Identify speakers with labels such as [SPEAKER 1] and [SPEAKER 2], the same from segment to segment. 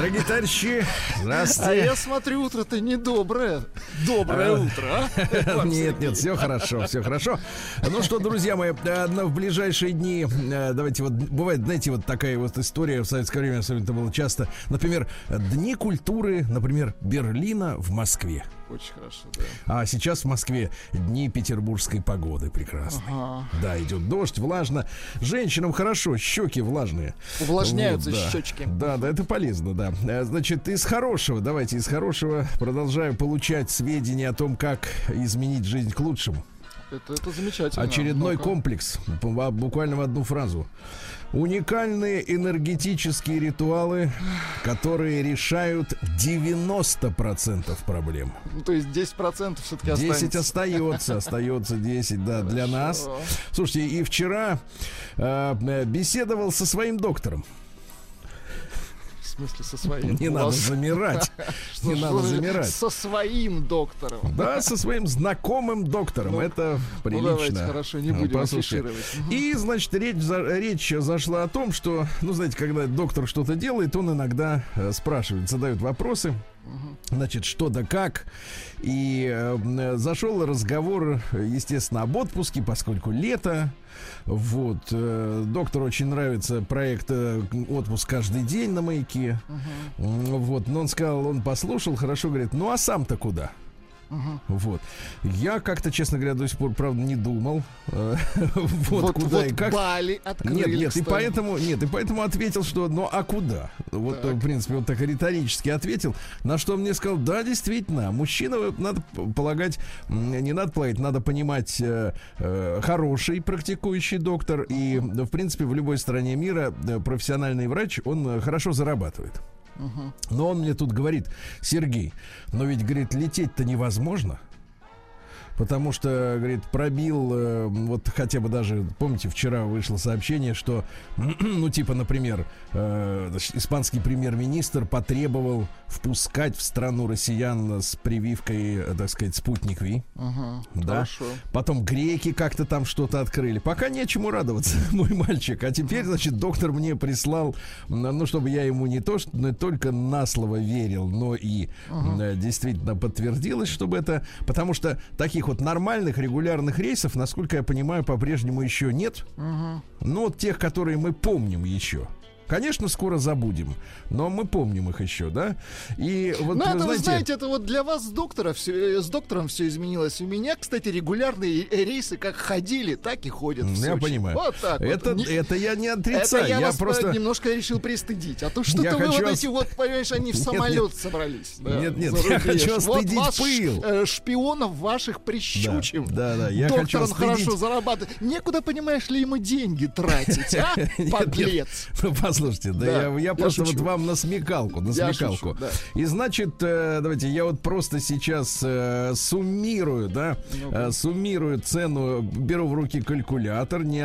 [SPEAKER 1] Дорогие товарищи,
[SPEAKER 2] А
[SPEAKER 1] здравствуйте.
[SPEAKER 2] я смотрю, утро-то недоброе. Доброе утро, а?
[SPEAKER 1] Нет, нет, все хорошо, все хорошо. Ну что, друзья мои, э, в ближайшие дни, э, давайте вот, бывает, знаете, вот такая вот история в советское время, особенно это было часто. Например, Дни культуры, например, Берлина в Москве.
[SPEAKER 2] Очень хорошо, да.
[SPEAKER 1] А сейчас в Москве Дни петербургской погоды прекрасные.
[SPEAKER 2] Ага.
[SPEAKER 1] Да, идет дождь, влажно. Женщинам хорошо, щеки влажные.
[SPEAKER 2] Увлажняются
[SPEAKER 1] Вот, да.
[SPEAKER 2] щечки.
[SPEAKER 1] Да, да, это полезно, да. Э, Значит, из хорошего, давайте из хорошего продолжаю получать сведения о том, как изменить жизнь к лучшему.
[SPEAKER 2] Это, это замечательно.
[SPEAKER 1] Очередной
[SPEAKER 2] Ну-ка.
[SPEAKER 1] комплекс, бу- буквально в одну фразу. Уникальные энергетические ритуалы, которые решают 90% проблем.
[SPEAKER 2] Ну, то есть 10% все-таки
[SPEAKER 1] 10
[SPEAKER 2] останется.
[SPEAKER 1] остается, остается 10, да, для нас.
[SPEAKER 2] Хорошо.
[SPEAKER 1] Слушайте, и вчера э, беседовал со своим доктором.
[SPEAKER 2] Смысле, со своим.
[SPEAKER 1] Не надо замирать. Не надо замирать.
[SPEAKER 2] Со своим доктором.
[SPEAKER 1] Да, со своим знакомым доктором.
[SPEAKER 2] Ну,
[SPEAKER 1] Это
[SPEAKER 2] Ну,
[SPEAKER 1] прилично.
[SPEAKER 2] давайте, хорошо, не будем афишировать.
[SPEAKER 1] И, значит, речь зашла о том, что, ну, знаете, когда доктор что-то делает, он иногда э, спрашивает, задает вопросы. Значит, что да как. И э, зашел разговор, естественно, об отпуске, поскольку лето. Вот. э, доктору очень нравится проект э, «Отпуск каждый день» на маяке. М, Вот. Но он сказал, он послушал, хорошо, говорит, ну а сам-то куда? Вот. Я как-то, честно говоря, до сих пор, правда, не думал. э, Вот,
[SPEAKER 2] Вот,
[SPEAKER 1] куда
[SPEAKER 2] вот
[SPEAKER 1] и как.
[SPEAKER 2] Бали открыли,
[SPEAKER 1] Нет, нет, и поэтому, нет, и поэтому ответил, что ну а куда? Вот,
[SPEAKER 2] Так.
[SPEAKER 1] в принципе, он так риторически ответил, на что он мне сказал, да, действительно, мужчина, надо полагать, не надо полагать, надо понимать, э, э, хороший практикующий доктор, и, в принципе, в любой стране мира э, профессиональный врач, он э, хорошо зарабатывает. Но он мне тут говорит, Сергей, но ведь, говорит, лететь-то невозможно. Потому что, говорит, пробил, э, вот хотя бы даже, помните, вчера вышло сообщение, что, ну, типа, например, э, испанский премьер-министр потребовал впускать в страну россиян с прививкой, э, так сказать, спутник Ви.
[SPEAKER 2] Ага,
[SPEAKER 1] Да.
[SPEAKER 2] Хорошо.
[SPEAKER 1] Потом греки как-то там что-то открыли. Пока нечему радоваться, мой мальчик. А теперь, значит, доктор мне прислал, ну, чтобы я ему не то, что не только на слово верил, но и м, действительно подтвердилось, чтобы это... Потому что таких вот нормальных, регулярных рейсов, насколько я понимаю, по-прежнему еще нет. Ну, вот тех, которые мы помним еще. Конечно, скоро забудем, но мы помним их еще, да? И вот,
[SPEAKER 2] Ну,
[SPEAKER 1] вы
[SPEAKER 2] это, вы
[SPEAKER 1] знаете...
[SPEAKER 2] знаете, это вот для вас с, доктора всё- э, с доктором все изменилось. У меня, кстати, регулярные э, рейсы как ходили, так и ходят. в
[SPEAKER 1] Я
[SPEAKER 2] Сочи.
[SPEAKER 1] понимаю.
[SPEAKER 2] Вот так
[SPEAKER 1] это,
[SPEAKER 2] вот.
[SPEAKER 1] Это я не
[SPEAKER 2] это
[SPEAKER 1] отрицаю.
[SPEAKER 2] я,
[SPEAKER 1] я
[SPEAKER 2] вас
[SPEAKER 1] просто...
[SPEAKER 2] э, немножко решил пристыдить. А то что-то вы
[SPEAKER 1] хочу
[SPEAKER 2] вот эти вот, понимаешь, они в
[SPEAKER 1] Нет,
[SPEAKER 2] самолет собрались. да,
[SPEAKER 1] Нет, нет, я хочу остыдить пыл.
[SPEAKER 2] шпионов ваших прищучим.
[SPEAKER 1] Да, да, да, я хочу
[SPEAKER 2] Доктор он
[SPEAKER 1] остыдить-
[SPEAKER 2] хорошо зарабатывает. Некуда, понимаешь ли, ему деньги тратить, а?
[SPEAKER 1] Нет, нет. Ну, Послушайте, да,
[SPEAKER 2] Да,
[SPEAKER 1] я, я просто
[SPEAKER 2] шучу.
[SPEAKER 1] вот вам на смекалку, на смекалку.
[SPEAKER 2] да.
[SPEAKER 1] И значит, э, давайте я вот просто сейчас э, суммирую, да, э, суммирую цену, беру в руки калькулятор, не,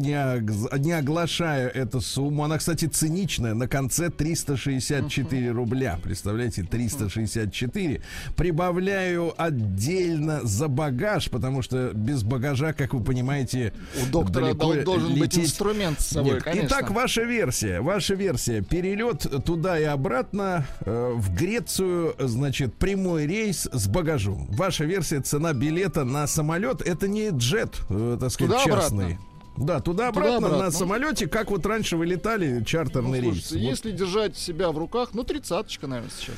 [SPEAKER 1] не, не оглашая эту сумму. Она, кстати, циничная, на конце 364 рубля. Представляете, 364. Прибавляю отдельно за багаж, потому что без багажа, как вы понимаете,
[SPEAKER 2] У доктора
[SPEAKER 1] далеко
[SPEAKER 2] дол- должен быть
[SPEAKER 1] лететь
[SPEAKER 2] инструмент с собой,
[SPEAKER 1] нет.
[SPEAKER 2] конечно.
[SPEAKER 1] Итак, ваша версия. Ваша версия. Перелет туда и обратно э, в Грецию, значит, прямой рейс с багажом. Ваша версия цена билета на самолет это не джет, э, так сказать,
[SPEAKER 2] Туда-обратно.
[SPEAKER 1] частный. Да, туда-обратно
[SPEAKER 2] Туда-обратно.
[SPEAKER 1] на самолете, как вот раньше вы летали, чартерный
[SPEAKER 2] Ну,
[SPEAKER 1] рейс.
[SPEAKER 2] слушайте,
[SPEAKER 1] Вот
[SPEAKER 2] если держать себя в руках, ну, тридцаточка, наверное, сейчас.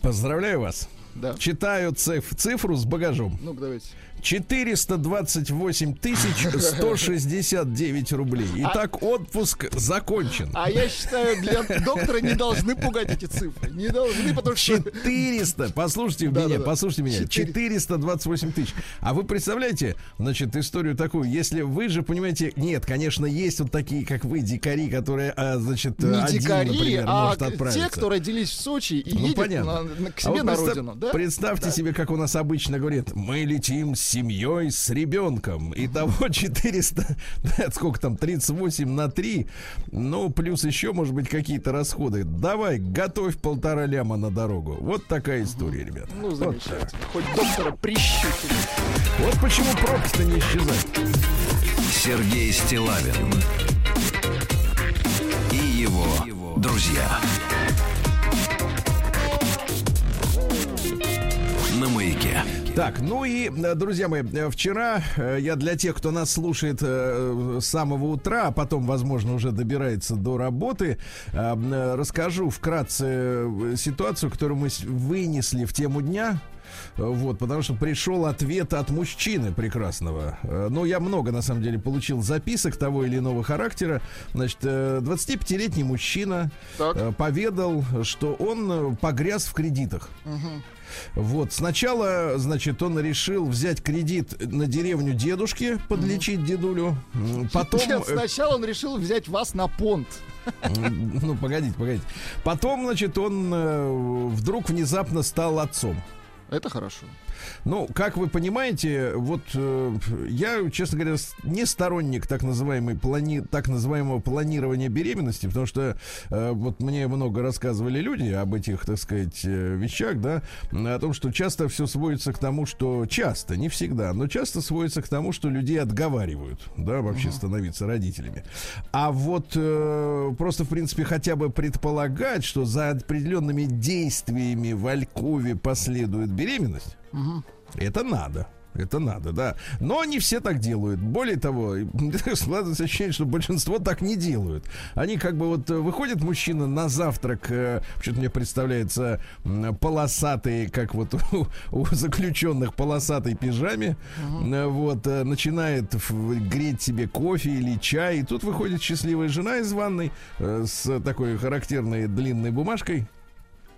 [SPEAKER 1] Поздравляю вас.
[SPEAKER 2] Да.
[SPEAKER 1] Читаю циф- цифру с багажом.
[SPEAKER 2] Ну-ка, давайте.
[SPEAKER 1] 428 тысяч 169 рублей. Итак, отпуск закончен.
[SPEAKER 2] А я считаю, для доктора не должны пугать эти цифры. Не должны, потому что...
[SPEAKER 1] 400, послушайте
[SPEAKER 2] Да,
[SPEAKER 1] меня,
[SPEAKER 2] да, да.
[SPEAKER 1] послушайте меня,
[SPEAKER 2] Четыре.
[SPEAKER 1] 428 тысяч. А вы представляете, значит, историю такую, если вы же понимаете, нет, конечно, есть вот такие, как вы, дикари, которые, а, значит,
[SPEAKER 2] Не
[SPEAKER 1] один,
[SPEAKER 2] дикари,
[SPEAKER 1] например,
[SPEAKER 2] а
[SPEAKER 1] может
[SPEAKER 2] те,
[SPEAKER 1] отправиться.
[SPEAKER 2] кто родились в Сочи и
[SPEAKER 1] Ну,
[SPEAKER 2] едет
[SPEAKER 1] понятно.
[SPEAKER 2] на- на- к
[SPEAKER 1] А
[SPEAKER 2] себе
[SPEAKER 1] вот
[SPEAKER 2] на родину. Да?
[SPEAKER 1] Представьте себе, как у нас обычно говорят, мы летим с семьей с ребенком. Итого 400, да, сколько там, 38 на 3. Ну, плюс еще, может быть, какие-то расходы. Давай, готовь полтора ляма на дорогу. Вот такая история, ребята.
[SPEAKER 2] Ну,
[SPEAKER 1] Вот
[SPEAKER 2] замечательно.
[SPEAKER 1] так.
[SPEAKER 2] Хоть доктора прищучили.
[SPEAKER 1] Вот почему пробки-то не исчезают.
[SPEAKER 3] Сергей Стилавин и его друзья. На маяке.
[SPEAKER 1] Так, ну и, э, друзья мои, э, вчера э, я для тех, кто нас слушает с самого утра, а потом, возможно, уже добирается до работы, расскажу вкратце ситуацию, которую мы вынесли в тему дня. Вот, потому что пришел ответ от мужчины прекрасного. Э, Ну, я много, на самом деле, получил записок того или иного характера. Значит, э, 25-летний мужчина
[SPEAKER 2] Так.
[SPEAKER 1] поведал, что он погряз в кредитах. Вот, сначала, значит, он решил взять кредит на деревню дедушки, подлечить дедулю. М, Потом...
[SPEAKER 2] Нет,
[SPEAKER 1] э,
[SPEAKER 2] сначала он решил взять вас на понт.
[SPEAKER 1] Ну, погодите, погодите. Потом, значит, он э, вдруг внезапно стал отцом.
[SPEAKER 2] Это хорошо.
[SPEAKER 1] Ну, как вы понимаете, вот э, я, честно говоря, не сторонник так называемой плани... так называемого планирования беременности, потому что э, вот мне много рассказывали люди об этих, так сказать, э, вещах, да, о том, что часто все сводится к тому, что часто, не всегда, но часто сводится к тому, что людей отговаривают, да, вообще становиться родителями. А вот э, просто, в принципе, хотя бы предполагать, что за определенными действиями в Алькове последует беременность, это надо. Это надо, да. Но не все так делают. Более того, складывается ощущение, что большинство так не делают. Они как бы вот э, выходит мужчина на завтрак, э, что-то мне представляется полосатые, как вот у, у заключенных полосатой пижаме, Э, вот э, начинает греть себе кофе или чай, и тут выходит счастливая жена из ванной э, с такой характерной длинной бумажкой.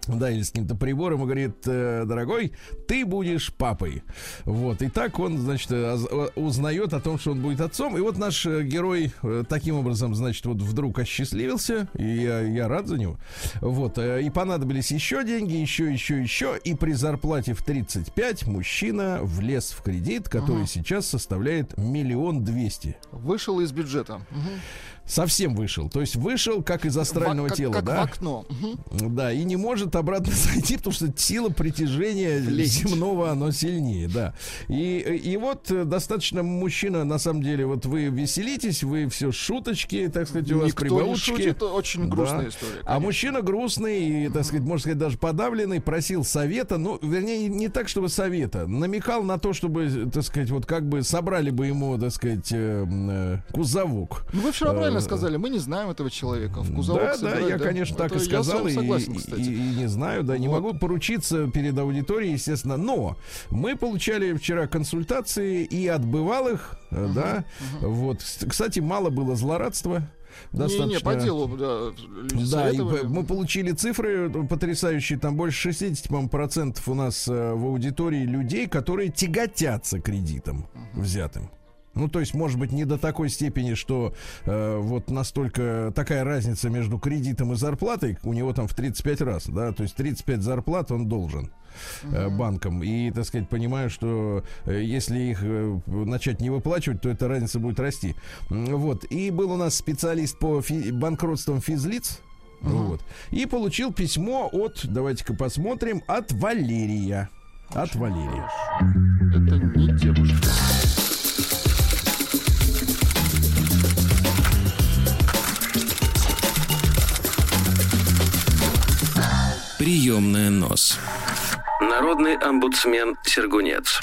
[SPEAKER 1] Да, или с каким-то прибором и говорит, «Э, дорогой, ты будешь папой. Вот, и так он, значит, э, э, узнает о том, что он будет отцом. И вот наш герой таким образом, значит, вот вдруг осчастливился, и я, я рад за него. Вот, и понадобились еще деньги, еще, еще, еще, и при зарплате в 35 мужчина влез в кредит, который сейчас составляет миллион двести.
[SPEAKER 2] Вышел из бюджета. Мгм.
[SPEAKER 1] Совсем вышел. То есть вышел как из астрального
[SPEAKER 2] как-
[SPEAKER 1] тела,
[SPEAKER 2] как
[SPEAKER 1] да?
[SPEAKER 2] в окно.
[SPEAKER 1] Да, и не может обратно зайти, потому что сила притяжения
[SPEAKER 2] Влезть.
[SPEAKER 1] земного, оно сильнее, да. И, и вот э, достаточно мужчина, на самом деле, вот вы веселитесь, вы все шуточки, так сказать, у вас
[SPEAKER 2] Никто не
[SPEAKER 1] прибауточки.
[SPEAKER 2] шутит, очень грустная
[SPEAKER 1] Да.
[SPEAKER 2] история.
[SPEAKER 1] А
[SPEAKER 2] конечно.
[SPEAKER 1] мужчина грустный, и, так сказать, можно сказать, даже подавленный, просил совета, ну, вернее, не так, чтобы совета, намекал на то, чтобы, так сказать, вот как бы собрали бы ему, так сказать, э, м, э, кузовок.
[SPEAKER 2] Ну, вы вчера правильно
[SPEAKER 1] Э,
[SPEAKER 2] сказали, мы не знаем этого человека. В кузовок
[SPEAKER 1] да, да,
[SPEAKER 2] собирать,
[SPEAKER 1] я, конечно, так
[SPEAKER 2] Это
[SPEAKER 1] и
[SPEAKER 2] я
[SPEAKER 1] сказал, и,
[SPEAKER 2] согласен,
[SPEAKER 1] и-
[SPEAKER 2] кстати.
[SPEAKER 1] и- и не знаю, да, не
[SPEAKER 2] Вот.
[SPEAKER 1] могу поручиться перед аудиторией, естественно, но мы получали вчера консультации и от бывалых, э, да, вот, С- кстати, мало было злорадства, достаточно...
[SPEAKER 2] Не-не, по делу, да,
[SPEAKER 1] Да, и мы получили цифры потрясающие, там больше 60 по-моему, процентов у нас э, в аудитории людей, которые тяготятся кредитом взятым. Ну, то есть, может быть, не до такой степени, что э, вот настолько такая разница между кредитом и зарплатой у него там в 35 раз, да, то есть 35 зарплат он должен э, банкам. И, так сказать, понимаю, что э, если их э, начать не выплачивать, то эта разница будет расти. Вот. И был у нас специалист по фи- банкротствам физлиц. Вот. И получил письмо от, давайте-ка посмотрим, от Валерия. От Валерия.
[SPEAKER 2] Это не девушка.
[SPEAKER 3] Приемная нос. Народный омбудсмен Сергунец.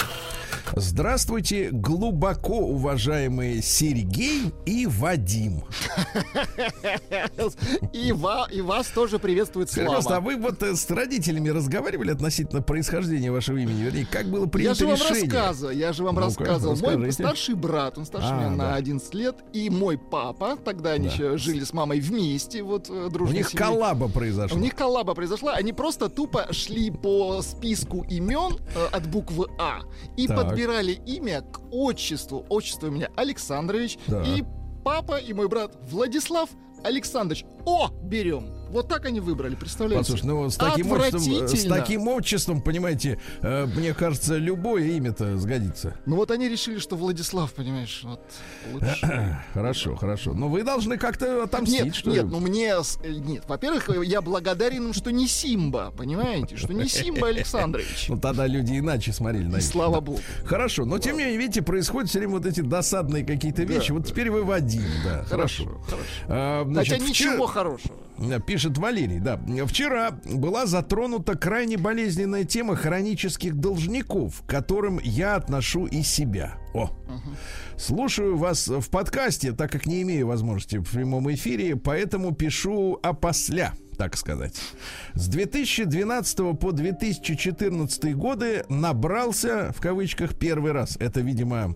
[SPEAKER 1] Здравствуйте, глубоко уважаемые Сергей и Вадим.
[SPEAKER 2] И, ва- и вас тоже приветствует
[SPEAKER 1] Скажите, пожалуйста, а
[SPEAKER 2] Слава.
[SPEAKER 1] вы вот э, с родителями разговаривали относительно происхождения вашего имени? Вернее, как было принято
[SPEAKER 2] Я же вам
[SPEAKER 1] решение?
[SPEAKER 2] рассказываю, я же вам
[SPEAKER 1] Ну-ка,
[SPEAKER 2] рассказывал. Мой старший брат, он старше
[SPEAKER 1] А,
[SPEAKER 2] меня на
[SPEAKER 1] да.
[SPEAKER 2] 11 лет, и мой папа, тогда они
[SPEAKER 1] Да.
[SPEAKER 2] еще жили с мамой вместе, вот э,
[SPEAKER 1] У них
[SPEAKER 2] семьей.
[SPEAKER 1] коллаба произошла.
[SPEAKER 2] У них коллаба произошла, они просто тупо шли по списку имен э, от буквы А и
[SPEAKER 1] Так.
[SPEAKER 2] Подбирали имя к отчеству. Отчество у меня Александрович,
[SPEAKER 1] Так.
[SPEAKER 2] и папа и мой брат Владислав Александрович. О, берем. Вот так они выбрали, представляете?
[SPEAKER 1] Послушай, ну с таким отчеством, с таким отчеством, понимаете, э, мне кажется, любое имя-то сгодится.
[SPEAKER 2] Ну вот они решили, что Владислав, понимаешь, вот лучше.
[SPEAKER 1] Хорошо, хорошо. Но вы должны как-то отомстить,
[SPEAKER 2] Нет,
[SPEAKER 1] что
[SPEAKER 2] нет,
[SPEAKER 1] ли?
[SPEAKER 2] ну мне... э, Нет, во-первых, э, я благодарен им, что не Симба, понимаете? Что не Симба Александрович.
[SPEAKER 1] Ну тогда люди иначе смотрели на
[SPEAKER 2] слава богу.
[SPEAKER 1] Хорошо, но тем не менее, видите, происходят все время вот эти досадные какие-то вещи. вот теперь вы Вадим, да.
[SPEAKER 2] Хорошо,
[SPEAKER 1] Хорошо. А, значит,
[SPEAKER 2] Хотя ничего хорошего.
[SPEAKER 1] Э, Пишет Валерий, да. Вчера была затронута крайне болезненная тема хронических должников, к которым я отношу и себя. О. Слушаю вас в подкасте, так как не имею возможности в прямом эфире, поэтому пишу опосля, так сказать. С 2012 по 2014 годы набрался, в кавычках, первый раз. Это, видимо,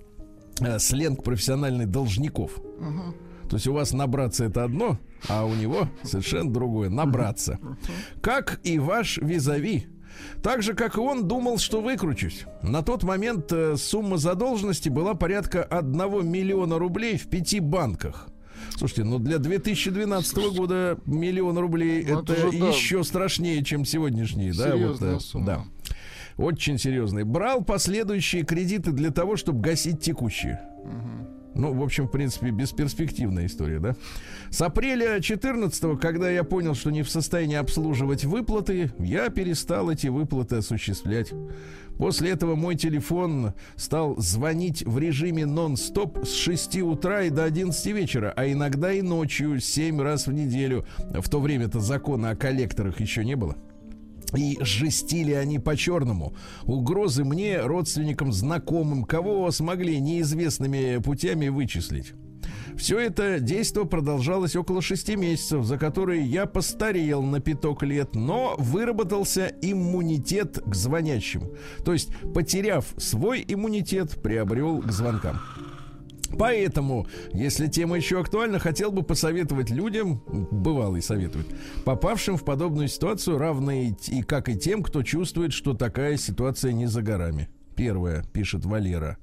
[SPEAKER 1] э, сленг профессиональный должников. То есть у вас набраться это одно, а у него совершенно другое. Набраться. Как и ваш визави. Так же, как и он, думал, что выкручусь. На тот момент э, сумма задолженности была порядка 1 миллиона рублей в пяти банках. Слушайте, ну для 2012 года миллион рублей
[SPEAKER 2] Ну,
[SPEAKER 1] это,
[SPEAKER 2] это же, да.
[SPEAKER 1] еще страшнее, чем сегодняшние. да,
[SPEAKER 2] Серьезная
[SPEAKER 1] э,
[SPEAKER 2] сумма.
[SPEAKER 1] да. Очень серьезный. Брал последующие кредиты для того, чтобы гасить текущие. Ну, в общем, в принципе, бесперспективная история, да? С апреля 14 когда я понял, что не в состоянии обслуживать выплаты, я перестал эти выплаты осуществлять. После этого мой телефон стал звонить в режиме нон-стоп с 6 утра и до 11 вечера, а иногда и ночью 7 раз в неделю. В то время-то закона о коллекторах еще не было. И жестили они по-черному. Угрозы мне, родственникам, знакомым, кого смогли неизвестными путями вычислить. Все это действо продолжалось около шести месяцев, за которые я постарел на пяток лет, но выработался иммунитет к звонящим. То есть, потеряв свой иммунитет, приобрел к звонкам. Поэтому, если тема еще актуальна, хотел бы посоветовать людям, бывалый советует, попавшим в подобную ситуацию, равные и как и тем, кто чувствует, что такая ситуация не за горами. Первое, пишет Валера.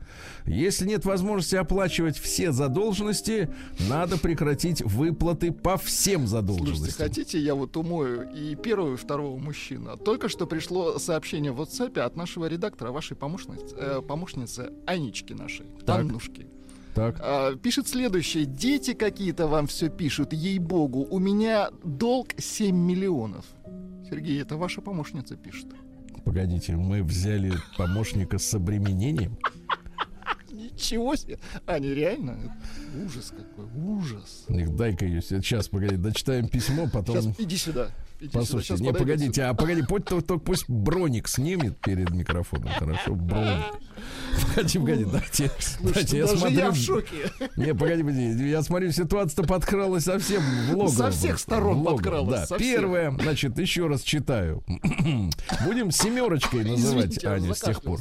[SPEAKER 1] Если нет возможности оплачивать все задолженности, надо прекратить выплаты по всем
[SPEAKER 2] Слушайте,
[SPEAKER 1] задолженностям.
[SPEAKER 2] хотите, я вот умою и первого, и второго мужчину. Только что пришло сообщение в WhatsApp от нашего редактора, вашей помощницы, э, помощницы Анечки нашей,
[SPEAKER 1] Так.
[SPEAKER 2] Аннушки.
[SPEAKER 1] Так.
[SPEAKER 2] А, пишет следующее. Дети какие-то вам все пишут, ей-богу. У меня долг 7 миллионов. Сергей, это ваша помощница пишет.
[SPEAKER 1] Погодите, мы взяли помощника с обременением.
[SPEAKER 2] Ничего себе. Аня, реально? Это Ужас какой, ужас.
[SPEAKER 1] Дай-ка ее. Сейчас, погоди, дочитаем письмо, потом...
[SPEAKER 2] Сейчас, иди сюда. Иди сюда,
[SPEAKER 1] Послушайте,
[SPEAKER 2] щас
[SPEAKER 1] не, погодите,
[SPEAKER 2] сюда.
[SPEAKER 1] а погоди, пусть, только пусть броник снимет перед микрофоном, хорошо, броник. Погоди, погоди, дайте, дайте, я
[SPEAKER 2] Даже
[SPEAKER 1] смотрю.
[SPEAKER 2] я в шоке.
[SPEAKER 1] Не, погоди, погоди, я смотрю, ситуация-то подкралась совсем в логово.
[SPEAKER 2] Со всех сторон
[SPEAKER 1] логово,
[SPEAKER 2] подкралась,
[SPEAKER 1] Да,
[SPEAKER 2] со всех.
[SPEAKER 1] первое, значит, еще раз читаю. Будем семерочкой называть
[SPEAKER 2] Извините,
[SPEAKER 1] Аню с тех пор.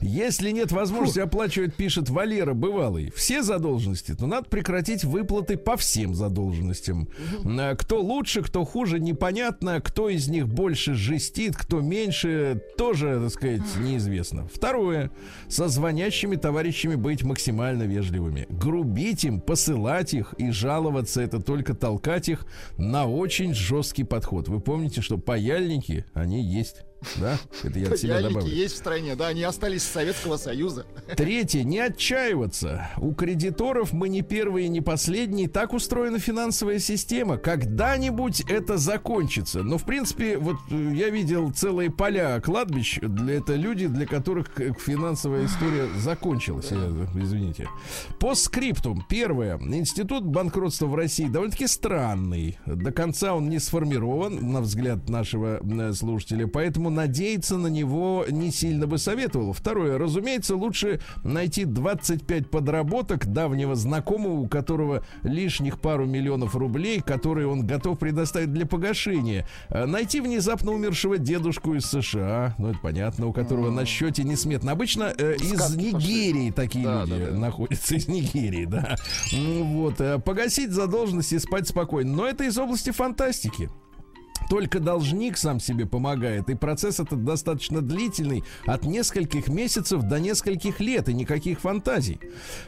[SPEAKER 1] Если нет возможности оплачивать, пишет Валера Бывалый, все задолженности, то надо прекратить выплаты по всем задолженностям. А Кто лучше, кто хуже, непонятно. Кто из них больше жестит, кто меньше, тоже, так сказать, неизвестно. Второе. Со звонящими товарищами быть максимально вежливыми. Грубить им, посылать их и жаловаться это только толкать их на очень жесткий подход. Вы помните, что паяльники, они есть. Да? Это я
[SPEAKER 2] Ялики
[SPEAKER 1] добавлю.
[SPEAKER 2] есть в стране, да, они остались из Советского Союза.
[SPEAKER 1] Третье. Не отчаиваться. У кредиторов мы не первые, не последние. Так устроена финансовая система. Когда-нибудь это закончится. Но, в принципе, вот э, я видел целые поля кладбищ. Для, это люди, для которых э, финансовая история закончилась. Я, извините. По скриптум. Первое. Институт банкротства в России довольно-таки странный. До конца он не сформирован, на взгляд нашего э, слушателя. Поэтому надеяться на него не сильно бы советовал. Второе. Разумеется, лучше найти 25 подработок давнего знакомого, у которого лишних пару миллионов рублей, которые он готов предоставить для погашения. А Найти внезапно умершего дедушку из США, ну это понятно, у которого на счете несметно. Обычно э, из
[SPEAKER 2] пошли.
[SPEAKER 1] Нигерии такие
[SPEAKER 2] Да,
[SPEAKER 1] люди
[SPEAKER 2] да, да.
[SPEAKER 1] находятся из Нигерии, да. Ну Вот, э, погасить задолженности и спать спокойно. Но это из области фантастики. Только должник сам себе помогает, и процесс этот достаточно длительный, от нескольких месяцев до нескольких лет, и никаких фантазий.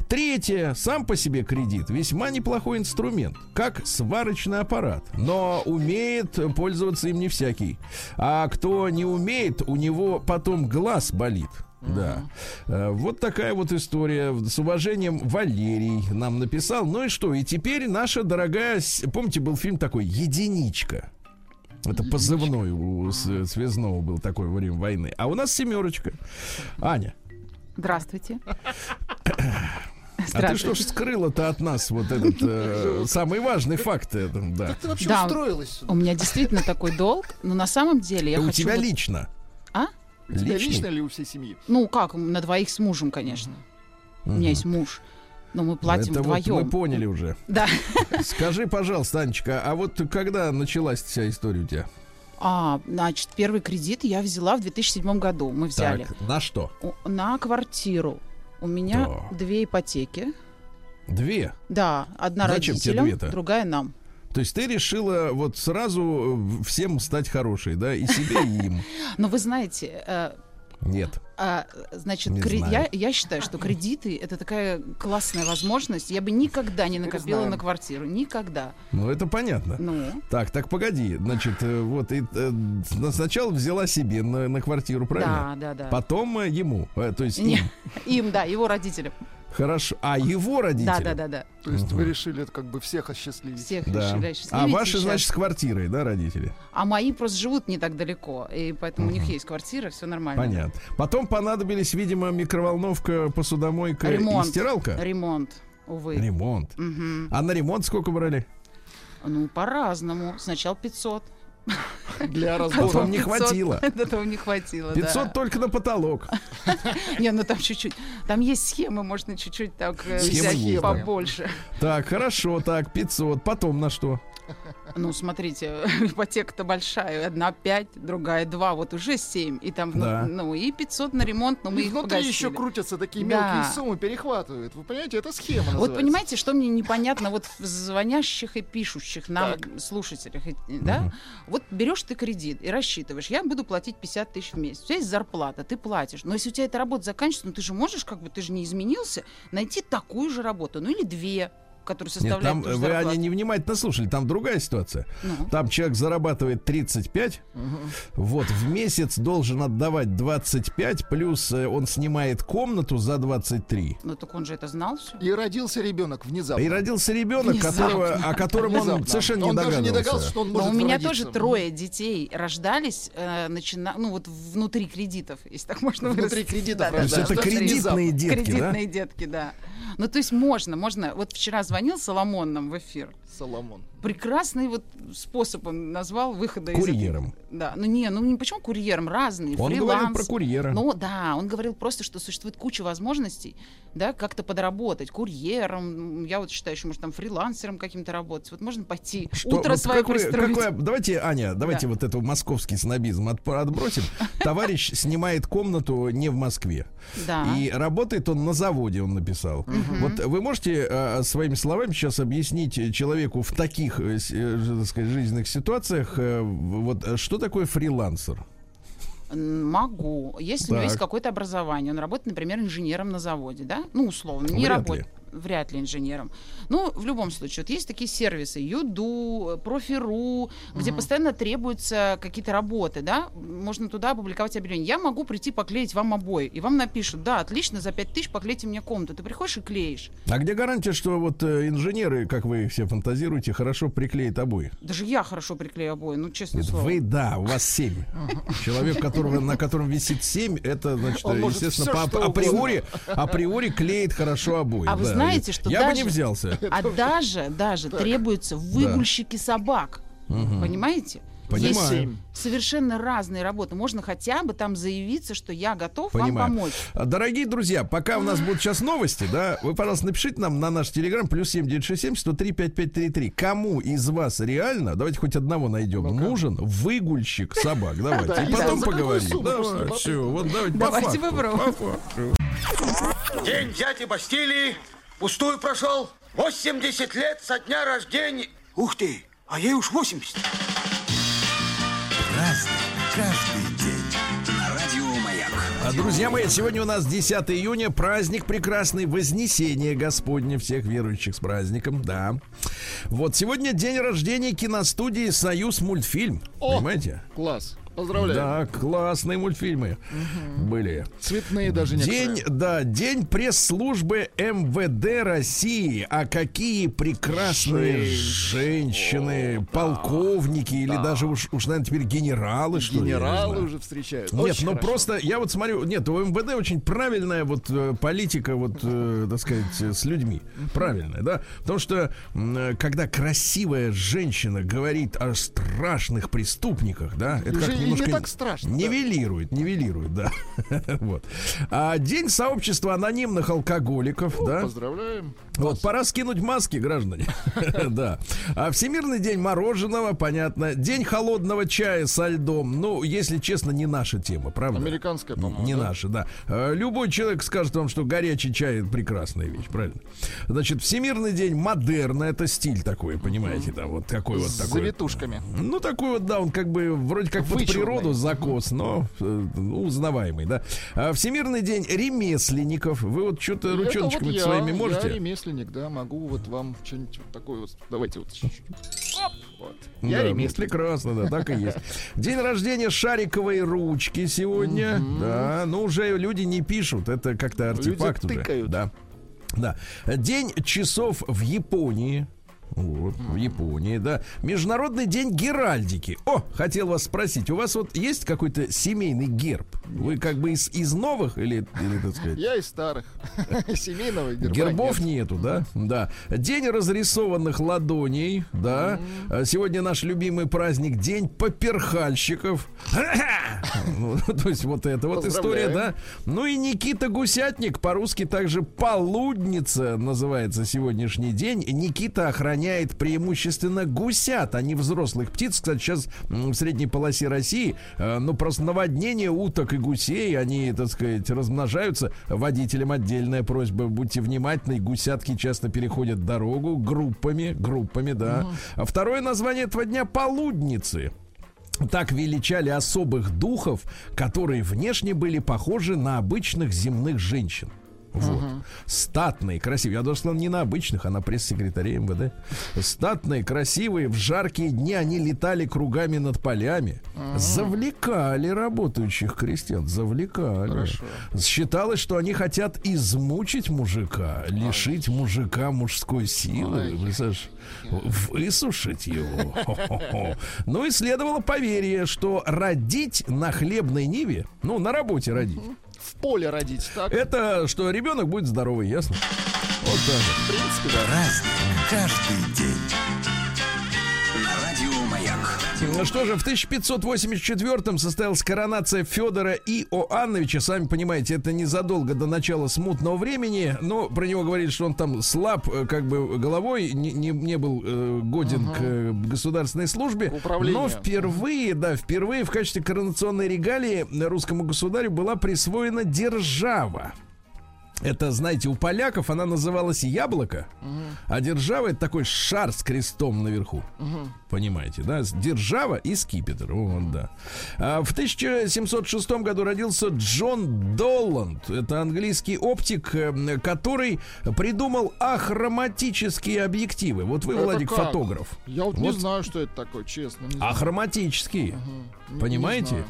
[SPEAKER 1] Третье, сам по себе кредит весьма неплохой инструмент, как сварочный аппарат, но умеет пользоваться им не всякий. А кто не умеет, у него потом глаз болит. Да. Э, Вот такая вот история. С уважением Валерий нам написал. Ну и что? И теперь наша дорогая... Помните, был фильм такой «Единичка». Это позывной у связного был такой во время войны. А у нас семерочка. Аня,
[SPEAKER 4] Здравствуйте.
[SPEAKER 1] а ты что ж скрыла-то от нас вот этот э, самый важный факт? Это, да.
[SPEAKER 2] Как ты вообще
[SPEAKER 4] Да.
[SPEAKER 2] устроилась сюда?
[SPEAKER 4] У меня действительно такой долг, но на самом деле я
[SPEAKER 1] у
[SPEAKER 4] хочу...
[SPEAKER 1] тебя
[SPEAKER 4] вот-
[SPEAKER 1] лично.
[SPEAKER 4] А?
[SPEAKER 2] У тебя лично или у всей семьи?
[SPEAKER 4] Ну как, на двоих с мужем, конечно. У меня есть муж. Но мы платим
[SPEAKER 1] Это вот
[SPEAKER 4] вдвоем.
[SPEAKER 1] мы поняли уже.
[SPEAKER 4] Да.
[SPEAKER 1] Скажи, пожалуйста, Анечка, а вот когда началась вся история у тебя?
[SPEAKER 4] А, значит, первый кредит я взяла в 2007 году. Мы взяли.
[SPEAKER 1] Так, на что?
[SPEAKER 4] На квартиру. У меня
[SPEAKER 1] Да.
[SPEAKER 4] две ипотеки.
[SPEAKER 1] Две.
[SPEAKER 4] Да, одна
[SPEAKER 1] Зачем
[SPEAKER 4] родителям, другая нам.
[SPEAKER 1] То есть ты решила вот сразу э, всем стать хорошей, да, и себе, и им.
[SPEAKER 4] Но вы знаете, э,
[SPEAKER 1] Нет.
[SPEAKER 4] а, значит,
[SPEAKER 1] Не
[SPEAKER 4] кре- я, я считаю, что кредиты это такая классная возможность. Я бы никогда не накопила
[SPEAKER 2] знаем.
[SPEAKER 4] на квартиру. Никогда.
[SPEAKER 1] Ну, это понятно.
[SPEAKER 4] Ну,
[SPEAKER 1] Так, так, погоди. Значит, э, вот и, э, сначала взяла себе на, на квартиру, правильно?
[SPEAKER 4] да, да, да.
[SPEAKER 1] Потом э, ему, э, то есть
[SPEAKER 4] Не,
[SPEAKER 1] им.
[SPEAKER 4] им, да, его родителям.
[SPEAKER 1] Хорошо. А его родители?
[SPEAKER 4] Да, да, да, да.
[SPEAKER 2] То есть
[SPEAKER 1] Мгм.
[SPEAKER 2] вы решили это как бы всех осчастливить.
[SPEAKER 4] Всех
[SPEAKER 1] Да.
[SPEAKER 4] решили
[SPEAKER 1] А
[SPEAKER 4] осчастливить
[SPEAKER 1] ваши,
[SPEAKER 4] сейчас.
[SPEAKER 1] значит, с квартирой, да, родители?
[SPEAKER 4] А мои просто живут не так далеко, и поэтому у них есть квартира, все нормально.
[SPEAKER 1] Понятно. Потом понадобились, видимо, микроволновка, посудомойка
[SPEAKER 4] Ремонт.
[SPEAKER 1] и стиралка.
[SPEAKER 4] Ремонт, увы.
[SPEAKER 1] Ремонт.
[SPEAKER 4] Мгм.
[SPEAKER 1] А на ремонт сколько брали?
[SPEAKER 4] Ну, по-разному. Сначала 500.
[SPEAKER 2] Для разбора.
[SPEAKER 1] не
[SPEAKER 4] 500.
[SPEAKER 1] хватило.
[SPEAKER 4] Этого не хватило,
[SPEAKER 1] 500
[SPEAKER 4] да.
[SPEAKER 1] только на потолок.
[SPEAKER 4] Не, ну там чуть-чуть. Там есть схемы, можно чуть-чуть так э, взять побольше.
[SPEAKER 1] Так, хорошо, так, 500. Потом на что?
[SPEAKER 4] Ну, смотрите, ипотека-то большая. Одна 5, другая 2, вот уже 7. И там, ну,
[SPEAKER 1] Да.
[SPEAKER 4] ну, и 500 на ремонт, но мы их
[SPEAKER 2] внутри
[SPEAKER 4] погасили.
[SPEAKER 2] еще крутятся такие
[SPEAKER 4] Да.
[SPEAKER 2] мелкие суммы, перехватывают. Вы понимаете, это схема
[SPEAKER 4] Вот
[SPEAKER 2] называется.
[SPEAKER 4] понимаете, что мне непонятно вот в звонящих и пишущих нам слушателях, и- да? Вот берешь ты кредит и рассчитываешь, я буду платить 50 тысяч в месяц. У тебя есть зарплата, ты платишь. Но если у тебя эта работа заканчивается, ну ты же можешь, как бы, ты же не изменился, найти такую же работу, ну или две, которые
[SPEAKER 1] Нет,
[SPEAKER 4] составляют
[SPEAKER 1] там вы,
[SPEAKER 4] зарплату.
[SPEAKER 1] Аня, невнимательно слушали, там другая ситуация.
[SPEAKER 4] Ну.
[SPEAKER 1] Там человек зарабатывает 35, вот, в месяц должен отдавать 25, плюс э, он снимает комнату за 23.
[SPEAKER 4] Ну так он же это знал все.
[SPEAKER 2] И родился ребенок внезапно.
[SPEAKER 1] И родился ребенок,
[SPEAKER 4] Внезапно.
[SPEAKER 1] которого, о котором он
[SPEAKER 2] Внезапно.
[SPEAKER 1] совершенно не
[SPEAKER 2] Он даже не
[SPEAKER 1] догадывался.
[SPEAKER 2] догадался, что он
[SPEAKER 4] Но
[SPEAKER 2] может
[SPEAKER 4] у меня
[SPEAKER 2] родиться.
[SPEAKER 4] тоже трое детей рождались, э, начина... ну вот внутри кредитов, если так можно
[SPEAKER 2] Внутри кредитов
[SPEAKER 4] Да, да,
[SPEAKER 1] То есть
[SPEAKER 4] да,
[SPEAKER 1] это кредитные детки, да?
[SPEAKER 4] Кредитные детки, да. Ну, то есть можно, можно. Вот вчера звонил Соломон нам в эфир.
[SPEAKER 2] Соломон.
[SPEAKER 4] Прекрасный вот способ он назвал выхода из...
[SPEAKER 1] Курьером.
[SPEAKER 4] Да, ну не, ну не почему курьером, разные,
[SPEAKER 1] Он
[SPEAKER 4] фриланс.
[SPEAKER 1] говорил про курьера.
[SPEAKER 4] Ну да, он говорил просто, что существует куча возможностей, да, как-то подработать курьером. Я вот считаю, что может там фрилансером каким-то работать. Вот можно пойти
[SPEAKER 1] Что-
[SPEAKER 4] утро
[SPEAKER 1] вот
[SPEAKER 4] свое
[SPEAKER 1] какое-
[SPEAKER 4] пристроить.
[SPEAKER 1] какое- давайте, Аня, давайте
[SPEAKER 4] Да.
[SPEAKER 1] вот эту московский снобизм от- отбросим. Товарищ снимает комнату не в Москве.
[SPEAKER 4] Да.
[SPEAKER 1] И работает он на заводе, он написал. Вот вы можете э, своими словами сейчас объяснить человеку в таких, э, с- э, ж- так сказать, жизненных ситуациях, э, вот э, что такое фрилансер?
[SPEAKER 4] Могу. Если у него
[SPEAKER 1] Так.
[SPEAKER 4] есть какое-то образование, он работает, например, инженером на заводе, да? Ну, условно, не
[SPEAKER 1] Вряд
[SPEAKER 4] работает. Вряд ли инженером. Ну, в любом случае, вот есть такие сервисы, Юду, Профи.ру, где постоянно требуются какие-то работы, да? Можно туда опубликовать объявление. Я могу прийти поклеить вам обои. И вам напишут, да, отлично, за 5 тысяч поклейте мне комнату. Ты приходишь и клеишь.
[SPEAKER 1] А где гарантия, что вот э, инженеры, как вы все фантазируете, хорошо приклеят обои?
[SPEAKER 4] Даже я хорошо приклею обои, ну, честное слово.
[SPEAKER 1] Вы, да, у вас семь. Человек, которого, на котором висит семь, это, значит, естественно, по- априори, априори клеит хорошо обои.
[SPEAKER 4] А вы. Знаете, что
[SPEAKER 1] Я бы
[SPEAKER 4] даже-
[SPEAKER 1] не взялся.
[SPEAKER 4] А даже, даже требуются выгульщики собак. Понимаете?
[SPEAKER 1] Понимаю.
[SPEAKER 4] Есть совершенно разные работы. Можно хотя бы там заявиться, что я готов
[SPEAKER 1] Понимаю.
[SPEAKER 4] вам помочь.
[SPEAKER 1] Дорогие друзья, пока у нас будут сейчас новости, да, вы, пожалуйста, напишите нам на наш телеграм плюс семь девять шесть семь сто три пять пять три три. Кому из вас реально, давайте хоть одного найдем, нужен выгульщик собак? Давайте.
[SPEAKER 2] Да,
[SPEAKER 1] И потом поговорим. все, вот давайте, по
[SPEAKER 4] Давайте
[SPEAKER 1] факту,
[SPEAKER 4] попробуем.
[SPEAKER 5] День дяди Бастилии пустую прошел. 80 лет со дня рождения. Ух ты, а ей уж 80.
[SPEAKER 1] А, Друзья мои, сегодня у нас 10 июня, праздник прекрасный, Вознесение Господне, всех верующих с праздником, да. Вот, сегодня день рождения киностудии «Союз мультфильм»,
[SPEAKER 2] О!
[SPEAKER 1] понимаете?
[SPEAKER 2] Класс. Поздравляю.
[SPEAKER 1] Да, классные мультфильмы были.
[SPEAKER 2] Цветные даже
[SPEAKER 1] День,
[SPEAKER 2] некоторые.
[SPEAKER 1] да, день пресс-службы МВД России. А какие прекрасные женщины, полковники или даже уж, уж, наверное, теперь генералы, что ли, не
[SPEAKER 2] Генералы
[SPEAKER 1] знаю.
[SPEAKER 2] уже встречают.
[SPEAKER 1] Нет,
[SPEAKER 2] Очень
[SPEAKER 1] ну
[SPEAKER 2] хорошо.
[SPEAKER 1] просто я вот смотрю, нет, у МВД очень правильная вот э, политика, вот, э, так сказать, э, с людьми. Правильная, да? Потому что э, когда красивая женщина говорит о страшных преступниках, да, это как
[SPEAKER 2] и не
[SPEAKER 1] немножко
[SPEAKER 2] так страшно, да.
[SPEAKER 1] Нивелирует, нивелирует, да. вот. А день сообщества анонимных алкоголиков, да.
[SPEAKER 2] Поздравляем.
[SPEAKER 1] Вот, пора скинуть маски, граждане. да. А Всемирный день мороженого, понятно. День холодного чая со льдом. Ну, если честно, не наша тема, правда?
[SPEAKER 2] Американская, по-моему,
[SPEAKER 1] Не
[SPEAKER 2] да?
[SPEAKER 1] наша, да. Э, Любой человек скажет вам, что горячий чай это прекрасная вещь, правильно? Значит, Всемирный день модерна, это стиль такой, понимаете, да, вот такой вот
[SPEAKER 2] С
[SPEAKER 1] такой.
[SPEAKER 2] завитушками.
[SPEAKER 1] Ну, такой вот, да, он как бы вроде как под
[SPEAKER 2] Вычурный.
[SPEAKER 1] Природу закос, но э, ну, узнаваемый, да. А Всемирный день ремесленников. Вы вот что-то ручоночками
[SPEAKER 2] вот я,
[SPEAKER 1] своими
[SPEAKER 2] Я
[SPEAKER 1] можете?
[SPEAKER 2] ремесленник, да, могу вот вам что-нибудь вот такое вот. Давайте вот. Оп, вот. Я
[SPEAKER 1] Да, ну,
[SPEAKER 2] ремесленник.
[SPEAKER 1] прекрасно, да, так и есть. День рождения шариковой ручки сегодня. Да, ну уже люди не пишут, это как-то артефакт уже. Да. Да. День часов в Японии. Вот, в Японии, да. Международный день геральдики. О, хотел вас спросить, у вас вот есть какой-то семейный герб? Вы как бы из, из новых или, или, так сказать?
[SPEAKER 2] Я из старых. Семейного герба
[SPEAKER 1] Гербов
[SPEAKER 2] нет.
[SPEAKER 1] нету, да? Да. День разрисованных ладоней, да. А Сегодня наш любимый праздник День поперхальщиков. Ну, То есть вот это вот история, да. Ну и Никита Гусятник, по-русски также полудница называется сегодняшний день. Никита охраняет преимущественно гусят, а не взрослых птиц. Кстати, сейчас в средней полосе России, э, ну просто наводнение уток и гусей, они, так сказать, размножаются. Водителям отдельная просьба, будьте внимательны, гусятки часто переходят дорогу группами, группами, да. А второе название этого дня полудницы. Так величали особых духов, которые внешне были похожи на обычных земных женщин. Вот. Статные, красивые. Я даже сказал не на обычных, а на пресс-секретаре МВД. Статные, красивые. В жаркие дни они летали кругами над полями. Завлекали работающих крестьян. Завлекали.
[SPEAKER 2] Хорошо.
[SPEAKER 1] Считалось, что они хотят измучить мужика, лишить мужика мужской силы.
[SPEAKER 2] Ай.
[SPEAKER 1] Представляешь? Высушить его. Ну и следовало поверье, что родить на хлебной ниве, ну, на работе родить,
[SPEAKER 2] В поле родить, так?
[SPEAKER 1] это что ребенок будет здоровый, ясно? Вот так. вот.
[SPEAKER 2] В принципе, да.
[SPEAKER 3] Каждый день.
[SPEAKER 1] Ну что же, в 1584-м состоялась коронация Федора Иоанновича. Сами понимаете, это незадолго до начала смутного времени. Но про него говорили, что он там слаб, э, как бы головой, не, не, не был э, годен к э, государственной службе. Но впервые, да, впервые в качестве коронационной регалии русскому государю была присвоена держава. Это, знаете, у поляков она называлась яблоко, а держава это такой шар с крестом наверху. Понимаете, да? Держава и скипетр. Вот, да. А в 1706 году родился Джон Долланд. Это английский оптик, э, который придумал ахроматические объективы. Вот вы,
[SPEAKER 2] Это
[SPEAKER 1] Владик,
[SPEAKER 2] как?
[SPEAKER 1] фотограф.
[SPEAKER 2] Я вот, не
[SPEAKER 1] Вот.
[SPEAKER 2] знаю, что это такое, честно. не.
[SPEAKER 1] Ахроматические.
[SPEAKER 2] Не- не
[SPEAKER 1] Понимаете?
[SPEAKER 2] знаю.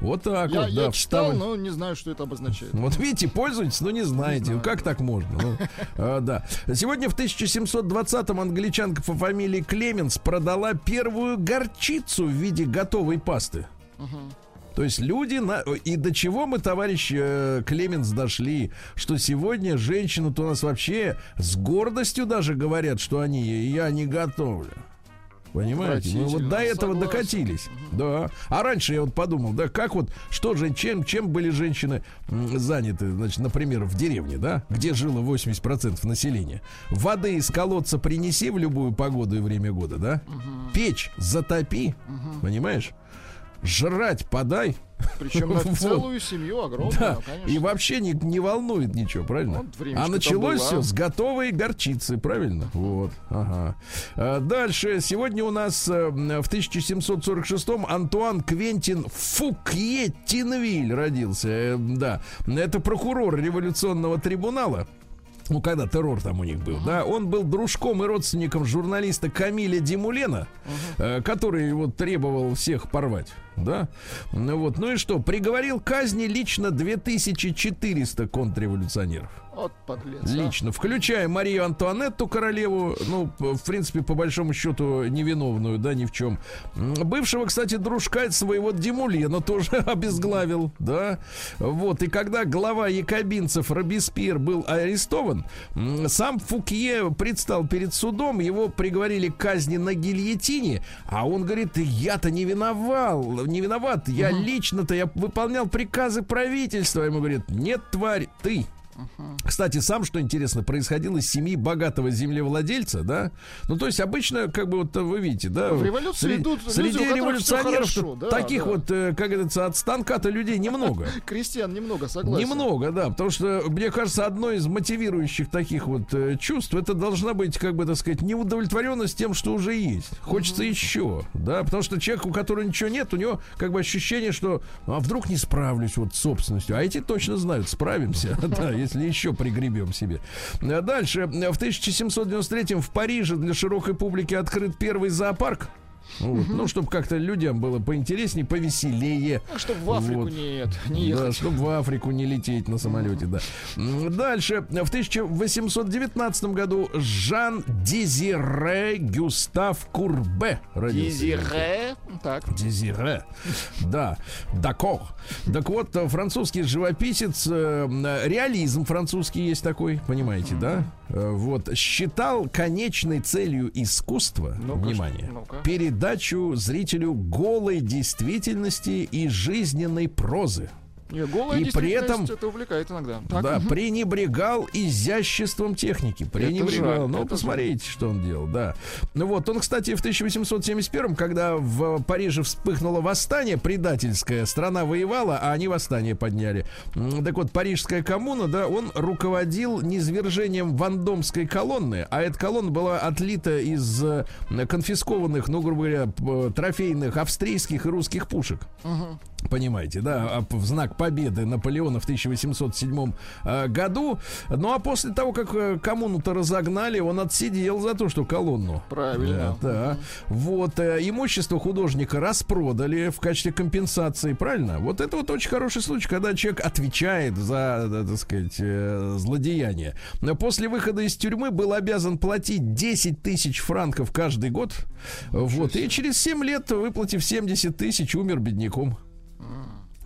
[SPEAKER 1] Вот так
[SPEAKER 2] Я,
[SPEAKER 1] вот,
[SPEAKER 2] я
[SPEAKER 1] да,
[SPEAKER 2] читал,
[SPEAKER 1] вставлен-
[SPEAKER 2] но не знаю, что это обозначает.
[SPEAKER 1] Вот видите, пользуетесь, но не знаете. Ну, как так можно? Ну, а, да. Сегодня в 1720-м англичанка по фамилии Клеменс продала первую горчицу в виде готовой пасты. То есть люди на... и до чего мы, товарищ э, Клеменс, дошли, что сегодня женщины-то у нас вообще с гордостью даже говорят, что они я не готовлю. Понимаете? Мы вот до этого
[SPEAKER 2] согласен.
[SPEAKER 1] докатились. Да. А раньше я вот подумал, да, как вот, что же, чем, чем были женщины заняты, значит, например, в деревне, да, где жило 80% населения. Воды из колодца принеси в любую погоду и время года, да. Печь затопи, понимаешь? Жрать подай.
[SPEAKER 2] Причем на
[SPEAKER 1] Вот.
[SPEAKER 2] целую семью огромную,
[SPEAKER 1] Да,
[SPEAKER 2] конечно.
[SPEAKER 1] и вообще не, не волнует ничего, правильно?
[SPEAKER 2] Времечко
[SPEAKER 1] а началось
[SPEAKER 2] там
[SPEAKER 1] все с готовой горчицы, правильно? Вот, ага. А, Дальше, сегодня у нас э, в 1746-м Антуан Квентин Фукье Тинвиль родился, э, да. Это прокурор революционного трибунала. Ну, когда террор там у них был, да, он был дружком и родственником журналиста Камиля Димулена, э, который вот требовал всех порвать, да. Ну вот, ну и что, приговорил к казни лично 2400 контрреволюционеров.
[SPEAKER 2] Вот подлец. а.
[SPEAKER 1] Лично, включая Марию Антуанетту, королеву, ну, в принципе, по большому счету, невиновную, да, ни в чем. Бывшего, кстати, дружка своего Димулена тоже обезглавил, да. Вот, и когда глава якобинцев Робеспьер был арестован, сам Фукье предстал перед судом, его приговорили к казни на гильотине, а он говорит, я-то не виновал, не виноват, я лично-то, я выполнял приказы правительства. Ему говорит, нет, тварь, ты. Кстати, сам, что интересно, происходил из семьи богатого землевладельца, да? Ну, то есть обычно, как бы вот вы видите, да?
[SPEAKER 2] В революции
[SPEAKER 1] среди,
[SPEAKER 2] идут люди,
[SPEAKER 1] среди
[SPEAKER 2] всё
[SPEAKER 1] революционеров
[SPEAKER 2] хорошо, да,
[SPEAKER 1] таких
[SPEAKER 2] да.
[SPEAKER 1] вот, э, как говорится, от станка-то людей немного.
[SPEAKER 2] Крестьян немного, согласен.
[SPEAKER 1] Немного, да, потому что, мне кажется, одно из мотивирующих таких вот э, чувств, это должна быть, как бы, так сказать, неудовлетворенность тем, что уже есть. Хочется еще, да, потому что человек, у которого ничего нет, у него как бы ощущение, что, а вдруг не справлюсь вот с собственностью, а эти точно знают, справимся, да, если еще пригребем себе. Дальше, в 1793 в Париже для широкой публики открыт первый зоопарк. Вот. Ну, чтобы как-то людям было поинтереснее, повеселее.
[SPEAKER 2] Чтобы в Африку
[SPEAKER 1] Вот.
[SPEAKER 2] нет, не
[SPEAKER 1] Да,
[SPEAKER 2] ехать.
[SPEAKER 1] чтобы в Африку не лететь на самолете, да. Дальше. В 1819 году Жан Дезире Гюстав Курбе родился.
[SPEAKER 2] Дезире. Так.
[SPEAKER 1] Дезире. Да, дакор. Так вот, э, французский живописец, э, э, реализм французский есть такой, понимаете, да? Э, Вот, считал конечной целью искусства,
[SPEAKER 2] Ну-ка,
[SPEAKER 1] внимание,
[SPEAKER 2] ну-ка.
[SPEAKER 1] передачу зрителю голой действительности и жизненной прозы.
[SPEAKER 2] Не, голая
[SPEAKER 1] И при этом-
[SPEAKER 2] это увлекает иногда. Так,
[SPEAKER 1] да, пренебрегал изяществом техники. Пренебрегал.
[SPEAKER 2] жаль,
[SPEAKER 1] ну,
[SPEAKER 2] это
[SPEAKER 1] посмотрите, что он делал, да. Ну вот, он, кстати, в 1871, когда в Париже вспыхнуло восстание предательское, страна воевала, а они восстание подняли. Так вот, парижская коммуна, да, он руководил низвержением вандомской колонны, а эта колонна была отлита из э, конфискованных, ну, грубо говоря, трофейных австрийских и русских пушек. Понимаете, да, а в знак победы Наполеона в 1807 э, году. Ну а после того, как э, коммуну-то разогнали, он отсидел за то, что колонну.
[SPEAKER 2] Правильно.
[SPEAKER 1] Да, да. Вот э, имущество художника распродали в качестве компенсации, правильно? Вот это вот очень хороший случай, когда человек отвечает за, так сказать, злодеяние. Но После выхода из тюрьмы был обязан платить 10 тысяч франков каждый год. Вот. И через 7 лет, выплатив 70 тысяч, умер бедняком.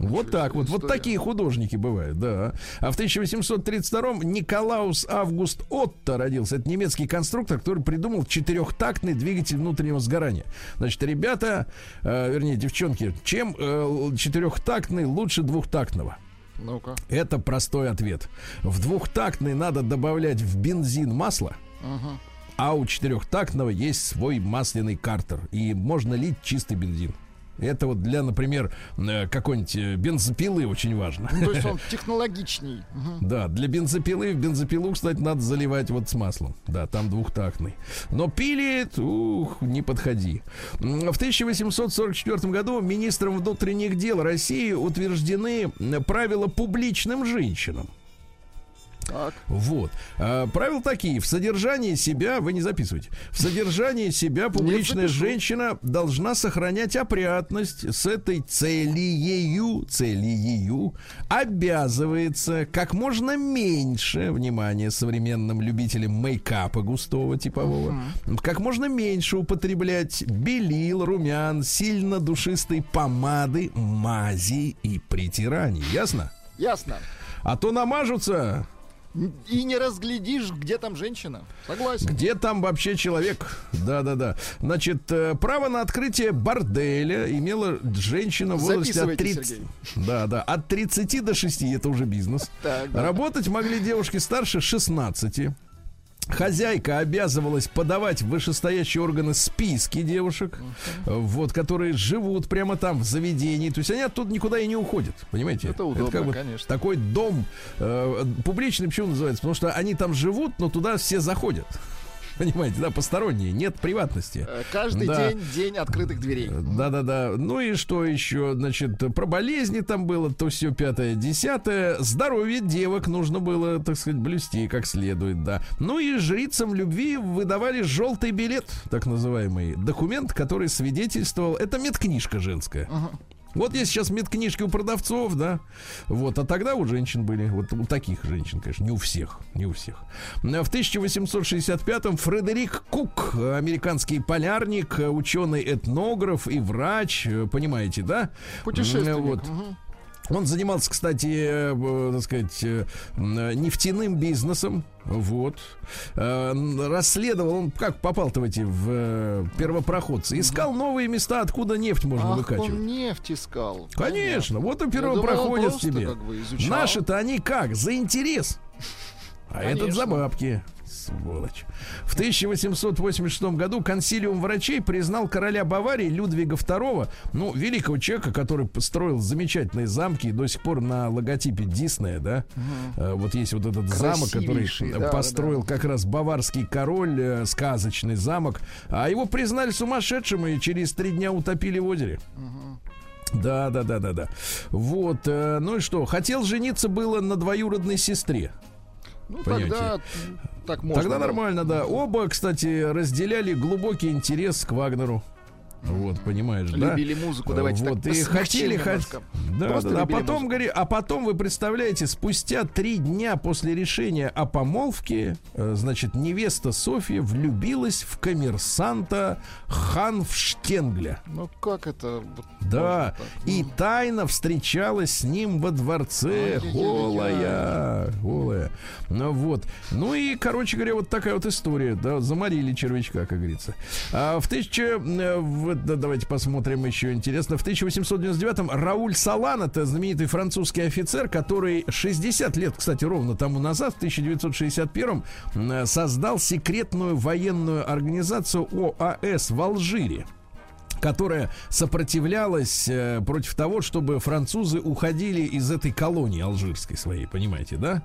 [SPEAKER 1] Вот так вот. Вот такие художники бывают, да. А в 1832-м Николаус Август Отто родился. Это немецкий конструктор, который придумал четырехтактный двигатель внутреннего сгорания. Значит, ребята, э, вернее, девчонки, чем э, четырехтактный лучше двухтактного?
[SPEAKER 2] Ну-ка.
[SPEAKER 1] Это простой ответ. В двухтактный надо добавлять в бензин масло,
[SPEAKER 2] Ага.
[SPEAKER 1] а у четырехтактного есть свой масляный картер. И можно лить чистый бензин. Это вот для, например, э, какой-нибудь э, бензопилы очень важно.
[SPEAKER 2] Ну, то есть он технологичней.
[SPEAKER 1] Да, для бензопилы, в бензопилу, кстати, надо заливать вот с маслом. Да, там двухтактный. Но пили, ух, не подходи. В 1844 году министром внутренних дел России утверждены правила публичным женщинам.
[SPEAKER 2] Так.
[SPEAKER 1] Вот. А, правила такие. В содержании себя, вы не записывайте, в содержании себя публичная женщина должна сохранять опрятность. С этой целиею, целиею обязывается как можно меньше, внимание, современным любителям мейкапа густого типового, как можно меньше употреблять белил, румян, сильно душистой помады, мази и притираний. Ясно?
[SPEAKER 2] Ясно.
[SPEAKER 1] А то намажутся
[SPEAKER 2] И не разглядишь, где там женщина. Согласен.
[SPEAKER 1] Где там вообще человек? Да-да-да. Значит, э, право на открытие борделя имела женщина в возрасте от
[SPEAKER 2] Записывайте,
[SPEAKER 1] 30...
[SPEAKER 2] Сергей.
[SPEAKER 1] Да-да, от 30 до 6, это уже бизнес.
[SPEAKER 2] Так, да.
[SPEAKER 1] Работать могли девушки старше 16. Хозяйка обязывалась подавать в вышестоящие органы списки девушек, вот, которые живут прямо там в заведении. То есть они оттуда никуда и не уходят. Понимаете?
[SPEAKER 2] Это удобно,
[SPEAKER 1] как бы
[SPEAKER 2] конечно.
[SPEAKER 1] Такой дом э, публичный, почему называется? Потому что они там живут, но туда все заходят. Понимаете, да, посторонние, нет приватности.
[SPEAKER 2] Э, Каждый
[SPEAKER 1] Да.
[SPEAKER 2] день день открытых дверей.
[SPEAKER 1] Да-да-да. Ну и что еще? Значит, про болезни там было, то все пятое, десятое. Здоровье девок нужно было, так сказать, блюсти как следует, да. Ну и жрицам любви выдавали желтый билет, так называемый. Документ, который свидетельствовал... Это медкнижка женская. Вот есть сейчас медкнижки у продавцов, да. Вот, а тогда у женщин были. Вот у таких женщин, конечно, не у всех. Не у всех. В 1865-м Фредерик Кук, американский полярник, ученый-этнограф и врач, понимаете, да?
[SPEAKER 2] Путешественник.
[SPEAKER 1] Вот.
[SPEAKER 2] Мгм.
[SPEAKER 1] Он занимался, кстати, э, э, так сказать, э, м, нефтяным бизнесом. Вот. Э, Расследовал он, как попал-то в эти в э, первопроходцы. Искал новые места, откуда нефть можно
[SPEAKER 2] Ах,
[SPEAKER 1] выкачивать.
[SPEAKER 2] он нефть искал.
[SPEAKER 1] Конечно, вот и
[SPEAKER 2] думал,
[SPEAKER 1] первопроходец
[SPEAKER 2] просто
[SPEAKER 1] тебе.
[SPEAKER 2] как бы.
[SPEAKER 1] Наши-то они как? За интерес. А этот
[SPEAKER 2] Конечно.
[SPEAKER 1] за бабки. Сволочь. В 1886 году консилиум врачей признал короля Баварии Людвига II, ну, великого человека, который построил замечательные замки и до сих пор на логотипе Диснея, да, Э, вот есть вот этот замок, который
[SPEAKER 2] да,
[SPEAKER 1] построил
[SPEAKER 2] да.
[SPEAKER 1] как раз баварский король, э, сказочный замок, а его признали сумасшедшим и через три дня утопили в озере. Да, да, да, да, да. Вот, э, ну и что? Хотел жениться было на двоюродной сестре.
[SPEAKER 2] Ну,
[SPEAKER 1] Понимаете?
[SPEAKER 2] тогда так можно.
[SPEAKER 1] Тогда
[SPEAKER 2] да.
[SPEAKER 1] нормально, да. Оба, кстати, разделяли глубокий интерес к Вагнеру. Вот, понимаешь, да?
[SPEAKER 2] Любили музыку, давайте
[SPEAKER 1] вот,
[SPEAKER 2] так
[SPEAKER 1] и хотели хот-
[SPEAKER 2] немножко.
[SPEAKER 1] Да,
[SPEAKER 2] Просто
[SPEAKER 1] да. А
[SPEAKER 2] любили
[SPEAKER 1] потом, говори, а потом вы представляете, спустя три дня после решения о помолвке, э, значит, невеста Софья влюбилась в коммерсанта Ханфштенгля.
[SPEAKER 2] Ну как это?
[SPEAKER 1] Да, и тайно встречалась с ним во дворце, голая, голая. Ну вот, ну и, короче говоря, вот такая вот история, да, заморили червячка, как говорится. А в 1000, э, в- да, давайте посмотрим еще интересно, в 1899-м Рауль Салан, это знаменитый французский офицер, который 60 лет, кстати, ровно тому назад, в 1961-м, э, создал секретную военную организацию ОАС в Алжире которая сопротивлялась э, против того, чтобы французы уходили из этой колонии алжирской своей, понимаете, да?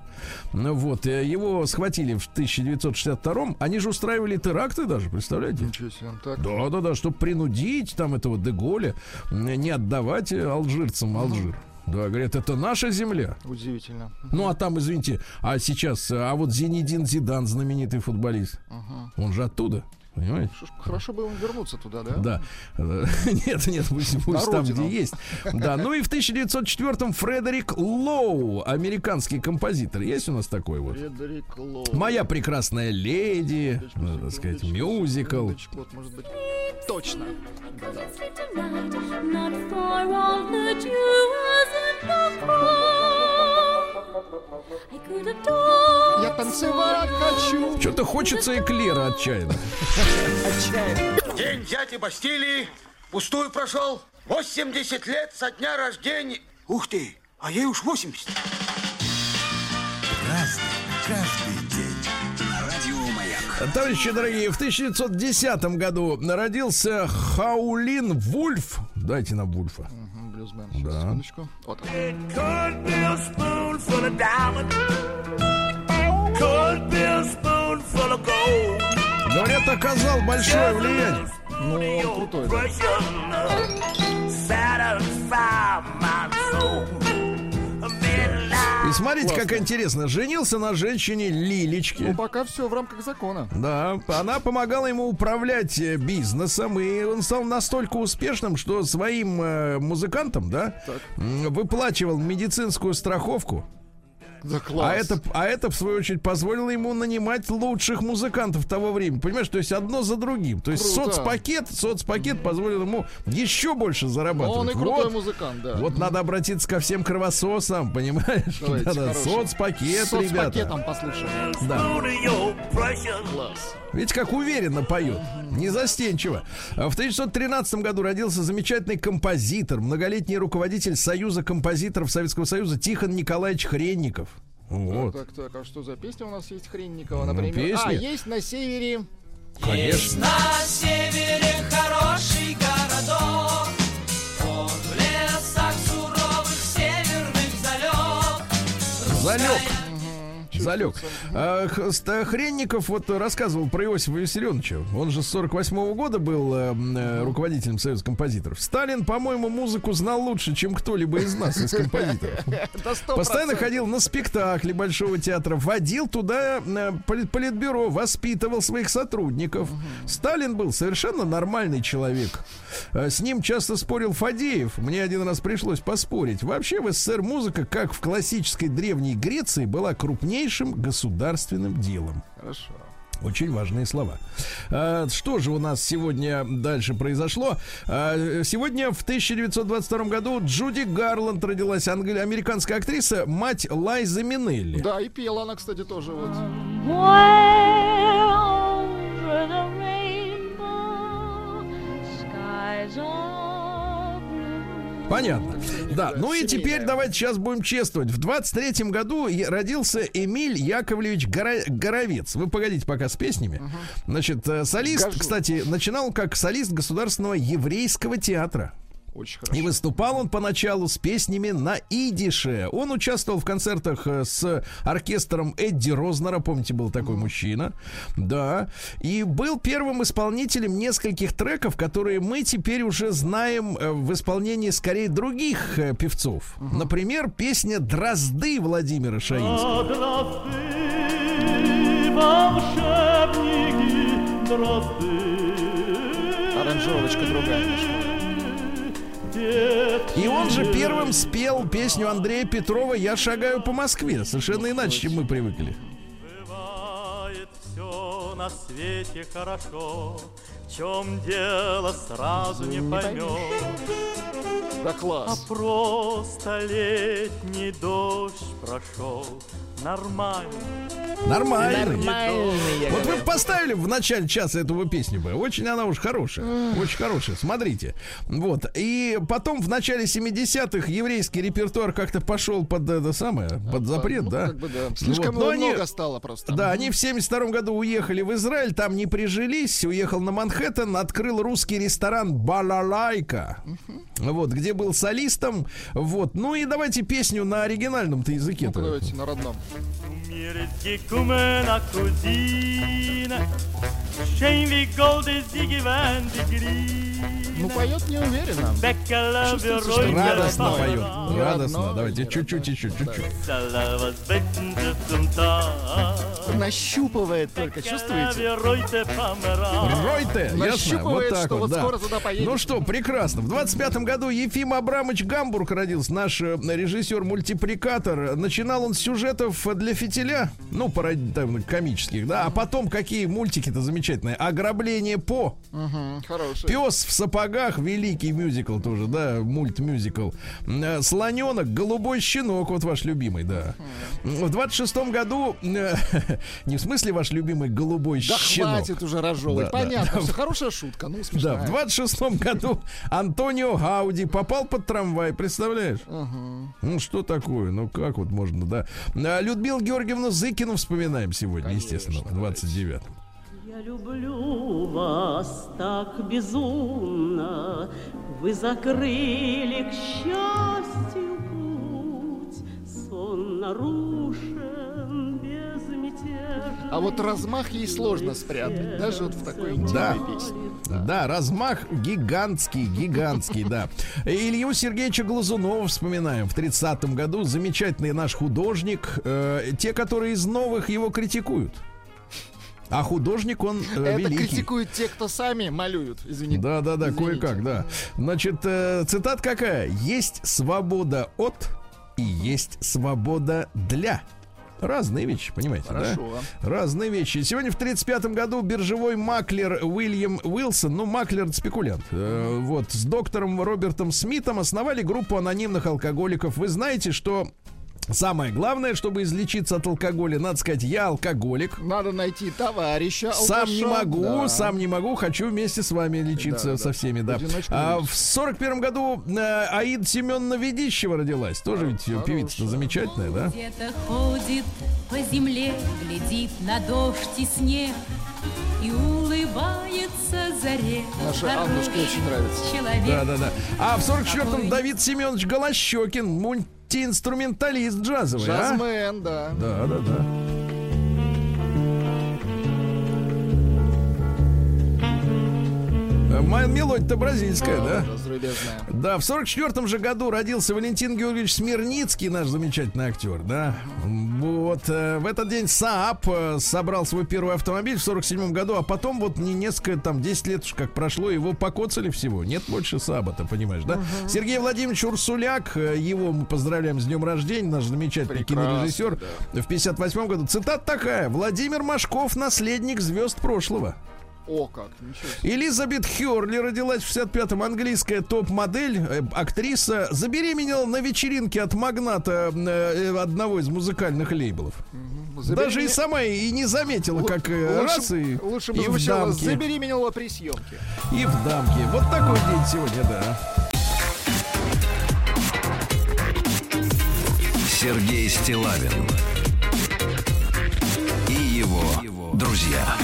[SPEAKER 1] Ну вот, э, его схватили в 1962-м, они же устраивали теракты даже, представляете?
[SPEAKER 2] Ничего себе, он так.
[SPEAKER 1] Да, да, да, чтобы принудить там этого Деголя не отдавать э, алжирцам Алжир. Да, говорят, это наша земля.
[SPEAKER 2] Удивительно.
[SPEAKER 1] Ну, а там, извините, а сейчас, а вот Зенедин Зидан, знаменитый футболист,
[SPEAKER 2] Ага.
[SPEAKER 1] он же оттуда, понимаете?
[SPEAKER 2] Хорошо бы ему вернуться туда, да?
[SPEAKER 1] Да. Нет, нет, пусть, пусть там, где есть. Да, ну и в 1904-м Фредерик Лоу, американский композитор. Есть у нас такой вот?
[SPEAKER 2] Фредерик Лоу.
[SPEAKER 1] Моя прекрасная леди,
[SPEAKER 2] Секундочку,
[SPEAKER 1] ну, так сказать, мюзикл.
[SPEAKER 2] вот, может быть. Точно.
[SPEAKER 6] Not for all in the.
[SPEAKER 2] Я танцевать хочу.
[SPEAKER 1] Что-то хочется эклера отчаянно.
[SPEAKER 2] Отчаянно.
[SPEAKER 5] День дяди Бастилии пустую прошел. 80 лет со дня рождения. Ух ты, а ей уж 80.
[SPEAKER 3] Разный, каждый.
[SPEAKER 1] Товарищи дорогие, в 1910 году родился Хаулин Вульф. Дайте нам Вульфа.
[SPEAKER 2] Блюзмен. Сейчас,
[SPEAKER 1] Да.
[SPEAKER 2] секундочку. Вот он.
[SPEAKER 7] Could be a spoonful of diamond. Could be a spoonful of gold.
[SPEAKER 1] Говорят, оказал большое влияние.
[SPEAKER 2] Ну, он крутой, да.
[SPEAKER 1] Смотрите,
[SPEAKER 2] Классно.
[SPEAKER 1] как интересно. Женился на женщине
[SPEAKER 2] Ну,
[SPEAKER 1] Лилечке.
[SPEAKER 2] пока все в рамках закона.
[SPEAKER 1] Да, она помогала ему управлять э, бизнесом, и он стал настолько успешным, что своим э, музыкантам, да,
[SPEAKER 2] Так.
[SPEAKER 1] выплачивал медицинскую страховку.
[SPEAKER 2] Да класс.
[SPEAKER 1] А это, а это, в свою очередь, позволило ему нанимать лучших музыкантов того времени. Понимаешь, то есть одно за другим. То есть
[SPEAKER 2] Круто.
[SPEAKER 1] соцпакет, соцпакет позволил ему еще больше
[SPEAKER 2] Но
[SPEAKER 1] зарабатывать.
[SPEAKER 2] он и крутой
[SPEAKER 1] вот,
[SPEAKER 2] музыкант, да.
[SPEAKER 1] вот надо обратиться ко всем кровососам, понимаешь?
[SPEAKER 2] Давайте,
[SPEAKER 1] Да-да,
[SPEAKER 2] хороший.
[SPEAKER 1] соцпакет,
[SPEAKER 2] С
[SPEAKER 1] ребята.
[SPEAKER 2] соцпакетом послушаем.
[SPEAKER 1] Да.
[SPEAKER 2] Класс.
[SPEAKER 1] Видите, как уверенно поет, не застенчиво. А В 1913 году родился замечательный композитор, многолетний руководитель Союза композиторов Советского Союза Тихон Николаевич Хренников. Вот.
[SPEAKER 2] Так, так, так, а что за песня у нас есть Хренникова,
[SPEAKER 1] Ну,
[SPEAKER 2] например?
[SPEAKER 1] песня.
[SPEAKER 2] А, есть на севере.
[SPEAKER 1] Конечно.
[SPEAKER 8] На севере хороший городок, Он в лесах суровых северных залег.
[SPEAKER 1] Залег. Залег. А, Хренников вот рассказывал про Иосифа Виссарионовича. Он же с 48 года был э, э, руководителем Союза композиторов. Сталин, по-моему, музыку знал лучше, чем кто-либо из нас, из композиторов. Постоянно ходил на спектакли Большого театра, водил туда э, поли- политбюро, воспитывал своих сотрудников. Сталин был совершенно нормальный человек. Э, С ним часто спорил Фадеев. Мне один раз пришлось поспорить. Вообще в СССР музыка, как в классической древней Греции, была крупнейшим государственным делом.
[SPEAKER 2] Хорошо.
[SPEAKER 1] Очень важные слова. А, Что же у нас сегодня дальше произошло? А, Сегодня в 1922 году Джуди Гарланд родилась, англи- американская актриса, мать Лайза Минелли.
[SPEAKER 2] Да, и пела она, кстати, тоже вот.
[SPEAKER 1] Понятно. Да, ну и теперь давайте сейчас будем чествовать. В 23-м году родился Эмиль Яковлевич Гора- Горовец. Вы погодите пока с песнями. Значит, э, солист, кстати, начинал как солист Государственного еврейского театра.
[SPEAKER 2] Очень
[SPEAKER 1] И
[SPEAKER 2] хорошо.
[SPEAKER 1] выступал он поначалу с песнями на идише. Он участвовал в концертах э, с оркестром Эдди Рознера, помните, был такой мужчина. Да. И был первым исполнителем нескольких треков, которые мы теперь уже знаем э, в исполнении скорее других э, певцов. Например, песня «Дрозды» Владимира Шаинского.
[SPEAKER 2] Аранжировочка другая.
[SPEAKER 1] И он же первым спел песню Андрея Петрова «Я шагаю по Москве». Совершенно иначе, чем мы привыкли.
[SPEAKER 9] Бывает все на свете хорошо, в чем дело сразу не поймешь.
[SPEAKER 2] Да
[SPEAKER 9] А
[SPEAKER 2] класс.
[SPEAKER 9] просто летний дождь прошел, нормально.
[SPEAKER 1] Нормальный.
[SPEAKER 2] Нормальный, я
[SPEAKER 1] Вот вы поставили в начале часа эту песню бы. Очень она уж хорошая. Очень хорошая. Смотрите. Вот. И потом в начале 70-х еврейский репертуар как-то пошел под это самое, под запрет,
[SPEAKER 2] Ну,
[SPEAKER 1] да?
[SPEAKER 2] как бы да. Слишком
[SPEAKER 1] Вот. Но
[SPEAKER 2] его
[SPEAKER 1] они-
[SPEAKER 2] много стало просто.
[SPEAKER 1] Да, они в 72 году уехали в Израиль, там не прижились, уехал на Манхэттен, открыл русский ресторан Балалайка, вот, где был солистом, вот. Ну и давайте песню на оригинальном-то языке.
[SPEAKER 2] Ну-ка, давайте на родном.
[SPEAKER 9] Tu mi resti come una cosina
[SPEAKER 2] Ну, поет неуверенно. Чувствуется, что
[SPEAKER 1] Радостно поет, радостно. Давайте чуть-чуть еще, чуть-чуть.
[SPEAKER 2] Нащупывает только, чувствуете?
[SPEAKER 1] Ройте, ясно? Вот так
[SPEAKER 2] что
[SPEAKER 1] вот, да.
[SPEAKER 2] скоро туда поедет.
[SPEAKER 1] Ну что, прекрасно. В 25-м году Ефим Абрамович Гамбург родился, наш э, режиссер-мультипликатор. Начинал он с сюжетов для фитиля, ну, там, комических, да, а потом какие мультики-то замечательные. «Ограбление по»,
[SPEAKER 2] Хороший.
[SPEAKER 1] «Пес в сапогах», великий мюзикл тоже, да, мульт-мюзикл. Э, «Слоненок», «Голубой щенок», вот ваш любимый, да. В 26-м году, э, не в смысле ваш любимый «Голубой
[SPEAKER 2] Да
[SPEAKER 1] щенок»,
[SPEAKER 2] хватит уже разжевывать.
[SPEAKER 1] Да, да.
[SPEAKER 2] Понятно, все хорошая шутка, ну
[SPEAKER 1] да,
[SPEAKER 2] смешная.
[SPEAKER 1] в 26 году Антонио Гауди попал под трамвай, представляешь? Ну, что такое? Ну, как вот можно, да? А, Людмилу Георгиевну Зыкину вспоминаем сегодня, естественно, в 29
[SPEAKER 10] Я люблю вас так безумно, Вы закрыли к счастью путь, Сон нарушен безмятежно.
[SPEAKER 2] А вот размах ей сложно спрятать, даже вот в такой
[SPEAKER 1] Да.
[SPEAKER 2] интимной песне.
[SPEAKER 1] Да, размах гигантский, гигантский, да. Илью Сергеевича Глазунова вспоминаем в 30-м году. Замечательный наш художник. Э, те, которые из новых его критикуют. А художник он э,
[SPEAKER 2] Это
[SPEAKER 1] великий.
[SPEAKER 2] критикуют те, кто сами малюют, извините.
[SPEAKER 1] Да, да, да, кое-как, да. Значит, э, цитат какая? Есть свобода от и есть свобода для. Разные вещи, понимаете,
[SPEAKER 2] Хорошо.
[SPEAKER 1] да? Разные вещи. Сегодня в 35 году биржевой маклер Уильям Уилсон, ну, маклер спекулянт, э, вот, с доктором Робертом Смитом основали группу анонимных алкоголиков. Вы знаете, что Самое главное, чтобы излечиться от алкоголя, надо сказать, я алкоголик.
[SPEAKER 2] Надо найти товарища.
[SPEAKER 1] Сам не
[SPEAKER 2] алкаша.
[SPEAKER 1] могу,
[SPEAKER 2] Да.
[SPEAKER 1] сам не могу, хочу вместе с вами лечиться
[SPEAKER 2] Да, да.
[SPEAKER 1] со всеми, да. А, в сорок первом году э, Аида Семеновна Ведищева родилась. Тоже ведь певица замечательная, да?
[SPEAKER 6] Где-то ходит по земле, глядит на дождь и снег и улыбается заре.
[SPEAKER 2] Наша Аннушке очень нравится.
[SPEAKER 6] Человек.
[SPEAKER 1] Да, да, да. А в 44-м Давид Семенович Голощекин, мультиинструменталист джазовый, а?
[SPEAKER 2] Джазмен, да.
[SPEAKER 1] Да, да, да. Моя Мелодия-то бразильская, да? Да, в 44 же году родился Валентин Георгиевич Смирницкий, наш замечательный актер, да. Вот, э, в этот день СААП э, собрал свой первый автомобиль в 47 году, а потом вот не несколько, там, 10 лет уж как прошло, его покоцали всего. Нет больше СААБа-то, понимаешь, да? Сергей Владимирович Урсуляк, э, его мы поздравляем с днем рождения, наш замечательный
[SPEAKER 2] Прекрасно,
[SPEAKER 1] кинорежиссер. В 58 году цитата такая. Владимир Машков, наследник звезд прошлого.
[SPEAKER 2] О, как, ничего себе.
[SPEAKER 1] Элизабет Херли родилась в 65-м, английская топ-модель, э, актриса, забеременела на вечеринке от магната э, одного из музыкальных лейблов. Даже и сама и не заметила, как э,
[SPEAKER 2] лучше,
[SPEAKER 1] раз и,
[SPEAKER 2] лучше бы
[SPEAKER 1] и в дамке.
[SPEAKER 2] забеременела при съемке.
[SPEAKER 1] И в дамке. Вот такой день сегодня, да.
[SPEAKER 3] Сергей Стилавин и его друзья.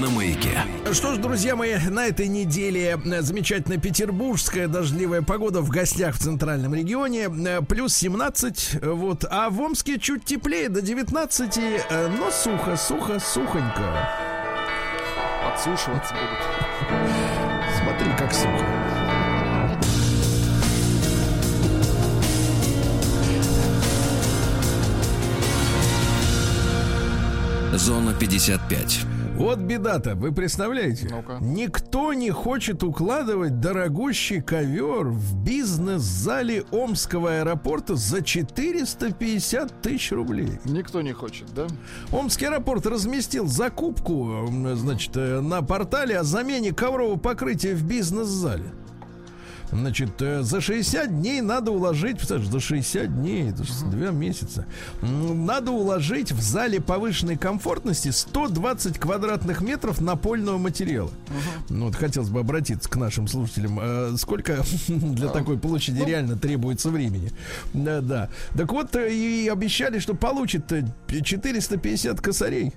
[SPEAKER 3] На маяке.
[SPEAKER 1] Что ж, друзья мои, на этой неделе э, замечательная петербургская дождливая погода в гостях в центральном регионе. э, Плюс 17, э, вот. А в Омске чуть теплее, до 19, э, но сухо, сухо, сухонько.
[SPEAKER 2] Подсушиваться будут.
[SPEAKER 1] Смотри, как сухо.
[SPEAKER 3] Зона 55.
[SPEAKER 1] Вот беда-то, вы представляете?
[SPEAKER 2] Ну-ка.
[SPEAKER 1] Никто не хочет укладывать дорогущий ковер в бизнес-зале Омского аэропорта за 450 тысяч рублей.
[SPEAKER 2] Никто не хочет, да?
[SPEAKER 1] Омский аэропорт разместил закупку, значит, э, на портале о замене коврового покрытия в бизнес-зале. Значит, э, за 60 дней надо уложить, представляешь, за 60 дней, это же два месяца, М, надо уложить в зале повышенной комфортности 120 квадратных метров напольного материала. Ну, вот хотелось бы обратиться к нашим слушателям. Э, Сколько для такой площади реально требуется времени? Да, да. Так вот, э, и обещали, что получит э, 450 косарей.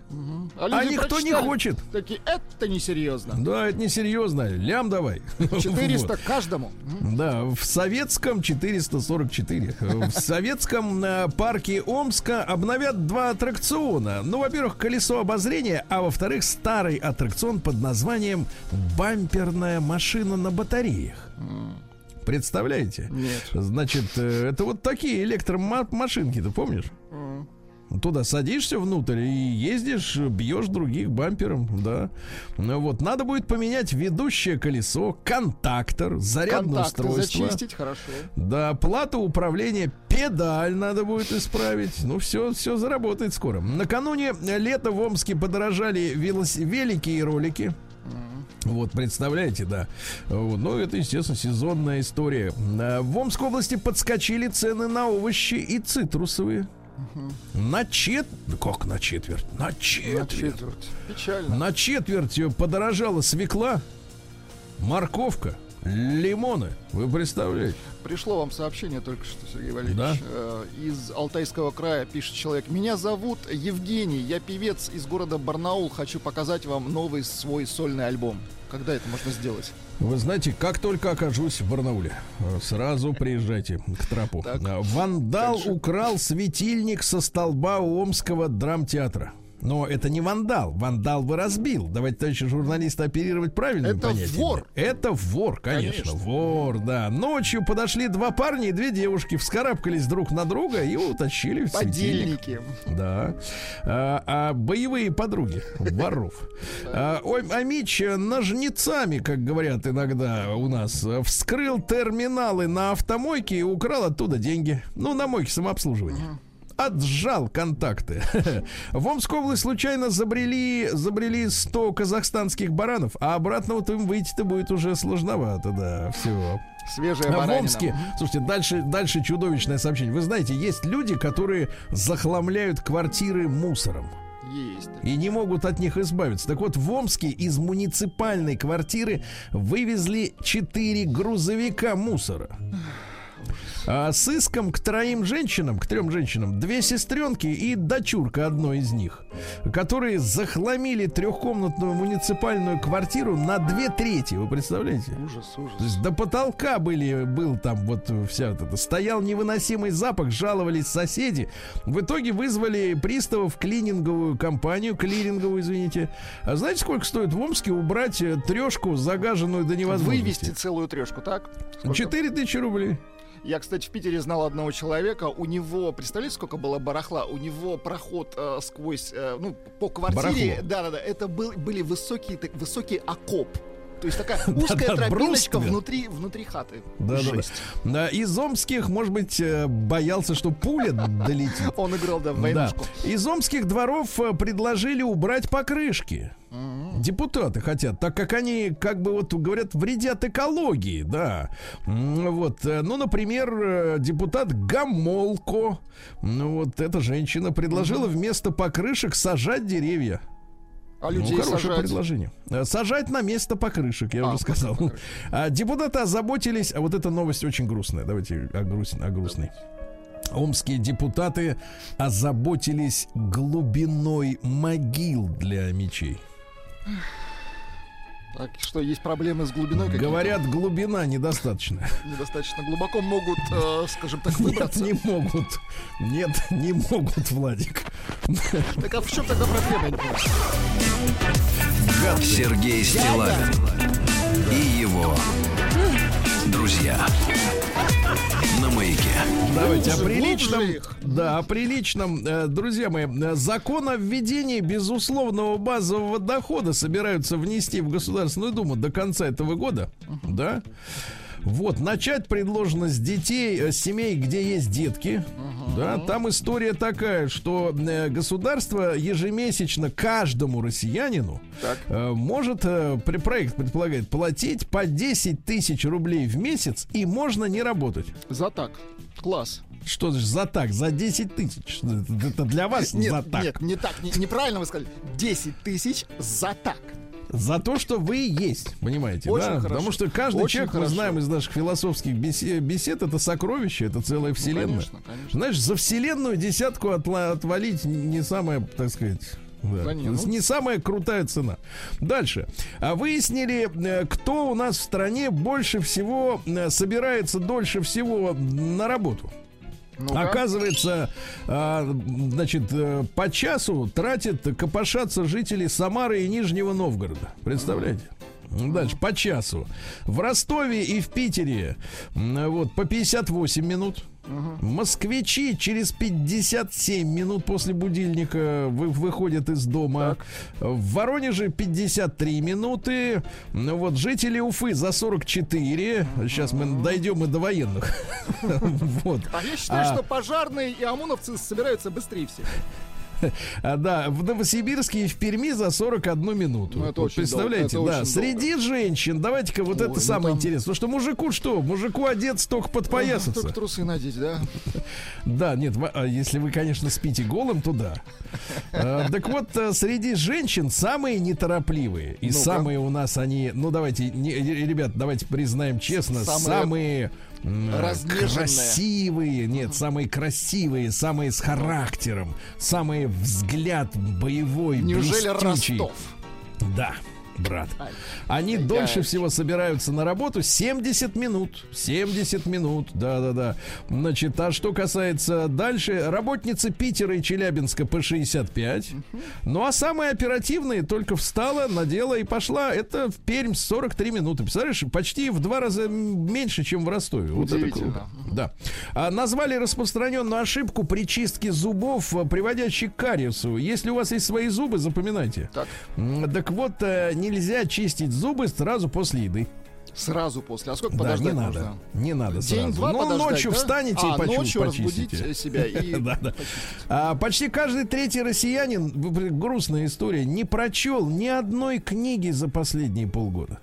[SPEAKER 2] А,
[SPEAKER 1] А никто не хочет.
[SPEAKER 2] Такие, это несерьезно.
[SPEAKER 1] Да, это несерьезно. Лям давай.
[SPEAKER 2] 400
[SPEAKER 1] Вот.
[SPEAKER 2] каждому.
[SPEAKER 1] Да, в советском 444. В советском э, парке Омска обновят два аттракциона. Ну, во-первых, колесо обозрения, а во-вторых, старый аттракцион под названием «Бамперная машина на батареях». Представляете?
[SPEAKER 2] Нет.
[SPEAKER 1] Значит, э, это вот такие электромашинки, ты помнишь? Туда садишься внутрь и ездишь, бьешь других бампером, да. Ну вот, надо будет поменять ведущее колесо, контактор, зарядное
[SPEAKER 2] Контакты
[SPEAKER 1] устройство.
[SPEAKER 2] зачистить, хорошо.
[SPEAKER 1] Да, плату управления, педаль надо будет исправить. Ну, все, все заработает скоро. Накануне лета в Омске подорожали велос... велики и ролики. Вот, представляете, да. Вот, ну, это, естественно, сезонная история. А, В Омской области подскочили цены на овощи и цитрусовые. На чет... Как на четверть? На
[SPEAKER 2] На
[SPEAKER 1] четверть.
[SPEAKER 2] четверть. Печально.
[SPEAKER 1] На четверть подорожала свекла, морковка, лимоны. Вы представляете?
[SPEAKER 2] Пришло вам сообщение только что, Сергей Валерьевич.
[SPEAKER 1] Да.
[SPEAKER 2] Э, Из Алтайского края пишет человек. Меня зовут Евгений, я певец из города Барнаул. Хочу показать вам новый свой сольный альбом. Когда это можно сделать?
[SPEAKER 1] Вы знаете, как только окажусь в Барнауле, э, сразу приезжайте к трапу.
[SPEAKER 2] Так.
[SPEAKER 1] Вандал
[SPEAKER 2] Дальше.
[SPEAKER 1] украл светильник со столба Омского драмтеатра. Но это не вандал. Вандал бы разбил. Давайте, товарищи журналисты, оперировать правильным
[SPEAKER 2] Это
[SPEAKER 1] понятием.
[SPEAKER 2] вор.
[SPEAKER 1] Это вор, конечно.
[SPEAKER 2] Конечно.
[SPEAKER 1] Вор, да. Ночью подошли два парня и две девушки, вскарабкались друг на друга и утащили в.
[SPEAKER 2] Подельники.
[SPEAKER 1] Да. А, а боевые подруги воров. А, а Мич ножницами, как говорят иногда у нас, вскрыл терминалы на автомойке и украл оттуда деньги. Ну, на мойке самообслуживания. Отжал контакты. В Омскую область случайно забрели, забрели 100 казахстанских баранов, а обратно вот им выйти-то будет уже сложновато, да, все.
[SPEAKER 2] Свежая
[SPEAKER 1] А в
[SPEAKER 2] баранина.
[SPEAKER 1] Омске, слушайте, дальше, дальше чудовищное сообщение. Вы знаете, есть люди, которые захламляют квартиры мусором
[SPEAKER 2] Есть.
[SPEAKER 1] и не могут от них избавиться. Так вот, в Омске из муниципальной квартиры вывезли 4 грузовика мусора. А с иском к троим женщинам, к трем женщинам, две сестренки и дочурка одной из них, которые захламили трехкомнатную муниципальную квартиру на две трети. Вы представляете?
[SPEAKER 2] Ужас, ужас.
[SPEAKER 1] То есть до потолка были, был там вот вся вот это. Стоял невыносимый запах, жаловались соседи. В итоге вызвали приставов клининговую компанию, клиринговую, извините. А знаете, сколько стоит в Омске убрать э, трешку, загаженную до невозможности?
[SPEAKER 2] Вывести целую трешку, так?
[SPEAKER 1] 4 тысячи рублей.
[SPEAKER 2] Я, кстати, в Питере знал одного человека. У него, представляете, сколько было барахла? У него проход э, сквозь, э, ну, по квартире.
[SPEAKER 1] Барахло.
[SPEAKER 2] Да-да-да. Это был, были высокие, так- высокий окоп. То есть такая узкая тропиночка внутри, внутри хаты.
[SPEAKER 1] Да, да, да. Из омских, может быть, э, боялся, что пуля долетит.
[SPEAKER 2] Он играл, да, в
[SPEAKER 1] Да.
[SPEAKER 2] войнушку.
[SPEAKER 1] Из омских дворов э, предложили убрать покрышки. Депутаты хотят, так как они, как бы вот говорят, вредят экологии, да. Вот, э, ну, например, депутат Гамолко, ну вот эта женщина предложила вместо покрышек сажать деревья.
[SPEAKER 2] А людей
[SPEAKER 1] ну, хорошее
[SPEAKER 2] сажать.
[SPEAKER 1] предложение. Э, Сажать на место покрышек, я
[SPEAKER 2] А,
[SPEAKER 1] уже сказал. А, депутаты озаботились, а вот эта новость очень грустная. Давайте о, груст- о грустной. Омские депутаты озаботились глубиной могил для мечей.
[SPEAKER 2] Так что, есть проблемы с глубиной какие-то?
[SPEAKER 1] Говорят, глубина недостаточно.
[SPEAKER 2] Недостаточно глубоко могут, э, скажем так,
[SPEAKER 1] Нет,
[SPEAKER 2] выбраться.
[SPEAKER 1] не могут. Нет, не могут, Владик.
[SPEAKER 2] Так а в чем тогда проблема? понимаю?
[SPEAKER 3] Сергей Стилавин и его друзья на маяке.
[SPEAKER 1] Давайте о приличном. Да, о приличном. Э, Друзья мои, э, закон о введении безусловного базового дохода собираются внести в Государственную Думу до конца этого года. Да? Вот, начать предложено с детей, э, с семей, где есть детки. Да, там история такая, что э, государство ежемесячно каждому россиянину
[SPEAKER 2] Так.
[SPEAKER 1] э, может, проект предполагает, платить по 10 тысяч рублей в месяц, и можно не работать.
[SPEAKER 2] За так. Класс.
[SPEAKER 1] Что же за так? За 10 тысяч? Это для вас
[SPEAKER 2] Нет,
[SPEAKER 1] за так.
[SPEAKER 2] нет, не так. не- неправильно вы сказали. 10 тысяч за так.
[SPEAKER 1] За то, что вы есть, понимаете,
[SPEAKER 2] Очень
[SPEAKER 1] да?
[SPEAKER 2] хорошо.
[SPEAKER 1] Потому что каждый
[SPEAKER 2] Очень
[SPEAKER 1] человек,
[SPEAKER 2] хорошо.
[SPEAKER 1] мы знаем из наших философских бесе- бесед, это сокровище, это целая вселенная.
[SPEAKER 2] Ну, конечно, конечно.
[SPEAKER 1] Знаешь, за вселенную десятку отла- отвалить не самая, так сказать. да,
[SPEAKER 2] Да не, ну.
[SPEAKER 1] Не самая крутая цена. Дальше. А выяснили, э, кто у нас в стране больше всего э, собирается дольше всего на работу.
[SPEAKER 2] Ну-ка.
[SPEAKER 1] Оказывается, а, значит, э, по часу тратят копошатся жители Самары и Нижнего Новгорода. Представляете? Дальше, по часу. В Ростове и в Питере вот, по 58 минут. Москвичи через 57 минут после будильника вы- выходят из дома. В Воронеже 53 минуты. Ну Вот жители Уфы за 44. Сейчас мы дойдем и до военных. Вот.
[SPEAKER 2] А я считаю,
[SPEAKER 1] А-
[SPEAKER 2] что пожарные и ОМОНовцы собираются быстрее всех.
[SPEAKER 1] А, да, в Новосибирске и в Перми за 41 минуту.
[SPEAKER 2] Ну, это
[SPEAKER 1] Вот
[SPEAKER 2] очень
[SPEAKER 1] представляете,
[SPEAKER 2] долго, это
[SPEAKER 1] да.
[SPEAKER 2] очень
[SPEAKER 1] Среди женщин, давайте-ка вот
[SPEAKER 2] Ой,
[SPEAKER 1] это
[SPEAKER 2] ну
[SPEAKER 1] самое
[SPEAKER 2] там-
[SPEAKER 1] интересное. Потому что мужику что? Мужику одеться только подпоясаться.
[SPEAKER 2] Только трусы надеть, да?
[SPEAKER 1] Да, нет, а если вы, конечно, спите голым, то да. А, Так вот, а, среди женщин самые неторопливые. И самые у нас они, ну давайте, не- ребят, давайте признаем честно,
[SPEAKER 2] Самые.
[SPEAKER 1] Красивые, нет, самые красивые, самые с характером, самые взгляд боевой,
[SPEAKER 2] Неужели
[SPEAKER 1] блестючий.
[SPEAKER 2] Ростов?
[SPEAKER 1] Да, брат. Они
[SPEAKER 2] Ай-яй.
[SPEAKER 1] дольше всего собираются на работу 70 минут. 70 минут, да-да-да. Значит, а что касается дальше, работницы Питера и Челябинска по 65. Ну, а самые оперативные только встала, надела и пошла. Это в Пермь 43 минуты. Представляешь, почти в два раза меньше, чем в Ростове. Вот это круто. Да. А, назвали распространенную ошибку при чистке зубов, э, приводящей к кариесу. Если у вас есть свои зубы, запоминайте.
[SPEAKER 2] Так.
[SPEAKER 1] Так вот, э, нельзя чистить зубы сразу после еды.
[SPEAKER 2] Сразу после. А сколько
[SPEAKER 1] Да,
[SPEAKER 2] подождать
[SPEAKER 1] не надо.
[SPEAKER 2] нужно?
[SPEAKER 1] Не надо сразу.
[SPEAKER 2] День-два
[SPEAKER 1] ну, ночью
[SPEAKER 2] да?
[SPEAKER 1] встанете
[SPEAKER 2] а,
[SPEAKER 1] и почу-
[SPEAKER 2] ночью
[SPEAKER 1] почистите.
[SPEAKER 2] себя и...
[SPEAKER 1] Да, да. А, почти каждый третий россиянин, грустная история, не прочел ни одной книги за последние полгода.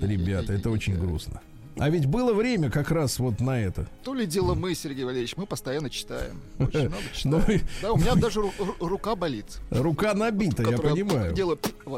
[SPEAKER 1] Ребята, это очень грустно. А ведь было время как раз вот на это.
[SPEAKER 2] То ли дело мы, Сергей Валерьевич, мы постоянно читаем. Очень много
[SPEAKER 1] Ну,
[SPEAKER 2] читаем. Да, у меня даже ру- ру- рука болит.
[SPEAKER 1] Рука набита, я понимаю.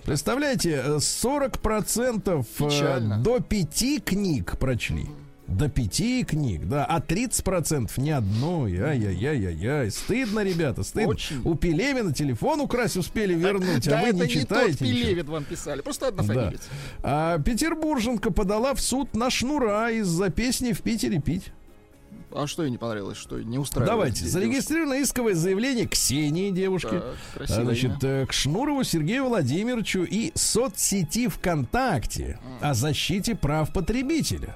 [SPEAKER 1] Представляете, э, 40% э,
[SPEAKER 2] Печально.
[SPEAKER 1] до пяти книг прочли. До пяти книг, да, а 30% ни одной. Ай-яй-яй-яй-яй. Стыдно, ребята, стыдно.
[SPEAKER 2] Очень.
[SPEAKER 1] У Пелевина телефон украсть успели вернуть,
[SPEAKER 2] Да,
[SPEAKER 1] а вы
[SPEAKER 2] это
[SPEAKER 1] не
[SPEAKER 2] не тот
[SPEAKER 1] читаете ничего.
[SPEAKER 2] Пелевин вам писали, просто одна
[SPEAKER 1] Да.
[SPEAKER 2] фамилия.
[SPEAKER 1] А петербурженка подала в суд на шнура из-за песни «В Питере пить».
[SPEAKER 2] А что ей не понравилось, что не устраивает?
[SPEAKER 1] Давайте, зарегистрировано исковое заявление Ксении, девушки.
[SPEAKER 2] Так,
[SPEAKER 1] А, Значит, э, к Шнурову Сергею Владимировичу и соцсети ВКонтакте о защите прав потребителя.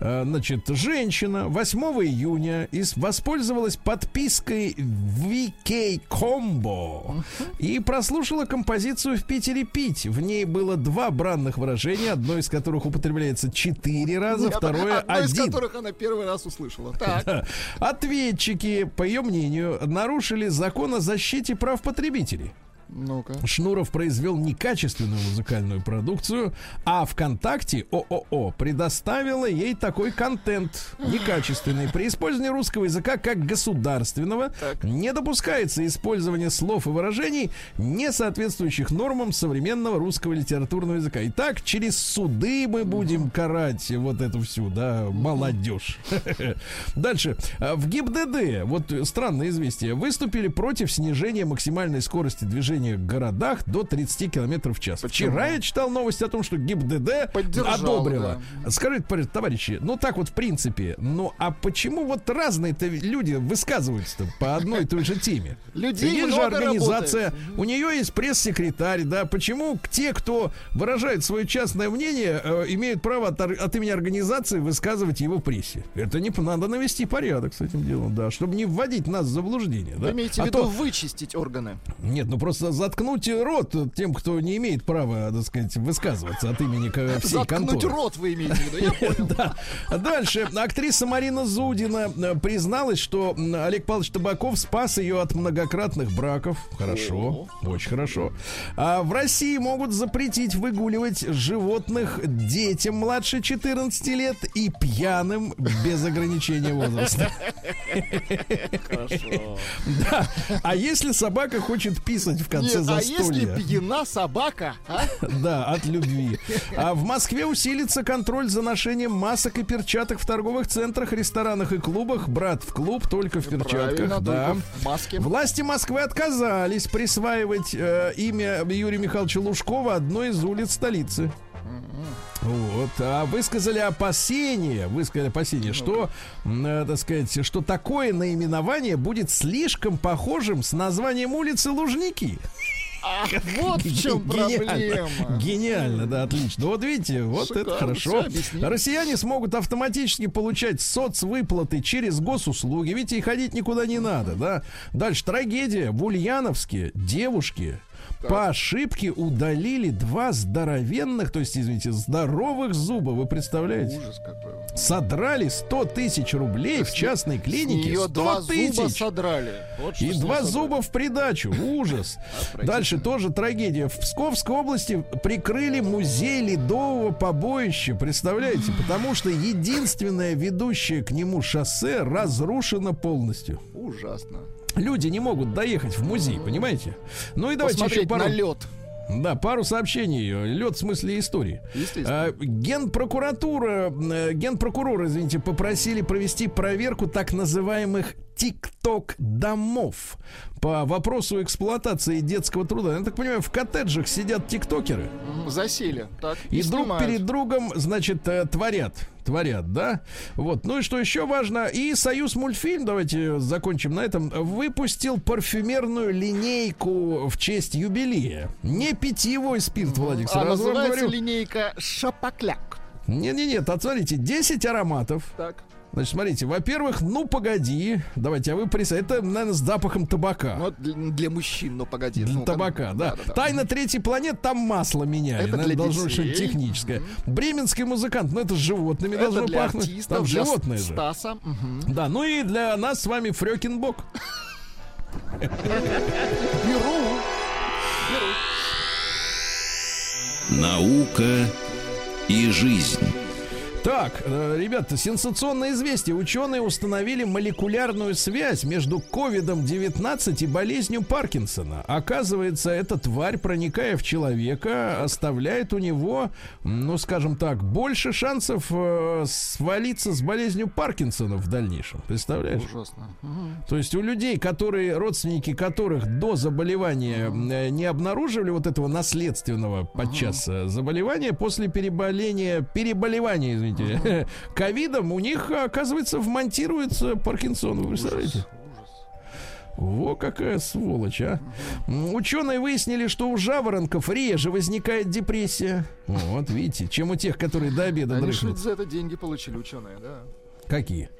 [SPEAKER 1] Э, Значит, женщина 8 июня из, воспользовалась подпиской VK Combo и прослушала композицию «В Питере пить». В ней было два бранных выражения, одно из которых употребляется четыре раза,
[SPEAKER 2] Нет,
[SPEAKER 1] второе
[SPEAKER 2] одно из
[SPEAKER 1] один.
[SPEAKER 2] которых она первый раз услышала. Так.
[SPEAKER 1] Ответчики, по ее мнению, нарушили закон о защите прав потребителей.
[SPEAKER 2] Ну-ка.
[SPEAKER 1] Шнуров произвел некачественную музыкальную продукцию, а ВКонтакте ООО предоставила ей такой контент некачественный. При использовании русского языка как государственного не допускается использование слов и выражений, не соответствующих нормам современного русского литературного языка. Итак, через суды мы будем карать вот эту всю, да, молодежь. Дальше. В ГИБДД, вот странное известие, выступили против снижения максимальной скорости движения в городах до 30 километров в час.
[SPEAKER 2] Почему?
[SPEAKER 1] Вчера я читал новость о том, что ГИБДД
[SPEAKER 2] Поддержала,
[SPEAKER 1] одобрила. Скажите, товарищ- товарищи, ну так вот в принципе, ну а почему вот разные-то люди высказываются по одной и той же теме?
[SPEAKER 2] Людей
[SPEAKER 1] есть же организация, у нее есть пресс-секретарь, да, почему те, кто выражает свое частное мнение, э, имеют право от, от имени организации высказывать его в прессе? Это не надо навести порядок с этим делом, да, чтобы не вводить нас в заблуждение.
[SPEAKER 2] Вы
[SPEAKER 1] да.
[SPEAKER 2] имеете в
[SPEAKER 1] А
[SPEAKER 2] виду
[SPEAKER 1] то-
[SPEAKER 2] вычистить органы?
[SPEAKER 1] нет, ну просто заткнуть рот тем, кто не имеет права, так сказать, высказываться от имени всей
[SPEAKER 2] Заткнуть
[SPEAKER 1] конторы.
[SPEAKER 2] рот вы имеете в виду, я понял.
[SPEAKER 1] Да. Дальше. Актриса Марина Зудина э, призналась, что Олег Павлович Табаков спас ее от многократных браков. Хорошо. Очень хорошо. А в России могут запретить выгуливать животных детям младше 14 лет и пьяным без ограничения возраста. Да. А если собака хочет писать в конце
[SPEAKER 2] Нет, а если пьяна собака, а?
[SPEAKER 1] Да, от любви. А в Москве усилится контроль за ношением масок и перчаток в торговых центрах, ресторанах и клубах. Брат в клуб только в перчатках. Да.
[SPEAKER 2] в маске.
[SPEAKER 1] Власти Москвы отказались присваивать э, имя Юрия Михайловича Лужкова одной из улиц столицы. Вот, а высказали опасения, высказали опасения, что, э, так сказать, что такое наименование будет слишком похожим с названием улицы Лужники.
[SPEAKER 2] Ах, вот в чем
[SPEAKER 1] Гениально.
[SPEAKER 2] проблема.
[SPEAKER 1] Гениально, да, отлично. Вот видите, вот
[SPEAKER 2] Шикарно,
[SPEAKER 1] это хорошо. Россияне смогут автоматически получать соцвыплаты через госуслуги. Видите, и ходить никуда не надо, да. Дальше трагедия. В Ульяновске девушки по ошибке удалили два здоровенных, то есть, извините, здоровых зуба. Вы представляете?
[SPEAKER 2] Ужас какой.
[SPEAKER 1] Содрали 100 тысяч рублей в частной клинике.
[SPEAKER 2] Ее
[SPEAKER 1] 100
[SPEAKER 2] два зуба содрали. Вот
[SPEAKER 1] И два
[SPEAKER 2] содрали.
[SPEAKER 1] зуба в придачу. Ужас. Дальше тоже трагедия. В Псковской области прикрыли музей ледового побоища. Представляете? Потому что единственное ведущее к нему шоссе разрушено полностью.
[SPEAKER 2] Ужасно.
[SPEAKER 1] Люди не могут доехать в музей, понимаете? Ну и давайте еще пару...
[SPEAKER 2] на лед.
[SPEAKER 1] Да, пару сообщений. Лед в смысле истории. А, Генпрокуратура, э, генпрокурор, извините, попросили провести проверку так называемых ТикТок домов по вопросу эксплуатации детского труда. Я так понимаю, в коттеджах сидят тиктокеры
[SPEAKER 2] Засели. Так,
[SPEAKER 1] и друг
[SPEAKER 2] снимают.
[SPEAKER 1] перед другом, значит, э, творят. Творят, да? Вот. Ну и что еще важно? И Союз мультфильм, давайте закончим на этом, выпустил парфюмерную линейку в честь юбилея. Не питьевой спирт, Владик,
[SPEAKER 2] А
[SPEAKER 1] сразу вам
[SPEAKER 2] называется
[SPEAKER 1] говорю.
[SPEAKER 2] линейка Шапокляк.
[SPEAKER 1] Не-не-не, смотрите, 10 ароматов.
[SPEAKER 2] Так.
[SPEAKER 1] Значит, смотрите, во-первых, ну погоди. Давайте, а вы прис... Это, наверное, с запахом табака.
[SPEAKER 2] Вот для, мужчин, ну погоди.
[SPEAKER 1] Для
[SPEAKER 2] ну,
[SPEAKER 1] табака, да.
[SPEAKER 2] да-да-да.
[SPEAKER 1] Тайна третьей планет, там масло меняли.
[SPEAKER 2] Это
[SPEAKER 1] Наверное,
[SPEAKER 2] для
[SPEAKER 1] должно быть
[SPEAKER 2] детей.
[SPEAKER 1] техническое. Бременский музыкант, ну это с животными
[SPEAKER 2] Это
[SPEAKER 1] должно
[SPEAKER 2] для
[SPEAKER 1] пахнуть.
[SPEAKER 2] артистов,
[SPEAKER 1] там
[SPEAKER 2] для
[SPEAKER 1] животное же.
[SPEAKER 2] Стаса. Мгм.
[SPEAKER 1] Да, ну и для нас с вами Фрёкинбок.
[SPEAKER 2] Беру.
[SPEAKER 3] Наука и жизнь.
[SPEAKER 1] Так, э, ребята, сенсационное известие. Ученые установили молекулярную связь между ковидом-19 и болезнью Паркинсона. Оказывается, эта тварь, проникая в человека, оставляет у него, ну, скажем так, больше шансов э, свалиться с болезнью Паркинсона в дальнейшем. Представляешь?
[SPEAKER 2] Ужасно.
[SPEAKER 1] То есть у людей, которые, родственники которых до заболевания э, не обнаруживали вот этого наследственного подчас заболевания, после переболения, переболевания, извините, ковидом, у них, оказывается, вмонтируется Паркинсон. Вы представляете? Во какая сволочь, а. Ученые выяснили, что у жаворонков реже возникает депрессия. Вот, видите, чем у тех, которые до обеда
[SPEAKER 2] Они
[SPEAKER 1] дрыхнут.
[SPEAKER 2] за это деньги получили, ученые, да.
[SPEAKER 1] Какие?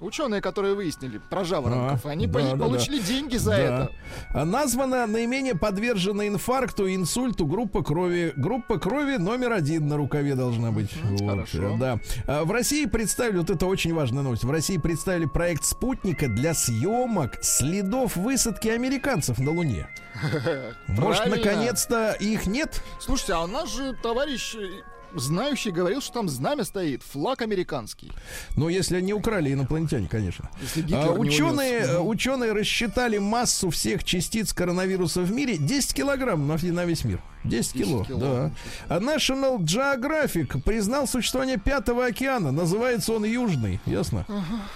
[SPEAKER 2] Ученые, которые выяснили про жаворонков,
[SPEAKER 1] А,
[SPEAKER 2] они
[SPEAKER 1] да,
[SPEAKER 2] поли-
[SPEAKER 1] да,
[SPEAKER 2] получили
[SPEAKER 1] да.
[SPEAKER 2] деньги за
[SPEAKER 1] Да.
[SPEAKER 2] это.
[SPEAKER 1] А Названа наименее подвержена инфаркту и инсульту группа крови. Группа крови номер один на рукаве должна быть. Вот,
[SPEAKER 2] хорошо.
[SPEAKER 1] э, Да. А В России представили, вот это очень важная новость, в России представили проект спутника для съемок следов высадки американцев на Луне. Может, наконец-то их нет?
[SPEAKER 2] Слушайте, а у нас же товарищ знающий говорил, что там знамя стоит, флаг американский.
[SPEAKER 1] Ну, если не украли инопланетяне, конечно. А, ученые,
[SPEAKER 2] унес.
[SPEAKER 1] ученые рассчитали массу всех частиц коронавируса в мире 10 килограмм на, на весь мир. 10 кило,
[SPEAKER 2] 10 кило,
[SPEAKER 1] да. А National Geographic признал существование пятого океана. Называется он Южный, ясно?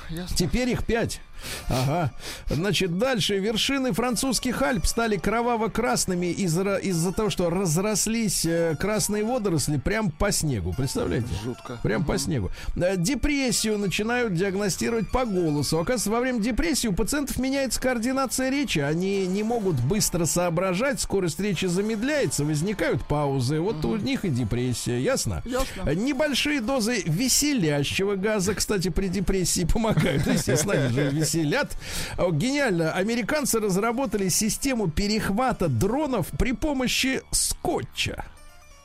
[SPEAKER 2] ясно.
[SPEAKER 1] Теперь их пять. Ага. Значит, дальше. Вершины французских Альп стали кроваво-красными из-за, из-за того, что разрослись э, красные водоросли прям по снегу. Представляете?
[SPEAKER 2] Жутко.
[SPEAKER 1] Прям по снегу. Э, Депрессию начинают диагностировать по голосу. Оказывается, во время депрессии у пациентов меняется координация речи. Они не могут быстро соображать, скорость речи замедляется, возникают паузы. Вот у них и депрессия. Ясно?
[SPEAKER 2] Ясно.
[SPEAKER 1] Э, Небольшие дозы веселящего газа, кстати, при депрессии помогают. Естественно, они же веселят. О, Гениально. Американцы разработали систему перехвата дронов при помощи скотча.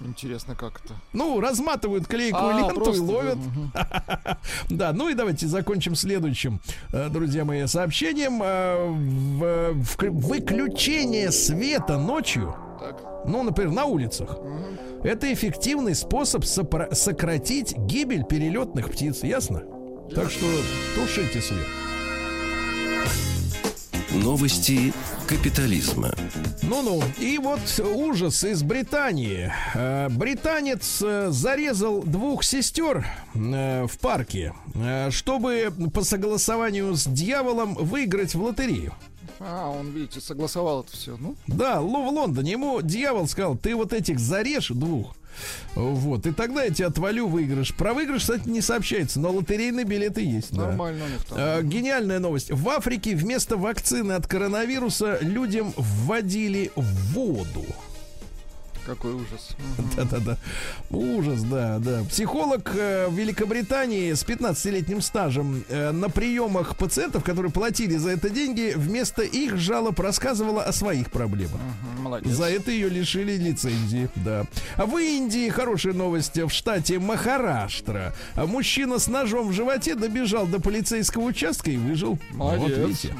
[SPEAKER 2] Интересно, как это.
[SPEAKER 1] Ну, разматывают клейкую
[SPEAKER 2] А,
[SPEAKER 1] ленту и ловят.
[SPEAKER 2] мгм.
[SPEAKER 1] Да, ну и давайте закончим следующим, э, друзья мои, сообщением. Э, в- вк- Выключение света ночью,
[SPEAKER 2] Так.
[SPEAKER 1] ну, например, на улицах, это эффективный способ сократить гибель перелетных птиц, ясно? Так что тушите свет.
[SPEAKER 11] Новости капитализма.
[SPEAKER 1] Ну-ну, и вот ужас из Британии. Э, Британец э, зарезал двух сестер э, в парке, чтобы по согласованию с дьяволом выиграть в лотерею.
[SPEAKER 2] А, он, видите, согласовал это все. Ну,
[SPEAKER 1] Да, Лу в Лондоне. Ему дьявол сказал, ты вот этих зарежь двух. Вот, и тогда я тебе отвалю выигрыш. Про выигрыш, кстати, не сообщается, но лотерейные билеты есть. да.
[SPEAKER 2] нормально там.
[SPEAKER 1] Э, Гениальная новость. В Африке вместо вакцины от коронавируса людям вводили воду.
[SPEAKER 2] Какой ужас.
[SPEAKER 1] Да-да-да. Ужас, да, да. Психолог э, в Великобритании с 15-летним стажем э, на приемах пациентов, которые платили за это деньги, вместо их жалоб рассказывала о своих проблемах.
[SPEAKER 2] Молодец.
[SPEAKER 1] За это ее лишили лицензии, да. А в Индии хорошая новость. В штате Махараштра мужчина с ножом в животе добежал до полицейского участка и выжил.
[SPEAKER 2] Молодец.
[SPEAKER 1] Вот видите.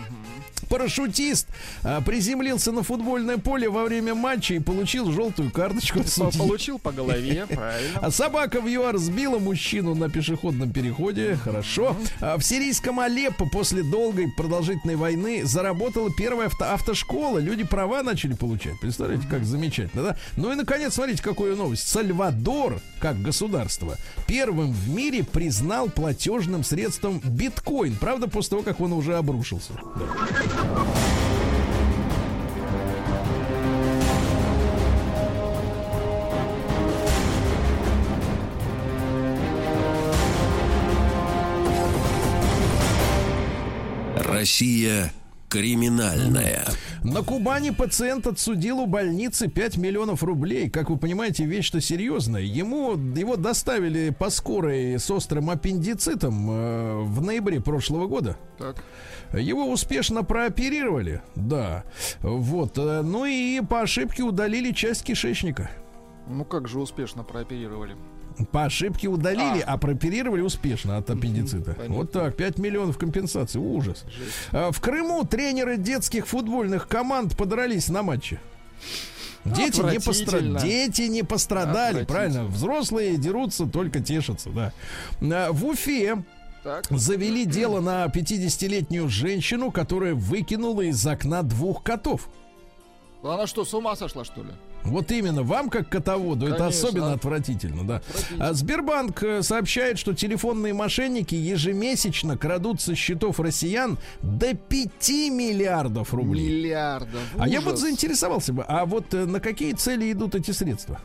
[SPEAKER 1] Парашютист а, приземлился на футбольное поле во время матча и получил желтую карточку.
[SPEAKER 2] Получил по голове, правильно.
[SPEAKER 1] А собака в ЮАР сбила мужчину на пешеходном переходе. Хорошо. А в сирийском Алеппо после долгой продолжительной войны заработала первая авто- автошкола. Люди права начали получать. Представляете, как замечательно, да? Ну и, наконец, смотрите, какую новость. Сальвадор, как государство, первым в мире признал платежным средством биткоин. Правда, после того, как он уже обрушился. Да.
[SPEAKER 11] Россия криминальная.
[SPEAKER 1] На Кубани пациент отсудил у больницы 5 миллионов рублей. Как вы понимаете, вещь-то серьезная. Ему, его доставили по скорой с острым аппендицитом э, в ноябре прошлого года.
[SPEAKER 2] Так.
[SPEAKER 1] Его успешно прооперировали, да. Вот. э, Ну и по ошибке удалили часть кишечника.
[SPEAKER 2] Ну как же успешно прооперировали.
[SPEAKER 1] По ошибке удалили, а, прооперировали успешно от аппендицита.
[SPEAKER 2] понятно.
[SPEAKER 1] Вот так, 5 миллионов компенсации. Ужас. А В Крыму тренеры детских футбольных команд подрались на матче. Дети не, постра-. Дети не пострадали, правильно? Взрослые дерутся, только тешатся, да. А, В Уфе
[SPEAKER 2] Так.
[SPEAKER 1] завели дело на 50-летнюю женщину, которая выкинула из окна двух котов.
[SPEAKER 2] Она что, с ума сошла, что ли?
[SPEAKER 1] Вот именно, вам как котоводу это
[SPEAKER 2] Конечно.
[SPEAKER 1] особенно отвратительно, да. А Сбербанк э, сообщает, что телефонные мошенники ежемесячно крадут со счетов россиян до 5 миллиардов рублей.
[SPEAKER 2] Миллиардов.
[SPEAKER 1] А я вот
[SPEAKER 2] Ужас.
[SPEAKER 1] заинтересовался бы, а вот э, на какие цели идут эти средства?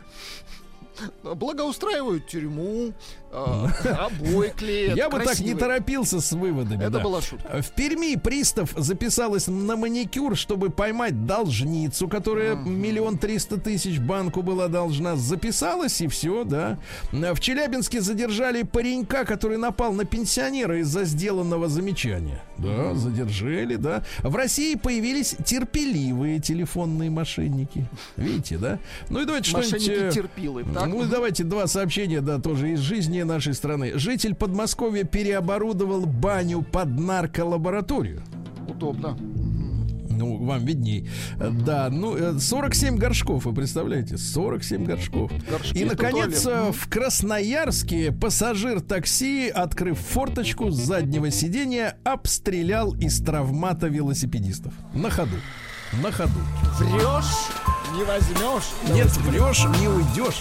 [SPEAKER 2] Благоустраивают тюрьму, обои клеят.
[SPEAKER 1] Я бы так не торопился с выводами.
[SPEAKER 2] Это
[SPEAKER 1] да.
[SPEAKER 2] была шутка.
[SPEAKER 1] В Перми пристав записалась на маникюр, чтобы поймать должницу, которая миллион триста тысяч банку была должна. Записалась и все, да. В Челябинске задержали паренька, который напал на пенсионера из-за сделанного замечания. Да, задержали, да. В России появились терпеливые телефонные мошенники. Видите, да? Ну и давайте что-нибудь...
[SPEAKER 2] Мошенники
[SPEAKER 1] э,
[SPEAKER 2] терпилы. Так?
[SPEAKER 1] ну, давайте два сообщения, да, тоже из жизни нашей страны. Житель Подмосковья переоборудовал баню под нарколабораторию.
[SPEAKER 2] Удобно.
[SPEAKER 1] Ну, вам видней. Э, Да, ну, э, 47 горшков, вы представляете? 47 горшков.
[SPEAKER 2] Горшки
[SPEAKER 1] И, наконец,
[SPEAKER 2] туалет.
[SPEAKER 1] э, в Красноярске пассажир такси, открыв форточку с заднего сиденья, обстрелял из травмата велосипедистов. На ходу. На ходу.
[SPEAKER 2] Врешь, не возьмешь.
[SPEAKER 1] Нет, врешь, не уйдешь.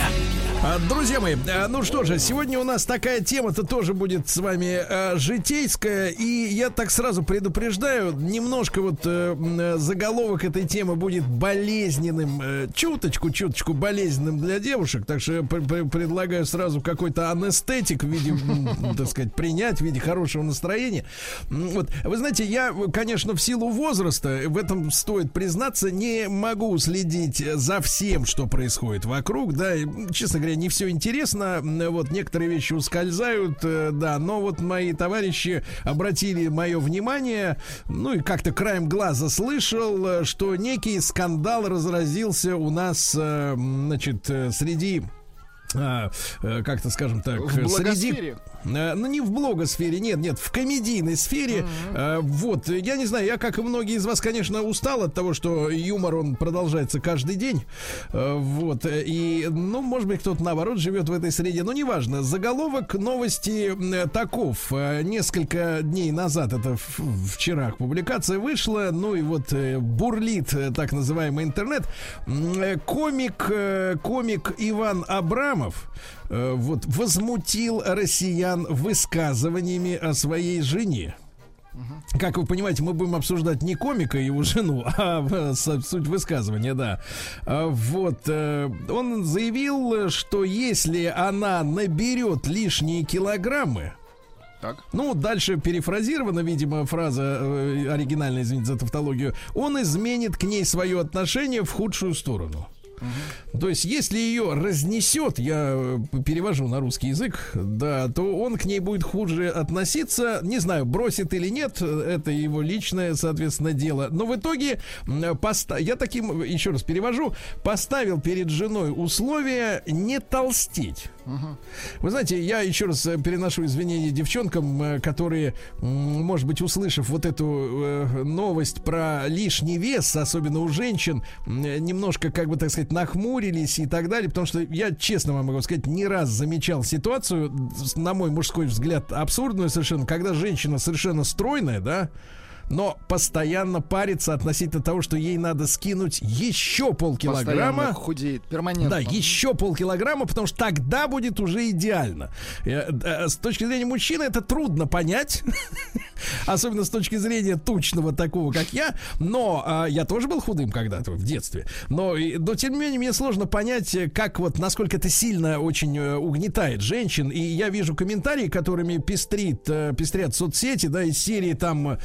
[SPEAKER 1] А, Друзья мои, а, ну что же, сегодня у нас такая тема-то тоже будет с вами а, житейская, и я так сразу предупреждаю, немножко вот э, э, заголовок этой темы будет болезненным, э, чуточку-чуточку болезненным для девушек, так что я пр- пр- предлагаю сразу какой-то анестетик в виде, так сказать, принять в виде хорошего настроения. Вот, вы знаете, я, конечно, в силу возраста, в этом стоит признаться, не могу следить за всем, что происходит вокруг, да, и, честно говоря, не все интересно, вот, некоторые вещи ускользают, э, да, но вот мои товарищи обратили мое внимание, ну и как-то краем глаза слышал, э, что некий скандал разразился у нас, э, значит, среди как-то скажем так,
[SPEAKER 2] В
[SPEAKER 1] э, среди... Э, Ну, не в блогосфере, нет, нет, в комедийной сфере. Э, Вот, э, я не знаю, я, как и многие из вас, конечно, устал от того, что юмор, он продолжается каждый день. Э, Вот, э, и, ну, может быть, кто-то, наоборот, живет в этой среде, но неважно. Заголовок новости э, таков. Э, Несколько дней назад, это вчера публикация вышла, ну и вот э, бурлит э, так называемый интернет. Э, Комик, э, комик Иван Абрамов э, вот возмутил россиян высказываниями о своей жене. Как вы понимаете, мы будем обсуждать не комика и его жену, а суть высказывания, да. А, Вот. э, Он заявил, что если она наберет лишние килограммы,
[SPEAKER 2] Так.
[SPEAKER 1] ну, дальше перефразирована, видимо, фраза э, оригинальная, извините за тавтологию. Он изменит к ней свое отношение в худшую сторону. То есть, если ее разнесет, я э, перевожу на русский язык, да, то он к ней будет хуже относиться. Не знаю, бросит или нет, э, это его личное, соответственно, дело. Но в итоге м, поста- я таким, еще раз перевожу, поставил перед женой условие не толстеть. Вы знаете, я еще раз э, переношу извинения девчонкам, э, которые, может быть, услышав вот эту э, новость про лишний вес, особенно у женщин, э, немножко, как бы так сказать, нахмурились и так далее, потому что я, честно вам могу сказать, не раз замечал ситуацию, на мой мужской взгляд, абсурдную совершенно, когда женщина совершенно стройная, да, но постоянно парится относительно того, что ей надо скинуть еще полкилограмма.
[SPEAKER 2] Постоянно худеет, перманентно.
[SPEAKER 1] Да, еще полкилограмма, потому что тогда будет уже идеально. Э, э, С точки зрения мужчины это трудно понять, особенно с точки зрения тучного такого, как я. Но а, я тоже был худым когда-то в детстве. Но, но тем не менее мне сложно понять, э, как вот насколько это сильно очень э, угнетает женщин. И я вижу комментарии, которыми пестрит, э, пестрят соцсети, да, из серии там,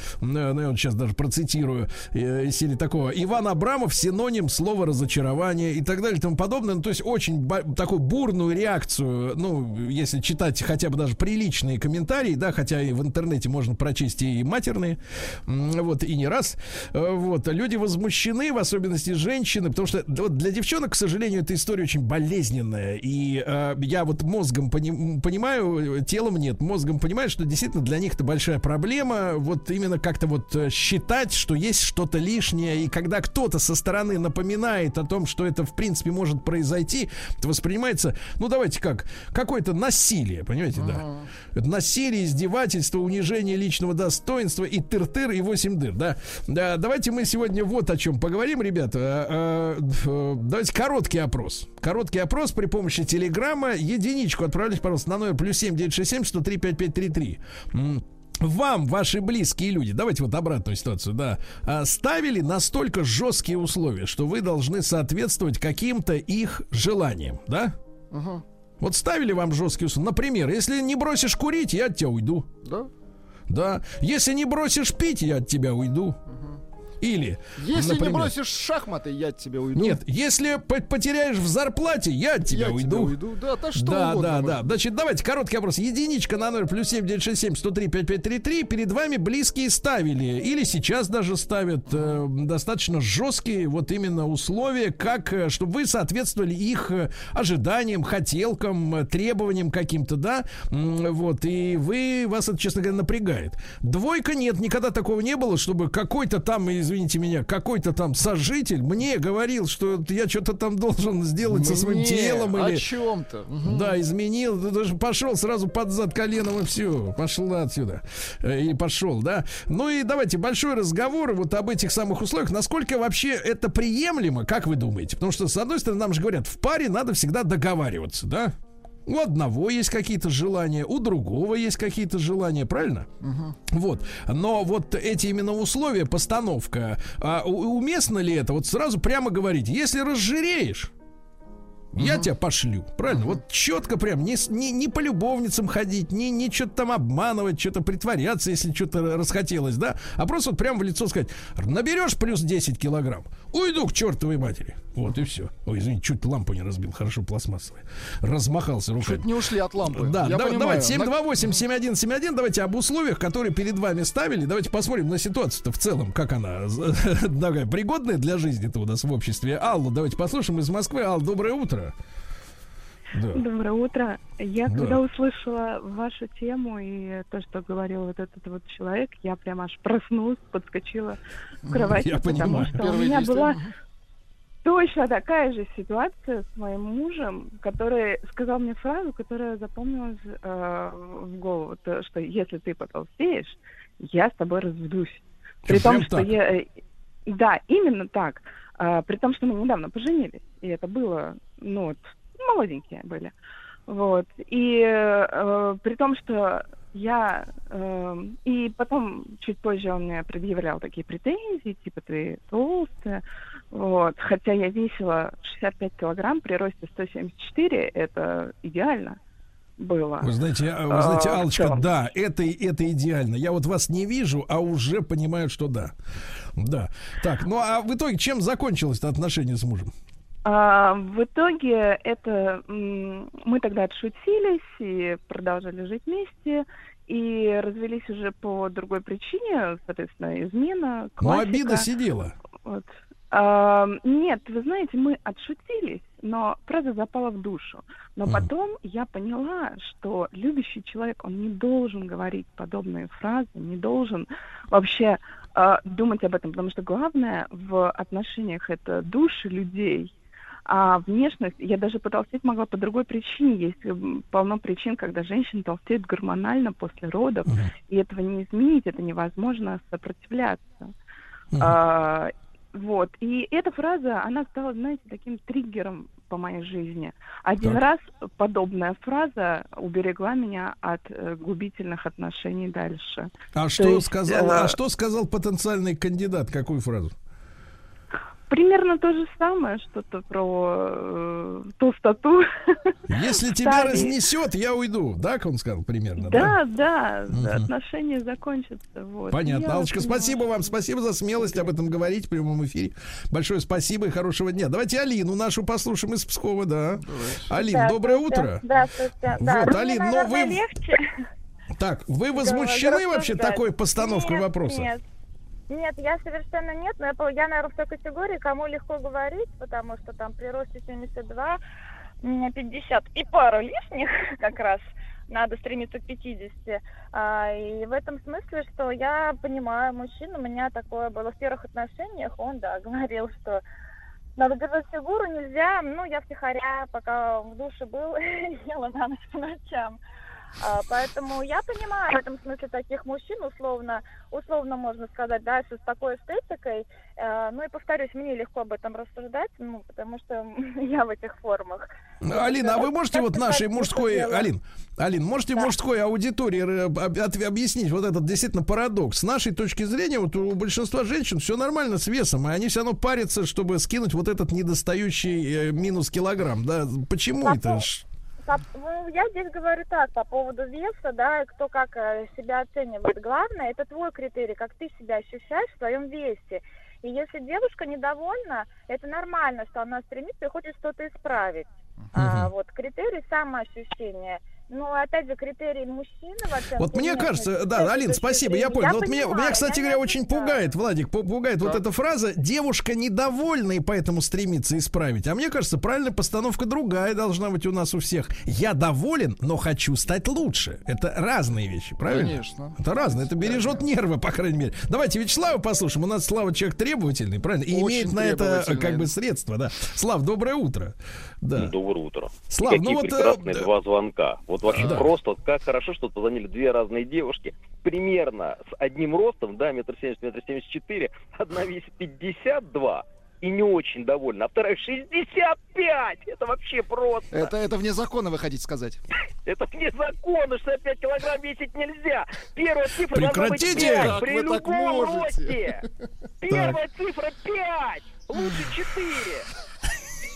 [SPEAKER 1] вот сейчас даже процитирую, э, из серии такого, Иван Абрамов синоним слова разочарование и так далее и тому подобное. Ну, то есть очень такую бурную реакцию, ну, если читать хотя бы даже приличные комментарии, да, хотя и в интернете можно прочесть есть и матерные, вот, и не раз. Э, Вот, люди возмущены, в особенности женщины, потому что вот для девчонок, к сожалению, эта история очень болезненная. И э, я вот мозгом пони- понимаю, телом нет, мозгом понимаю, что действительно для них это большая проблема. Вот именно как-то вот э, считать, что есть что-то лишнее. И когда кто-то со стороны напоминает о том, что это в принципе может произойти, это воспринимается, ну давайте как, какое-то насилие, понимаете, да. Это насилие, издевательство, унижение личного достоинства и тыр-тыр, и 8 дыр, да. Да, давайте мы сегодня вот о чем поговорим, ребята. А, а, Давайте короткий опрос. Короткий опрос при помощи телеграмма. Единичку отправляйте, пожалуйста, на номер плюс 7967 103 5533. М, Вам, ваши близкие люди, давайте вот обратную ситуацию, да, а, ставили настолько жесткие условия, что вы должны соответствовать каким-то их желаниям, да?
[SPEAKER 2] Ага.
[SPEAKER 1] Вот ставили вам жесткие условия. Например, если не бросишь курить, я от тебя уйду.
[SPEAKER 2] Да?
[SPEAKER 1] Да. Если не бросишь пить, я от тебя уйду. Или,
[SPEAKER 2] Если
[SPEAKER 1] например,
[SPEAKER 2] не бросишь шахматы, я от тебя уйду.
[SPEAKER 1] Нет, если по- потеряешь в зарплате, я от тебя
[SPEAKER 2] я
[SPEAKER 1] уйду.
[SPEAKER 2] тебя уйду. Да, то что
[SPEAKER 1] да,
[SPEAKER 2] угодно
[SPEAKER 1] да,
[SPEAKER 2] может
[SPEAKER 1] да. Значит, давайте короткий вопрос. Единичка на номер плюс 7967 103 5533. Перед вами близкие ставили или сейчас даже ставят э, достаточно жесткие вот именно условия, как э, чтобы вы соответствовали их э, ожиданиям, хотелкам, э, требованиям каким-то, да. Вот и вы вас это, честно говоря, напрягает. Двойка нет, никогда такого не было, чтобы какой-то там, извините меня, какой-то там сожитель мне говорил, что я что-то там должен сделать со своим
[SPEAKER 2] Мне
[SPEAKER 1] телом
[SPEAKER 2] О
[SPEAKER 1] или
[SPEAKER 2] чем-то.
[SPEAKER 1] да, изменил, даже пошел сразу под зад коленом и все, пошла отсюда. Э, И пошел, да. Ну и давайте большой разговор вот об этих самых условиях. Насколько вообще это приемлемо, как вы думаете? Потому что, с одной стороны, нам же говорят, в паре надо всегда договариваться, да? У одного есть какие-то желания, у другого есть какие-то желания, правильно? Вот. Но вот эти именно условия, постановка, а, уместно ли это? Вот сразу прямо говорить, если разжиреешь, я тебя пошлю. Правильно? Вот четко прям. Не, не, не по любовницам ходить, не, не что-то там обманывать, что-то притворяться, если что-то расхотелось, да? А просто вот прям в лицо сказать, наберешь плюс 10 килограмм, уйду к чертовой матери. Вот и все. Ой, извини, чуть лампу не разбил, хорошо пластмассовая. Размахался руками.
[SPEAKER 2] Чуть не ушли от лампы.
[SPEAKER 1] Да,
[SPEAKER 2] Я
[SPEAKER 1] да-
[SPEAKER 2] понимаю.
[SPEAKER 1] давайте
[SPEAKER 2] На-
[SPEAKER 1] 728-7171, давайте об условиях, которые перед вами ставили. Давайте посмотрим на ситуацию-то в целом, как она такая пригодная для жизни-то у нас в обществе. Аллу, давайте послушаем из Москвы. Алла, доброе утро. Да.
[SPEAKER 12] Доброе утро. Я
[SPEAKER 1] Да.
[SPEAKER 12] когда услышала вашу тему и то, что говорил вот этот вот человек, я прям аж проснулась, подскочила в кровати,
[SPEAKER 1] Я
[SPEAKER 12] потому
[SPEAKER 1] понимаю.
[SPEAKER 12] что у
[SPEAKER 2] Первые
[SPEAKER 12] меня
[SPEAKER 2] действия.
[SPEAKER 12] была точно такая же ситуация с моим мужем, который сказал мне фразу, которая запомнилась э, в голову, то, что если ты потолстеешь, я с тобой разведусь. При том, что
[SPEAKER 1] так?
[SPEAKER 12] я... э, Да, именно так. А, при том, что мы недавно поженились, и это было, ну, вот, молоденькие были. Вот. И э, при том, что я... э, и потом, чуть позже он мне предъявлял такие претензии, типа, ты толстая. Вот. Хотя я весила 65 килограмм при росте 174, это идеально было.
[SPEAKER 1] Вы знаете, а, вы знаете,
[SPEAKER 12] А,
[SPEAKER 1] Алочка, да, это, это идеально. Я вот вас не вижу, а уже понимаю, что да. Да. Так, ну а в итоге чем закончилось отношение с мужем?
[SPEAKER 12] А, в итоге это мы тогда отшутились и продолжали жить вместе и развелись уже по другой причине, соответственно, измена.
[SPEAKER 1] Ну,
[SPEAKER 12] классика.
[SPEAKER 1] обида сидела.
[SPEAKER 12] Вот. А, нет, вы знаете, мы отшутились, но фраза запала в душу. Но
[SPEAKER 1] Мгм.
[SPEAKER 12] потом я поняла, что любящий человек, он не должен говорить подобные фразы, не должен вообще а, думать об этом, потому что главное в отношениях это души людей. А внешность, я даже потолстеть могла по другой причине. Есть м, полно причин, когда женщины толстеют гормонально после родов,
[SPEAKER 1] Мгм.
[SPEAKER 12] и этого не изменить, это невозможно сопротивляться.
[SPEAKER 1] Мгм.
[SPEAKER 12] А, вот. И эта фраза, она стала, знаете, таким триггером по моей жизни. Один
[SPEAKER 1] Так.
[SPEAKER 12] раз подобная фраза уберегла меня от э, губительных отношений дальше.
[SPEAKER 1] А
[SPEAKER 12] То
[SPEAKER 1] что
[SPEAKER 12] есть,
[SPEAKER 1] сказал,
[SPEAKER 12] э,
[SPEAKER 1] а что сказал потенциальный кандидат? Какую фразу?
[SPEAKER 12] Примерно то же самое, что-то про э, толстоту.
[SPEAKER 1] Если тебя разнесет, я уйду. Так он сказал примерно, да?
[SPEAKER 12] Да, да,
[SPEAKER 1] Мгм.
[SPEAKER 12] отношения закончатся. Вот.
[SPEAKER 1] Понятно.
[SPEAKER 12] Я
[SPEAKER 1] Аллочка,
[SPEAKER 12] понимаю.
[SPEAKER 1] спасибо вам. Спасибо за смелость об этом говорить в прямом эфире. Большое спасибо и хорошего дня. Давайте Алину нашу послушаем из Пскова, да. Алин, доброе утро.
[SPEAKER 13] Здравствуйте. Да,
[SPEAKER 1] Вот,
[SPEAKER 13] мне,
[SPEAKER 1] Алин,
[SPEAKER 13] наверное,
[SPEAKER 1] вы-
[SPEAKER 13] легче.
[SPEAKER 1] Так, вы возмущены
[SPEAKER 13] Да,
[SPEAKER 1] вообще такой постановкой
[SPEAKER 13] Нет,
[SPEAKER 1] вопроса?
[SPEAKER 13] Нет. Нет, я совершенно нет, но я, я, наверное, в той категории, кому легко говорить, потому что там при росте 72 у меня 50 и пару лишних как раз надо стремиться к 50. А, и в этом смысле, что я понимаю мужчину, у меня такое было в первых отношениях, он, да, говорил, что надо держать фигуру, нельзя, ну, я втихаря, пока в душе был, ела на ночь по ночам. А, поэтому я понимаю в этом смысле таких мужчин, условно, условно можно сказать, да, с такой эстетикой. Э, ну и повторюсь, мне легко об этом рассуждать, ну, потому что я в этих формах.
[SPEAKER 1] Ну, Алина, а вы можете вот нашей мужской? Алин, Алин, можете мужской аудитории э, об- об- объяснить вот этот действительно парадокс? С нашей точки зрения, вот у большинства женщин все нормально с весом, и они все равно парятся, чтобы скинуть вот этот недостающий э, минус килограмм, да? Почему это?
[SPEAKER 13] Ну, я здесь говорю так, по поводу веса, да, и кто как э, себя оценивает. Главное, это твой критерий, как ты себя ощущаешь в своем весе. И если девушка недовольна, это нормально, что она стремится и хочет что-то исправить. А, вот критерий самоощущения. Ну, опять же, критерий мужчины в оценке
[SPEAKER 1] Вот мне кажется, да, Алин, спасибо, я
[SPEAKER 13] зрения,
[SPEAKER 1] понял. Но вот меня, меня,
[SPEAKER 13] понимаю,
[SPEAKER 1] кстати
[SPEAKER 13] я
[SPEAKER 1] говоря, очень
[SPEAKER 13] осуждаю.
[SPEAKER 1] пугает, Владик, пу- пугает вот эта фраза «девушка недовольна и поэтому стремится исправить». А мне кажется, правильная постановка другая должна быть у нас у всех. Я доволен, но хочу стать лучше. Это разные вещи, правильно?
[SPEAKER 2] Конечно.
[SPEAKER 1] Это разное, это бережет нервы, по крайней мере. Давайте Вячеслава послушаем. У нас Слава человек требовательный, правильно? И
[SPEAKER 2] Очень
[SPEAKER 1] имеет на это
[SPEAKER 2] требовательный.
[SPEAKER 1] как бы средства, да. Слав, доброе утро. Да.
[SPEAKER 14] Доброе утро.
[SPEAKER 1] Слав,
[SPEAKER 14] И
[SPEAKER 1] ну
[SPEAKER 14] какие
[SPEAKER 1] вот, э,
[SPEAKER 14] прекрасные
[SPEAKER 1] да.
[SPEAKER 14] два звонка. Вот вообще
[SPEAKER 1] Да.
[SPEAKER 14] просто, вот как хорошо, что позвонили две разные девушки, примерно с одним ростом, да, метр семьдесят, метр семьдесят четыре, одна весит 52 и не очень довольна, а вторая 65! Это вообще просто!
[SPEAKER 2] Это, это вне закона, вы хотите сказать.
[SPEAKER 14] Это вне закона, 65 килограмм весить нельзя. Первая цифра должна быть
[SPEAKER 1] Прекратите!
[SPEAKER 14] 5
[SPEAKER 2] Как
[SPEAKER 14] при любом росте. Первая цифра 5, лучше 4.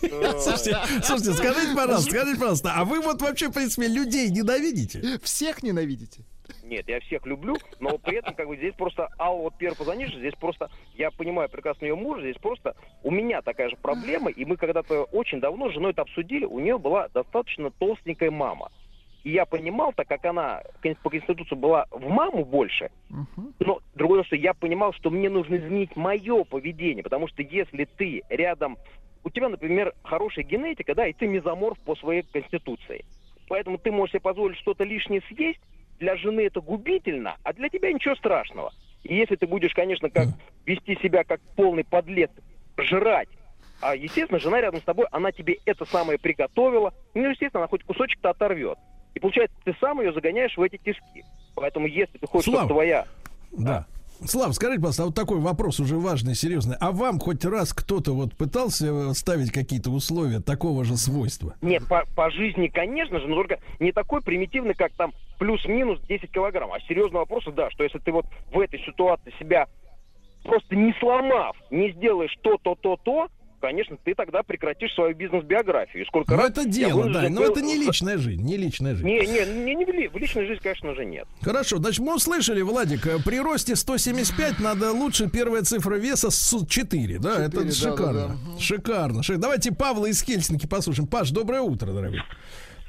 [SPEAKER 1] Слушайте, слушайте, скажите, пожалуйста, скажите, пожалуйста, а вы вот вообще, в принципе, людей ненавидите?
[SPEAKER 2] Всех ненавидите?
[SPEAKER 14] Нет, я всех люблю, но при этом как бы здесь просто Алла вот первый позвонишь, здесь просто, я понимаю прекрасно ее мужа, здесь просто у меня такая же проблема, и мы когда-то очень давно с женой это обсудили, у нее была достаточно толстенькая мама. И я понимал, так как она по конституции была в маму больше, но другое, что я понимал, что мне нужно изменить мое поведение, потому что если ты рядом, у тебя, например, хорошая генетика, да, и ты мезоморф по своей конституции, поэтому ты можешь себе позволить что-то лишнее съесть, для жены это губительно, а для тебя ничего страшного. И если ты будешь, конечно, как вести себя как полный подлец, жрать, а, естественно, жена рядом с тобой, она тебе это самое приготовила, ну, естественно, она хоть кусочек-то оторвет. И получается, ты сам ее загоняешь в эти тиски. Поэтому, если ты хочешь,
[SPEAKER 1] Слав.
[SPEAKER 14] чтобы твоя
[SPEAKER 1] Да. Слав, скажите, пожалуйста, а вот такой вопрос уже важный, серьезный. А вам хоть раз кто-то вот пытался э, ставить какие-то условия такого же свойства?
[SPEAKER 14] Нет, по, по жизни, конечно же, но только не такой примитивный, как там плюс-минус 10 килограмм. А серьезный вопрос, да, что если ты вот в этой ситуации себя просто не сломав, не сделаешь то, то, то, то, конечно, ты тогда прекратишь свою бизнес-биографию. Сколько
[SPEAKER 1] Ну,
[SPEAKER 14] раз
[SPEAKER 1] это дело, да, но
[SPEAKER 14] был-
[SPEAKER 1] это не личная жизнь, не личная жизнь.
[SPEAKER 14] Не, не, не, не в ли- в личной жизни, конечно же, нет.
[SPEAKER 1] Хорошо, значит, мы услышали, Владик, э, при росте 175 надо лучше первая цифра веса с 4, да?
[SPEAKER 2] Четыре,
[SPEAKER 1] это
[SPEAKER 2] да,
[SPEAKER 1] шикарно.
[SPEAKER 2] да, да.
[SPEAKER 1] Шикарно. Шик- Давайте Павла из Хельсинки послушаем. Паш, доброе утро, дорогой.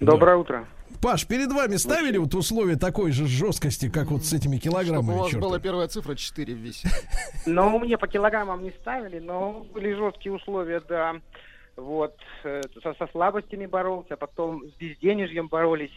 [SPEAKER 15] Доброе утро.
[SPEAKER 1] Паш, перед вами ставили вот условия такой же жесткости, как вот с этими
[SPEAKER 2] Чтобы у
[SPEAKER 1] килограммами?
[SPEAKER 2] вас
[SPEAKER 1] чёртовыми?
[SPEAKER 2] была первая цифра 4 в весе.
[SPEAKER 15] Но мне по килограммам не ставили, но были жесткие условия, да. Вот, э, со, со слабостями боролся, потом с безденежьем боролись.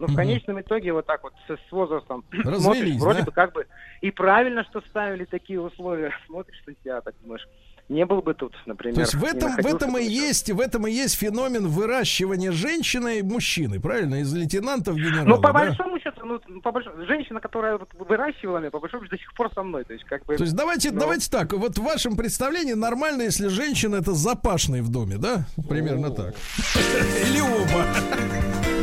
[SPEAKER 15] Но в
[SPEAKER 1] Мгм.
[SPEAKER 15] конечном итоге вот так вот с, с возрастом
[SPEAKER 1] Развелись,
[SPEAKER 15] смотришь, вроде
[SPEAKER 1] да?
[SPEAKER 15] бы как бы и правильно, что ставили такие условия. Смотришь на себя, так думаешь, не был бы тут, например.
[SPEAKER 1] То есть в этом, в этом и есть, в этом и есть феномен выращивания женщины и мужчины, правильно? Из лейтенантов в генерала,
[SPEAKER 15] Ну, по
[SPEAKER 1] да?
[SPEAKER 15] большому счету, ну, по большому, женщина, которая вот выращивала меня, по большому счету, до сих пор со мной. То есть, как бы,
[SPEAKER 1] То есть давайте,
[SPEAKER 15] ну,
[SPEAKER 1] давайте так, вот в вашем представлении нормально, если женщина это запашный в доме, да? Примерно так. Или оба.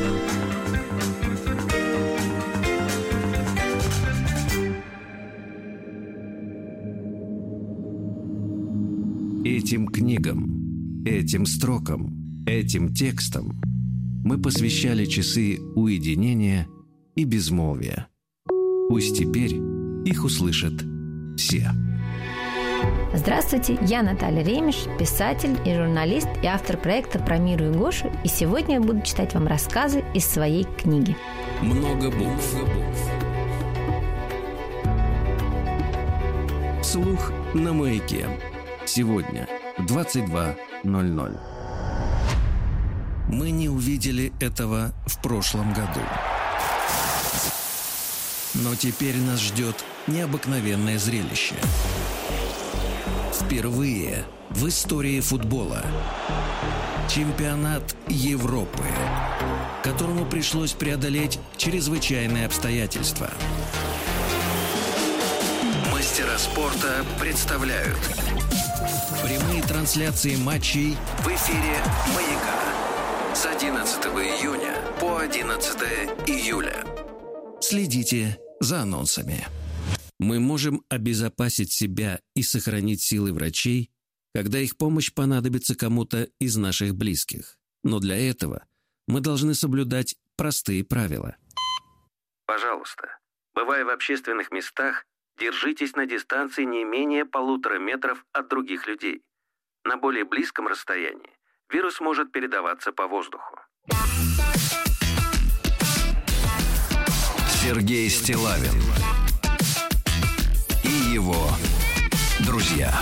[SPEAKER 11] Этим книгам, этим строкам, этим текстам мы посвящали часы уединения и безмолвия. Пусть теперь их услышат все.
[SPEAKER 16] Здравствуйте, я Наталья Ремеш, писатель и журналист и автор проекта про Миру и Гошу, и сегодня я буду читать вам рассказы из своей книги.
[SPEAKER 11] Много букв. Слух на маяке. Сегодня в 22.00. Мы не увидели этого в прошлом году. Но теперь нас ждет необыкновенное зрелище. Впервые в истории футбола чемпионат Европы, которому пришлось преодолеть чрезвычайные обстоятельства. Мастера спорта представляют прямые трансляции матчей в эфире «Маяка» с 11 июня по 11 июля. Следите за анонсами. Мы можем обезопасить себя и сохранить силы врачей, когда их помощь понадобится кому-то из наших близких. Но для этого мы должны соблюдать простые правила. Пожалуйста, бывая в общественных местах, держитесь на дистанции не менее полутора метров от других людей. На более близком расстоянии вирус может передаваться по воздуху. Сергей Стилавин и его друзья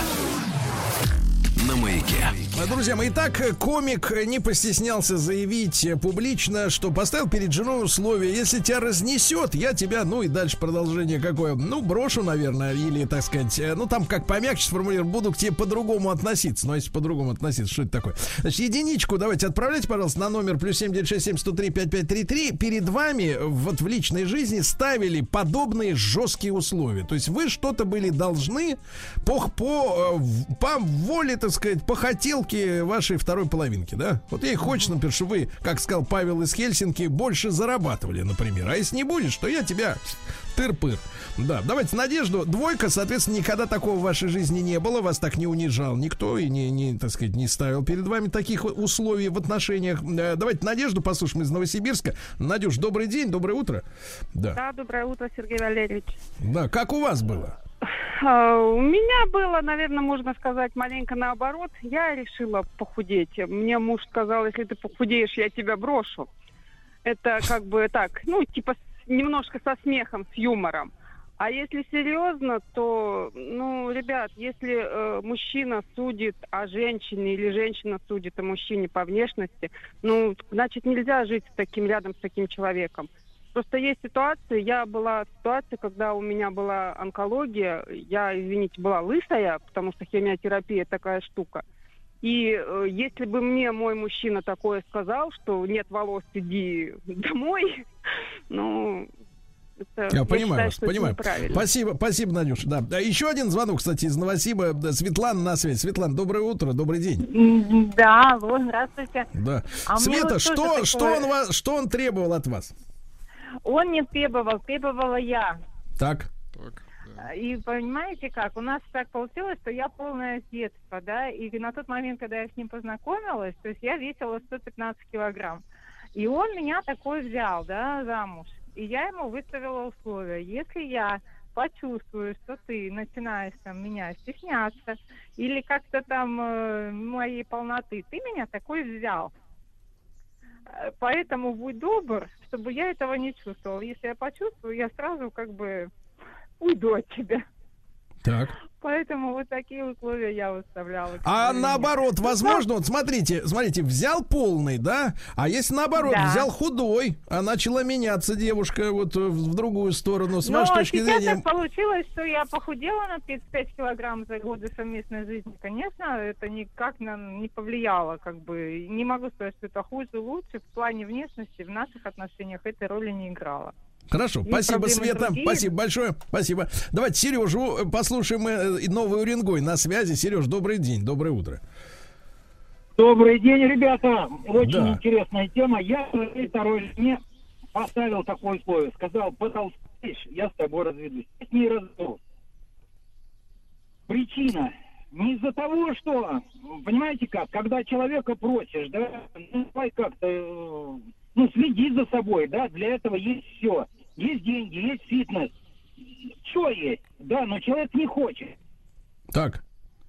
[SPEAKER 11] на маяке.
[SPEAKER 1] Друзья мои, итак, комик не постеснялся заявить публично, что поставил перед женой условие, если тебя разнесет, я тебя, ну и дальше продолжение какое, ну, брошу, наверное, или, так сказать, э, ну, там как помягче сформулирую, буду к тебе по-другому относиться. Но если по-другому относиться, что это такое? Значит, единичку давайте отправляйте, пожалуйста, на номер плюс 7967 103 5533. Перед вами вот в личной жизни ставили подобные жесткие условия. То есть вы что-то были должны по, по, э, по воле, так сказать, по хотелке вашей второй половинки, да? Вот ей хочется, например, чтобы вы, как сказал Павел из Хельсинки, больше зарабатывали, например. А если не будешь, то я тебя тыр-пыр. Да, давайте Надежду. Двойка, соответственно, никогда такого в вашей жизни не было. Вас так не унижал никто и не, не так сказать, не ставил перед вами таких условий в отношениях. Э, Давайте Надежду послушаем из Новосибирска. Надюш, добрый день, доброе утро. Да.
[SPEAKER 17] Да, доброе утро, Сергей Валерьевич.
[SPEAKER 1] Да, как у вас было?
[SPEAKER 17] А, У меня было, наверное, можно сказать, маленько наоборот. Я решила похудеть. Мне муж сказал, если ты похудеешь, я тебя брошу. Это как бы так, ну, типа немножко со смехом, с юмором. А если серьезно, то, ну, ребят, если э, мужчина судит о женщине или женщина судит о мужчине по внешности, ну, значит, нельзя жить с таким рядом с таким человеком. Просто есть ситуации, я была в ситуации, когда у меня была онкология, я, извините, была лысая, потому что химиотерапия такая штука. И э, если бы мне мой мужчина такое сказал, что нет волос, иди домой, ну, это,
[SPEAKER 1] Я понимаю
[SPEAKER 17] считаю,
[SPEAKER 1] вас,
[SPEAKER 17] что это
[SPEAKER 1] понимаю. Спасибо, спасибо, Надюш. Да. Да, Еще один звонок, кстати, из Новосиба. Да, Светлана на связи. Светлана, доброе утро, добрый день.
[SPEAKER 18] Да, алло, здравствуйте.
[SPEAKER 1] Да.
[SPEAKER 18] А
[SPEAKER 1] Света,
[SPEAKER 18] вот
[SPEAKER 1] что, что,
[SPEAKER 18] такое-
[SPEAKER 1] он вас, что он требовал от вас?
[SPEAKER 18] Он не требовал, требовала я.
[SPEAKER 1] Так.
[SPEAKER 18] И понимаете как, у нас так получилось, что я полное детство, да, и на тот момент, когда я с ним познакомилась, то есть я весила 115 килограмм. И он меня такой взял, да, замуж. И я ему выставила условия. Если я почувствую, что ты начинаешь там меня стесняться или как-то там э, моей полноты, ты меня такой взял. Э, Поэтому будь добр, чтобы я этого не чувствовала. Если я почувствую, я сразу как бы уйду от тебя.
[SPEAKER 1] Так.
[SPEAKER 18] Поэтому вот такие условия я выставляла.
[SPEAKER 1] А наоборот, возможно, вот смотрите, смотрите, взял полный, да? А если наоборот,
[SPEAKER 18] Да.
[SPEAKER 1] взял худой, а начала меняться девушка вот в другую сторону, с
[SPEAKER 18] Но
[SPEAKER 1] вашей точки
[SPEAKER 18] сейчас
[SPEAKER 1] зрения.
[SPEAKER 18] так получилось, что я похудела на 35 килограмм за годы совместной жизни. Конечно, это никак на, не повлияло, как бы. Не могу сказать, что это хуже, лучше. В плане внешности в наших отношениях этой роли не играла.
[SPEAKER 1] Хорошо,
[SPEAKER 18] Есть
[SPEAKER 1] спасибо, Света.
[SPEAKER 18] другие.
[SPEAKER 1] Спасибо большое. Спасибо. Давайте Сережу послушаем. э, Новый Уренгой на связи. Сереж, добрый день, доброе утро.
[SPEAKER 19] Добрый день, ребята. Очень
[SPEAKER 1] Да.
[SPEAKER 19] интересная тема. Я своей второй жене поставил такое условие. Сказал, потолстеешь, я с тобой разведусь. Я с ней разведу. Причина. Не из-за того, что, понимаете как, когда человека просишь, да, ну, давай как-то, э, ну, следи за собой, да, для этого есть все. Есть деньги, есть фитнес. Все есть, да, но человек не хочет.
[SPEAKER 1] Так.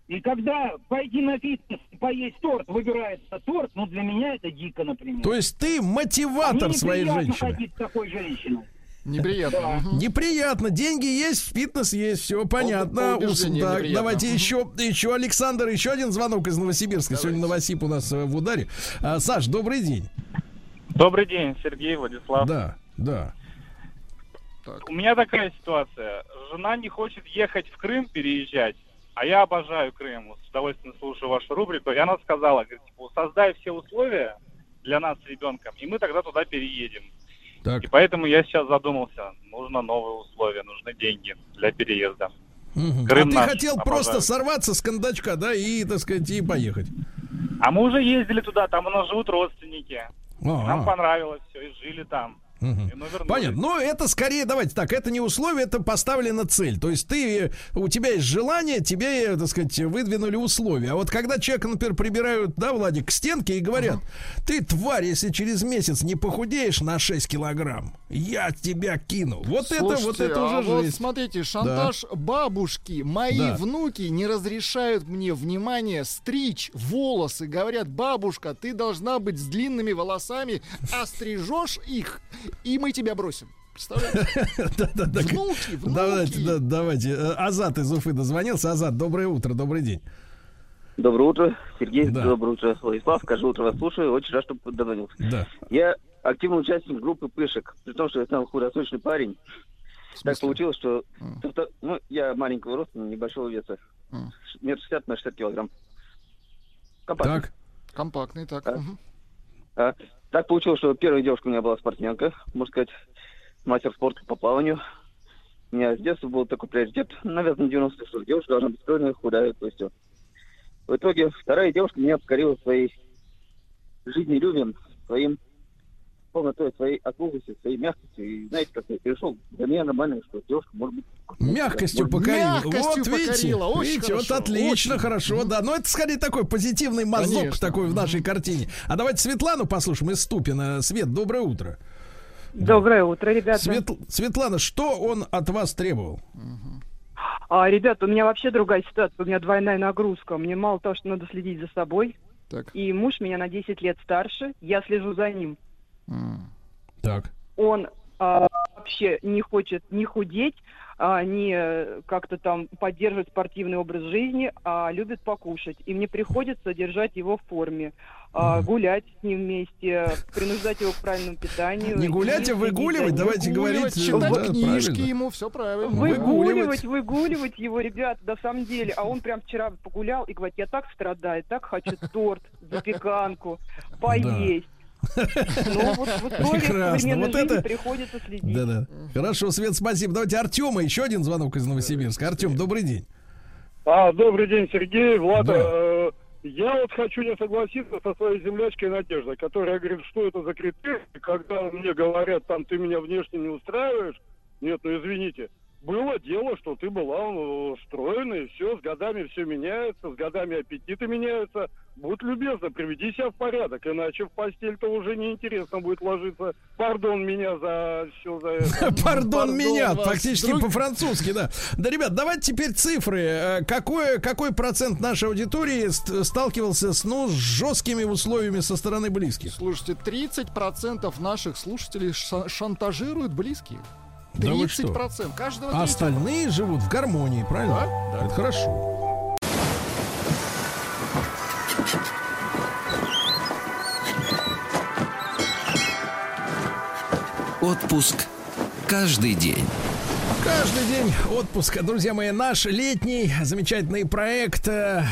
[SPEAKER 19] И когда пойти на фитнес и поесть торт, выбирается торт, ну для меня это дико, например.
[SPEAKER 1] То есть ты мотиватор
[SPEAKER 19] Мне
[SPEAKER 1] своей женщины.
[SPEAKER 19] ходить с такой женщиной.
[SPEAKER 2] Неприятно.
[SPEAKER 19] Да.
[SPEAKER 1] Неприятно. Деньги есть, фитнес есть, все понятно.
[SPEAKER 2] по убеждениям
[SPEAKER 1] Так, давайте еще, еще Александр, еще один звонок из Новосибирска. Сегодня Новосиб у нас э, в ударе. А, Саш, добрый день.
[SPEAKER 20] Добрый день, Сергей, Владислав.
[SPEAKER 1] Да, да.
[SPEAKER 20] У меня такая ситуация. Жена не хочет ехать в Крым, переезжать, а я обожаю Крым. С удовольствием слушаю вашу рубрику. И она сказала, говорит, типа, создай все условия для нас с ребенком, и мы тогда туда переедем.
[SPEAKER 1] Так.
[SPEAKER 20] И поэтому я сейчас задумался, нужно новые условия, нужны деньги для переезда.
[SPEAKER 1] Мгм.
[SPEAKER 20] Крым
[SPEAKER 1] а ты
[SPEAKER 20] наш,
[SPEAKER 1] хотел
[SPEAKER 20] обожаю.
[SPEAKER 1] просто сорваться с кондачка, да, и, так сказать, и поехать.
[SPEAKER 20] А мы уже ездили туда, там у нас живут родственники. Нам понравилось все, и жили там. Вернулись.
[SPEAKER 1] Понятно. Но это скорее, давайте так, это не условие, это поставлена цель. То есть ты, у тебя есть желание, тебе, так сказать, выдвинули условия. А вот когда человека, например, прибирают, да, Владик, к стенке и говорят, ты, тварь, если через месяц не похудеешь на 6 килограмм, я тебя кину. Вот это, вот
[SPEAKER 2] Слушайте,
[SPEAKER 1] это уже
[SPEAKER 2] а вот
[SPEAKER 1] жесть.
[SPEAKER 2] смотрите, шантаж бабушки. Мои
[SPEAKER 1] Да.
[SPEAKER 2] внуки не разрешают мне, внимание, стричь волосы. Говорят, бабушка, ты должна быть с длинными волосами, а стрижешь их, и мы тебя бросим. Внуки, внуки.
[SPEAKER 1] Давайте, да, давайте. Э, Азат из Уфы дозвонился. Азат, доброе утро, добрый день.
[SPEAKER 21] Доброе утро, Сергей.
[SPEAKER 1] Да.
[SPEAKER 21] Доброе утро, Владислав. Каждое утро вас слушаю. Очень рад, что дозвонился.
[SPEAKER 1] Да.
[SPEAKER 21] Я активный участник группы Пышек, при том, что я сам худосочный парень. Так получилось, что втор- ну, я маленького роста, небольшого веса. Метр шестьдесят на 60 килограмм. Компактный.
[SPEAKER 1] Так.
[SPEAKER 2] Компактный, так.
[SPEAKER 21] А. А, так получилось, что первая девушка у меня была спортсменка, можно сказать, мастер спорта по плаванию. У меня с детства был такой приоритет, навязан 90 что девушка должна быть стройная, худая, то есть. В итоге вторая девушка меня покорила своей жизнелюбием, своим полнотой, своей округлостью, своей мягкостью. И знаете, как я перешел, для меня нормально, что девушка может быть...
[SPEAKER 1] Мягкостью покорила.
[SPEAKER 2] Мягкостью
[SPEAKER 1] вот видите,
[SPEAKER 2] покорила, очень
[SPEAKER 1] видите, вот
[SPEAKER 2] хорошо,
[SPEAKER 1] отлично,
[SPEAKER 2] очень.
[SPEAKER 1] хорошо, да. Но это скорее такой позитивный мазок
[SPEAKER 2] Конечно.
[SPEAKER 1] такой в нашей картине. А давайте Светлану послушаем из Ступина. Свет, доброе утро.
[SPEAKER 22] Доброе утро, ребята.
[SPEAKER 1] Свет- Светлана, что он от вас требовал?
[SPEAKER 22] А, ребята, у меня вообще другая ситуация. У меня двойная нагрузка. Мне мало того, что надо следить за собой. И муж меня на 10 лет старше. Я слежу за ним.
[SPEAKER 1] Так.
[SPEAKER 22] Он а, вообще не хочет ни худеть, а, ни э, как-то там поддерживать спортивный образ жизни, а любит покушать. И мне приходится держать его в форме. а, гулять с ним вместе, принуждать его к правильному питанию.
[SPEAKER 1] Не гулять, а выгуливать, давайте
[SPEAKER 2] Выгуливать,
[SPEAKER 1] говорить.
[SPEAKER 2] читать
[SPEAKER 1] да,
[SPEAKER 2] книжки
[SPEAKER 1] правильно.
[SPEAKER 2] ему, все правильно.
[SPEAKER 22] Выгуливать, выгуливать его, ребят, на самом деле. А он прям вчера погулял и говорит, я так страдаю, так хочу торт, запеканку, поесть. Ну, вот
[SPEAKER 1] Прекрасно. Вот
[SPEAKER 22] жизни
[SPEAKER 1] это-
[SPEAKER 22] приходится следить.
[SPEAKER 1] Да-да. Хорошо, Свет, спасибо. Давайте Артема, еще один звонок из Новосибирска. Артем, добрый день.
[SPEAKER 23] А, добрый день, Сергей, Влад.
[SPEAKER 1] Да.
[SPEAKER 23] Э, Я вот хочу не согласиться со своей землячкой Надеждой, которая говорит, что это за критерий, когда мне говорят, там, ты меня внешне не устраиваешь. Нет, ну извините. Было дело, что ты была э, стройной, все, с годами все меняется, с годами аппетиты меняются. Будь любезна, приведи себя в порядок, иначе в постель-то уже неинтересно будет ложиться. Пардон меня за все за это.
[SPEAKER 1] Пардон меня, фактически по-французски, да. Да, ребят, давайте теперь цифры. Э, Какой, какой процент нашей аудитории ст- сталкивался с, ну, с жесткими условиями со стороны близких?
[SPEAKER 2] Слушайте, 30% наших слушателей ша- шантажируют близких.
[SPEAKER 1] Да вы что?
[SPEAKER 2] 30%. Каждого
[SPEAKER 1] А остальные живут в гармонии, правильно? Да, это хорошо.
[SPEAKER 11] Отпуск каждый день.
[SPEAKER 1] Каждый день отпуска, друзья мои, наш летний замечательный проект. э,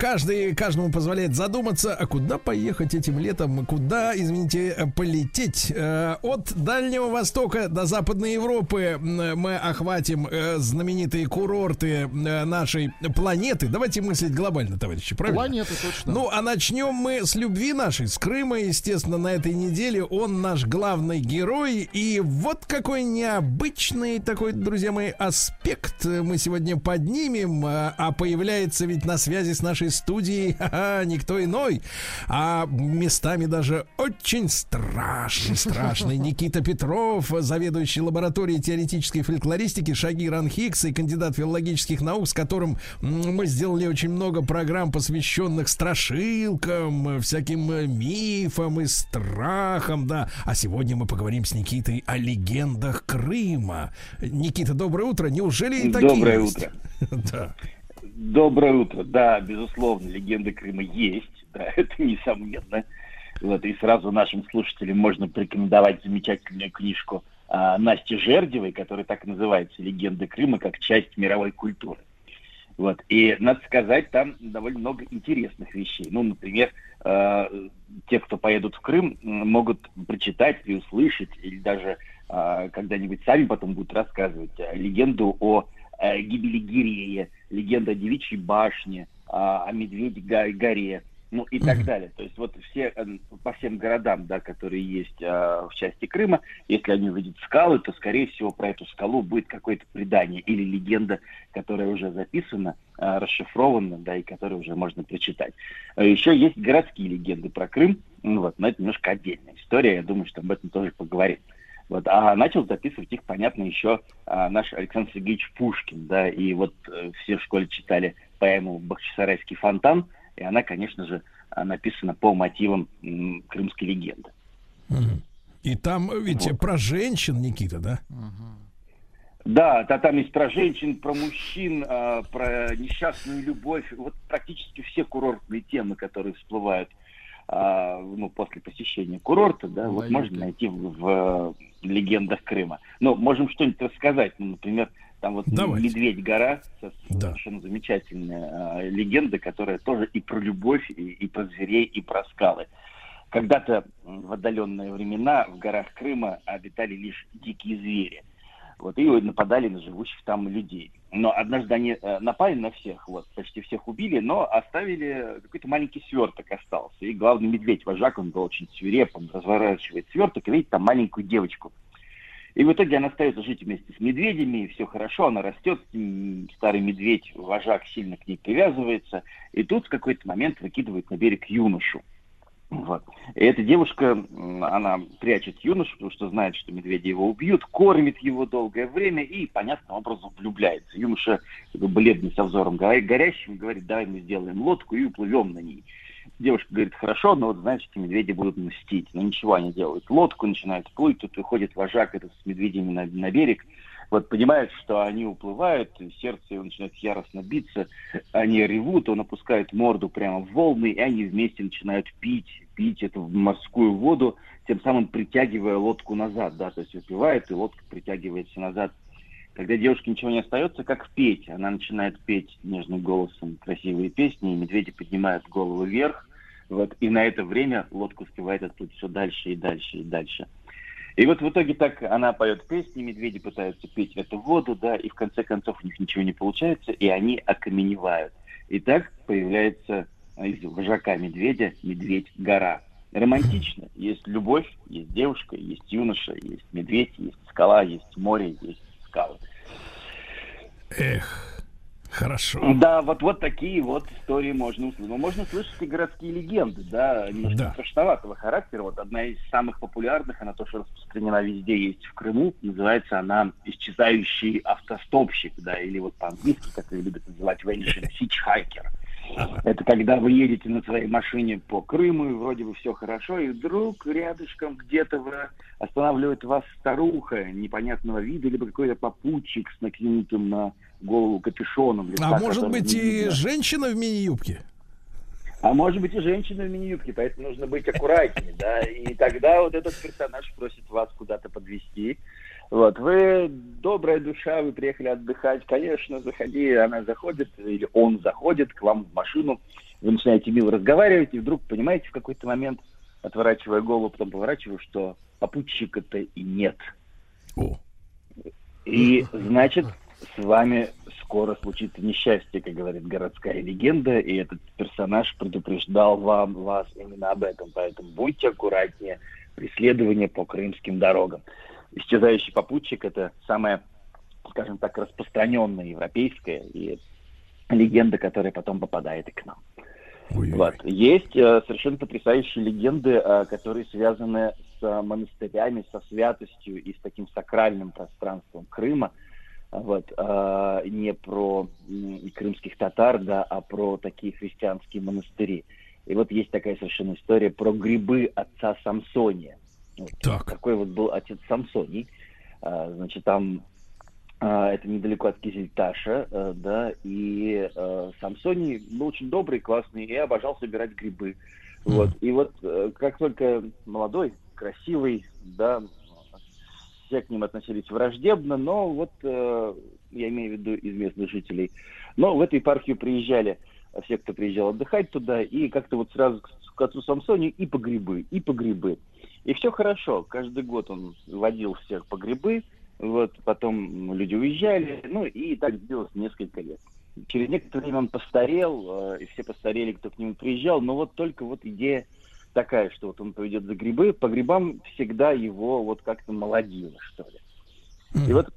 [SPEAKER 1] Каждый, каждому позволяет задуматься, а куда поехать этим летом, куда, извините, э, полететь. Э, От Дальнего Востока до Западной Европы мы охватим знаменитые курорты нашей планеты. Давайте мыслить глобально, товарищи, правильно?
[SPEAKER 2] Планеты, точно.
[SPEAKER 1] Ну, а начнем мы с любви нашей, с Крыма, естественно, на этой неделе. Он наш главный герой. И вот какой необычный такой, друзья друзья мои, аспект мы сегодня поднимем, а а появляется ведь на связи с нашей студией ха-ха, никто иной, а местами даже очень страшный, страшный Никита Петров, заведующий лабораторией теоретической фольклористики Шагир Анхикс и кандидат филологических наук, с которым мы сделали очень много программ, посвященных страшилкам, всяким э, мифам и страхам, да. А сегодня мы поговорим с Никитой о легендах Крыма. Никита, доброе утро. Неужели и такие
[SPEAKER 24] Доброе
[SPEAKER 1] есть?
[SPEAKER 24] утро.
[SPEAKER 1] Да.
[SPEAKER 24] Доброе утро. Да, безусловно, легенды Крыма есть. Да, это несомненно. Вот, и сразу нашим слушателям можно порекомендовать замечательную книжку а, Насти Жердевой, которая так и называется «Легенды Крыма как часть мировой культуры». Вот. И, надо сказать, там довольно много интересных вещей. Ну, например, э, те, кто поедут в Крым, могут прочитать и услышать, или даже когда-нибудь сами потом будут рассказывать э, легенду о э, гибели Гирея, легенду о Девичьей башне, а, о Медведе горе, ну и так далее. То есть вот все э, по всем городам, да, которые есть э, в части Крыма, если они увидят скалы, то скорее всего про эту скалу будет какое-то предание или легенда, которая уже записана, э, расшифрована, да, и которую уже можно прочитать. А Еще есть городские легенды про Крым, ну вот, но это немножко отдельная история, я думаю, что об этом тоже поговорим. Вот, а начал записывать их, понятно, еще а, наш Александр Сергеевич Пушкин, да, и вот э, все в школе читали поэму «Бахчисарайский фонтан», и она, конечно же, а, написана по мотивам м, крымской легенды.
[SPEAKER 1] И там ведь про женщин, Никита, да?
[SPEAKER 24] Да, да, там есть про женщин, про мужчин, а, про несчастную любовь. Вот практически все курортные темы, которые всплывают а, ну, после посещения курорта, да, вот
[SPEAKER 2] Дают,
[SPEAKER 24] можно найти в, в легендах Крыма. Ну, можем что-нибудь рассказать. Ну, например, там вот
[SPEAKER 1] Давайте.
[SPEAKER 24] Медведь-гора, со- совершенно замечательная а, легенда, которая тоже и про любовь, и, и про зверей, и про скалы. Когда-то в отдаленные времена в горах Крыма обитали лишь дикие звери. Вот, и нападали на живущих там людей. Но однажды они э, напали на всех, вот, почти всех убили, но оставили какой-то маленький сверток остался. И главный медведь, вожак, он был очень свиреп, разворачивает сверток и видит там маленькую девочку. И в итоге она остается жить вместе с медведями, и все хорошо, она растет, старый медведь, вожак сильно к ней привязывается, и тут в какой-то момент выкидывает на берег юношу. Вот. И эта девушка, она прячет юношу, потому что знает, что медведи его убьют, кормит его долгое время и, понятным образом, влюбляется. Юноша, бледный, со взором горя- горящим, говорит, давай мы сделаем лодку и уплывем на ней. Девушка говорит, хорошо, но вот, эти медведи будут мстить. Но ничего, они делают лодку, начинают плыть, тут выходит вожак этот с медведями на, на берег, вот понимает, что они уплывают, сердце его начинает яростно биться, они ревут, он опускает морду прямо в волны, и они вместе начинают пить, пить эту морскую воду, тем самым притягивая лодку назад, да, то есть выпивает, и лодка притягивается назад. Когда девушке ничего не остается, как петь. Она начинает петь нежным голосом красивые песни, и медведи поднимают голову вверх, вот, и на это время лодка успевает отплыть все дальше и дальше и дальше. И вот в итоге так она поет песни, медведи пытаются пить эту воду, да, и в конце концов у них ничего не получается, и они окаменевают. И так появляется а, из вожака медведя медведь-гора. Романтично. Есть любовь, есть девушка, есть юноша, есть медведь, есть скала, есть море, есть скалы.
[SPEAKER 1] Эх, хорошо.
[SPEAKER 24] Да, вот, вот такие вот истории можно услышать. Но можно слышать и городские легенды, да, немножко
[SPEAKER 1] Да.
[SPEAKER 24] страшноватого характера. Вот одна из самых популярных, она тоже распространена везде, есть в Крыму. Называется она «Исчезающий автостопщик», да, или вот по-английски, как ее любят называть женщины, «сичхайкер». Это когда вы едете на своей машине по Крыму, и вроде бы все хорошо, и вдруг рядышком где-то останавливает вас старуха непонятного вида, либо какой-то попутчик с накинутым на голову капюшоном. лица
[SPEAKER 1] А может быть и женщина в мини-юбке?
[SPEAKER 24] А может быть и женщина в мини-юбке, поэтому нужно быть аккуратнее, да, и тогда вот этот персонаж просит вас куда-то подвести. Вот, вы добрая душа, вы приехали отдыхать, конечно, заходи, она заходит, или он заходит к вам в машину, вы начинаете мило разговаривать, и вдруг понимаете в какой-то момент, отворачивая голову, потом поворачиваю, что попутчика-то и нет. И, значит, с вами скоро случится несчастье, как говорит городская легенда, и этот персонаж предупреждал вам, вас именно об этом. Поэтому будьте аккуратнее преследование по крымским дорогам. Исчезающий попутчик – это самая скажем так, распространенная европейская и легенда, которая потом попадает и к нам. Вот. Есть э, совершенно потрясающие легенды, э, которые связаны с э, монастырями, со святостью и с таким сакральным пространством Крыма. Вот, э, не про м, крымских татар, да, а про такие христианские монастыри. И вот есть такая совершенно история про грибы отца Самсония. Вот,
[SPEAKER 1] Так.
[SPEAKER 24] Такой вот был отец Самсоний. А, значит, там а, это недалеко от Кизельташа, э, да, и э, Самсоний был очень добрый, классный, и обожал собирать грибы. Вот. И вот э, как только молодой, красивый, да, все к ним относились враждебно, но вот э, я имею в виду из местных жителей. Но в эту епархию приезжали все, кто приезжал отдыхать туда, и как-то вот сразу к, отцу Самсонию и по грибы, и по грибы. И все хорошо. Каждый год он водил всех по грибы, вот, потом люди уезжали, ну и так длилось несколько лет. Через некоторое время он постарел, э, и все постарели, кто к нему приезжал, но вот только вот идея такая, что вот он поведет за грибы, по грибам всегда его вот как-то молодило, что ли. И вот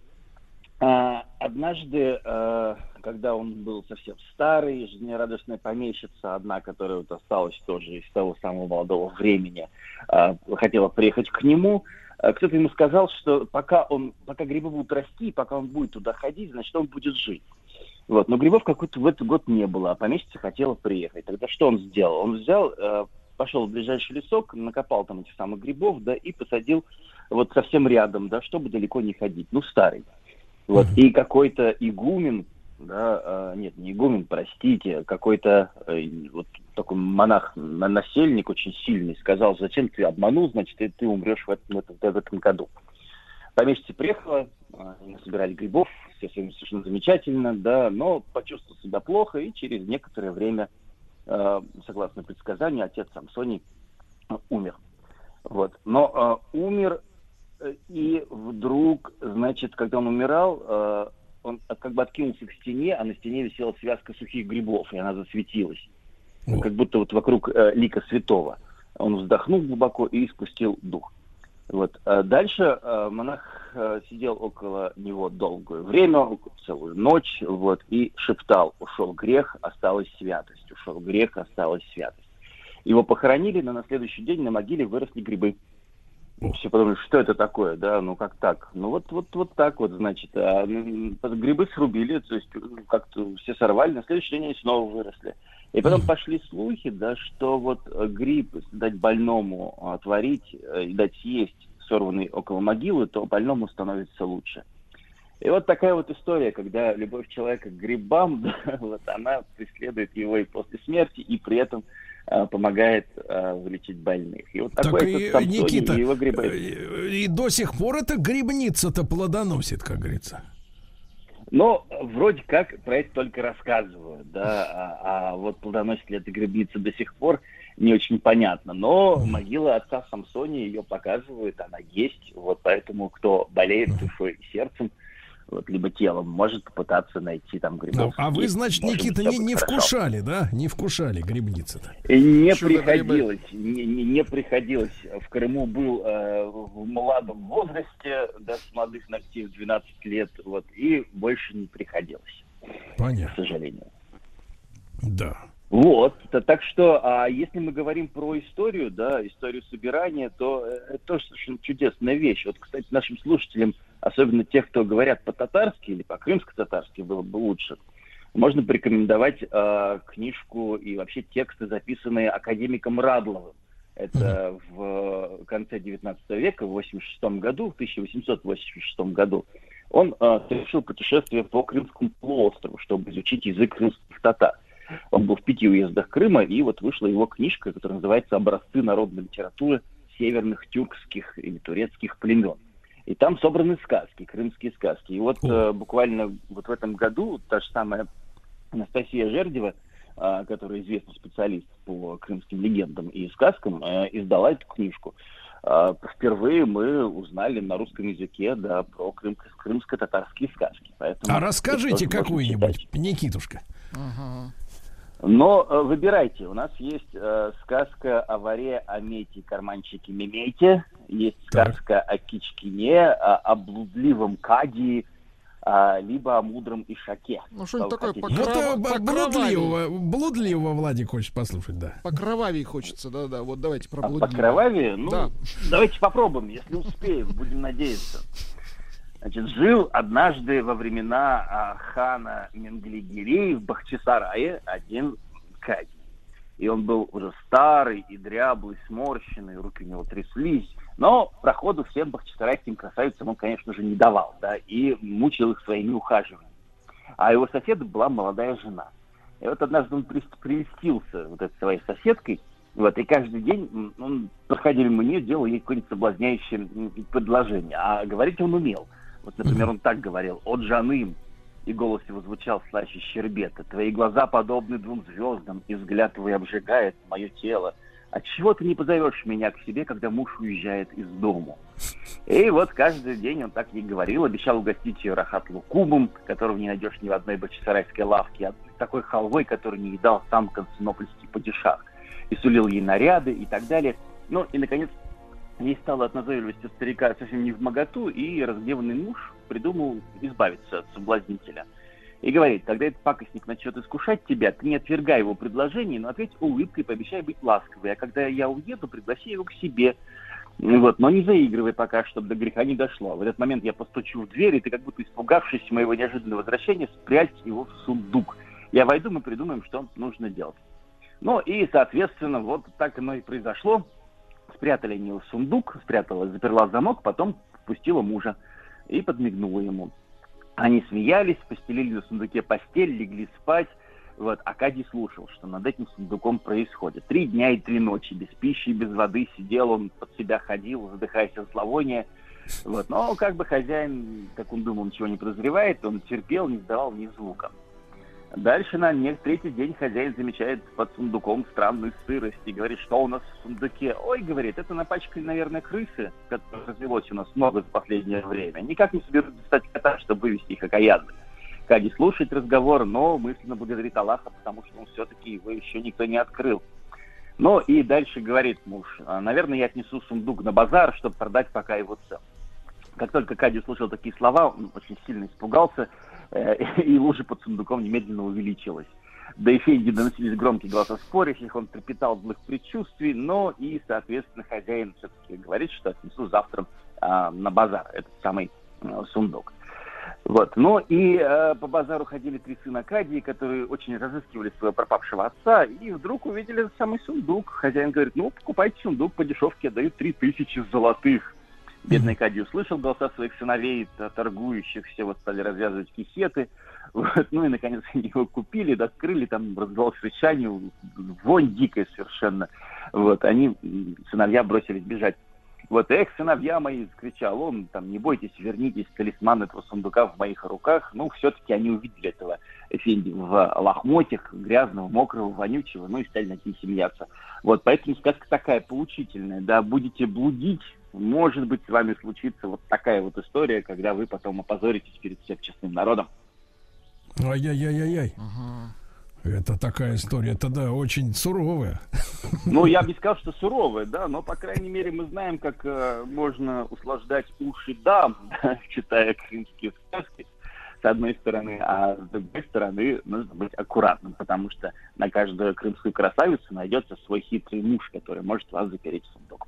[SPEAKER 24] а, однажды, э, когда он был совсем старый, жизнерадостная помещица, одна, которая вот осталась тоже из того самого молодого времени, э, хотела приехать к нему, э, кто-то ему сказал, что пока он, пока грибы будут расти, пока он будет туда ходить, значит, он будет жить. Вот, но грибов какой-то в этот год не было, а помещица хотела приехать. Тогда что он сделал? Он взял, э, пошел в ближайший лесок, накопал там этих самых грибов, да, и посадил вот совсем рядом, да, чтобы далеко не ходить. Ну, старый. Вот. И какой-то игумен, да, э, нет, не игумен, простите, какой-то э, вот такой монах, на- насельник очень сильный, сказал, зачем ты обманул, значит, ты, ты умрешь в этом, в этом- в этом году. Помещица приехала, э, они собирали грибов, все совершенно замечательно, да, но почувствовал себя плохо, и через некоторое время, согласно предсказанию, отец Самсоний э, умер. Вот. Но э, умер э, и вдруг, значит, когда он умирал, э, он как бы откинулся к стене, а на стене висела связка сухих грибов, и она засветилась. Как будто вот вокруг э, лика святого. Он вздохнул глубоко и испустил дух. Вот. А дальше э, монах э, сидел около него долгое время, целую ночь, вот, и шептал, ушел грех, осталась святость, ушел грех, осталась святость. Его похоронили, но на следующий день на могиле выросли грибы. Все подумали, что это такое, да, ну как так? Ну вот, вот, вот так вот, значит. А, грибы срубили, то есть м, как-то все сорвали, на следующий день они снова выросли. И потом пошли слухи, да, что вот э, гриб дать больному а, и дать съесть, сорванный около могилы, то больному становится лучше. И вот такая вот история, когда любовь человека к грибам, да, вот она преследует его и после смерти, и при этом помогает э, вылечить больных. И вот
[SPEAKER 1] Так
[SPEAKER 24] такой
[SPEAKER 1] и,
[SPEAKER 24] этот
[SPEAKER 1] Никита,
[SPEAKER 24] и его грибы.
[SPEAKER 1] э, и до сих пор эта грибница-то плодоносит, как говорится.
[SPEAKER 24] Ну, вроде как про это только рассказывают, да, а, а вот плодоносит ли эта грибница до сих пор, не очень понятно. Но могила отца Самсония ее показывает, она есть, вот поэтому кто болеет душой и сердцем, вот, либо телом, может попытаться найти там
[SPEAKER 1] Ну,
[SPEAKER 24] грибов.
[SPEAKER 1] а вы,
[SPEAKER 24] Есть,
[SPEAKER 1] значит,
[SPEAKER 24] может быть,
[SPEAKER 1] Никита, не, не
[SPEAKER 24] хорошо.
[SPEAKER 1] вкушали, да? Не вкушали грибницы-то.
[SPEAKER 24] Не
[SPEAKER 1] Чудо-грибы.
[SPEAKER 24] приходилось, не, не- не приходилось. В Крыму был э, в молодом возрасте, да, с молодых ногтей в 12 лет, вот, и больше не приходилось,
[SPEAKER 1] Понятно.
[SPEAKER 24] к сожалению.
[SPEAKER 1] Да.
[SPEAKER 24] Вот, так что, а если мы говорим про историю, да, историю собирания, то э, это тоже совершенно чудесная вещь. Вот, кстати, нашим слушателям, особенно тех, кто говорят по-татарски или по-крымско-татарски, было бы лучше, можно порекомендовать э, книжку и вообще тексты, записанные академиком Радловым. Это в конце 19 века, в 86 году, в 1886 году, он э, совершил путешествие по Крымскому полуострову, чтобы изучить язык крымских татар. Он был в пяти уездах Крыма, и вот вышла его книжка, которая называется «Образцы народной литературы северных тюркских или турецких племен». И там собраны сказки, крымские сказки. И вот э, буквально вот в этом году та же самая Анастасия Жердева, а, которая известный специалист по крымским легендам и сказкам, э, издала эту книжку. А, Впервые мы узнали на русском языке да, про крым- крымско-татарские сказки. Поэтому
[SPEAKER 1] А расскажите какую-нибудь. Никитушка.
[SPEAKER 24] Но э, выбирайте. У нас есть э, сказка о воре, о мете, карманчике Мемете. Есть сказка о Кичкине, о, о блудливом Кадии. а, либо о мудром ишаке.
[SPEAKER 2] Ну, что-нибудь такое
[SPEAKER 1] Ну, это б- блудливого, блудливого Владик хочет послушать, да.
[SPEAKER 2] Покровавее хочется, да-да. Вот давайте про
[SPEAKER 24] А
[SPEAKER 2] блудливого.
[SPEAKER 24] По кровавее? Ну,
[SPEAKER 2] Да.
[SPEAKER 24] давайте попробуем, если успеем, будем надеяться. Значит, жил однажды во времена а, хана Менглигерей в Бахчисарае один кадий. И он был уже старый и дряблый, сморщенный, руки у него тряслись. Но проходу всем бахчисарайским красавицам он, конечно же, не давал, да, и мучил их своими ухаживаниями. А его соседа была молодая жена. И вот однажды он прельстился вот этой своей соседкой, вот, и каждый день он, проходя мимо нее, делал ей какое-нибудь соблазняющее предложение. А говорить он умел. Вот, например, он так говорил, «От Жаным», и голос его звучал слаще щербета. «Твои глаза подобны двум звездам, и взгляд твой обжигает мое тело. Отчего ты не позовешь меня к себе, когда муж уезжает из дому?» И вот каждый день он так ей говорил, обещал угостить ее рахат лукумом, которого не найдешь ни в одной бачисарайской лавке, а такой халвой, который не едал сам константинопольский падишах, и сулил ей наряды и так далее. Ну и, наконец, ей стало от назойливости старика совсем не в моготу, и разгневанный муж придумал избавиться от соблазнителя. И говорит, когда этот пакостник начнет искушать тебя, ты не отвергай его предложение, но ответь улыбкой пообещай быть ласковой. А когда я уеду, пригласи его к себе. Вот, но не заигрывай пока, чтобы до греха не дошло. В этот момент я постучу в дверь, и ты, как будто испугавшись моего неожиданного возвращения, спрячь его в сундук. Я войду, мы придумаем, что нужно делать. Ну и, соответственно, вот так оно и произошло. Спрятали его в сундук, спрятала, заперла замок, потом впустила мужа и подмигнула ему. Они смеялись, постелили на сундуке постель, легли спать. Вот, Акадий слушал, что над этим сундуком происходит. Три дня и три ночи, без пищи и без воды сидел, он под себя ходил, задыхаясь от зловония. Вот, но как бы хозяин, как он думал, ничего не подозревает, он терпел, не сдавал ни звука. Дальше на третий день хозяин замечает под сундуком странную сырость и говорит, что у нас в сундуке. Ой, говорит, это напачкали, наверное, крысы, которых развелось у нас много за последнее время. Никак не соберут достать кота, чтобы вывести их окаянных. Кади слушает разговор, но мысленно благодарит Аллаха, потому что он все-таки его еще никто не открыл. Ну и дальше говорит муж, «А, наверное, я отнесу сундук на базар, чтобы продать пока его цел. Как только Кади услышал такие слова, он очень сильно испугался, и лужа под сундуком немедленно увеличилась. До Эфенди доносились громкие голоса спорящих, он трепетал злых предчувствий, но и, соответственно, хозяин все-таки говорит, что отнесу завтра а, на базар этот самый а, сундук. Вот. Ну и э, по базару ходили три сына Кадии, которые очень разыскивали своего пропавшего отца, и вдруг увидели самый сундук. Хозяин говорит, ну, покупайте сундук по дешевке, дают три тысячи золотых. Бедный Кади услышал голоса своих сыновей, т- торгующих, все вот стали развязывать кисеты. Вот. Ну и, наконец, они его купили, открыли, там раздалось рычание, вонь дикая совершенно. Вот. Они, сыновья, бросились бежать. Вот, эх, сыновья мои, кричал он, там, не бойтесь, вернитесь, талисман этого сундука в моих руках. Ну, все-таки они увидели этого Эфенди в лохмотьях, грязного, мокрого, вонючего, ну и стали над ним смеяться. Вот, поэтому сказка такая поучительная, да, будете блудить, может быть, с вами случится вот такая вот история, когда вы потом опозоритесь перед всем честным народом.
[SPEAKER 1] Ай-яй-яй-яй. Это такая история, это да, очень суровая.
[SPEAKER 24] Ну, я бы не сказал, что суровая, да, но, по крайней мере, мы знаем, как э, можно услаждать уши дам, да, читая крымские сказки, с одной стороны, а с другой стороны нужно быть аккуратным, потому что на каждую крымскую красавицу найдется свой хитрый муж, который может вас запереть в сундук.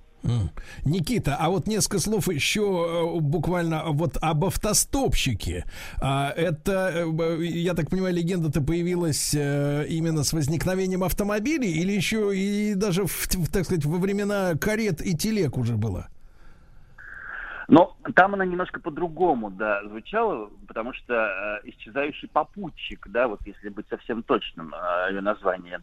[SPEAKER 1] Никита, а вот несколько слов еще э, буквально вот об автостопщике. А, Это, э, я так понимаю, легенда-то появилась э, именно с возникновением автомобилей или еще и даже, так сказать, во времена карет и телег уже было?
[SPEAKER 24] Но там она немножко по-другому, да, звучала, потому что э, исчезающий попутчик, да, вот если быть совсем точным, э, ее название.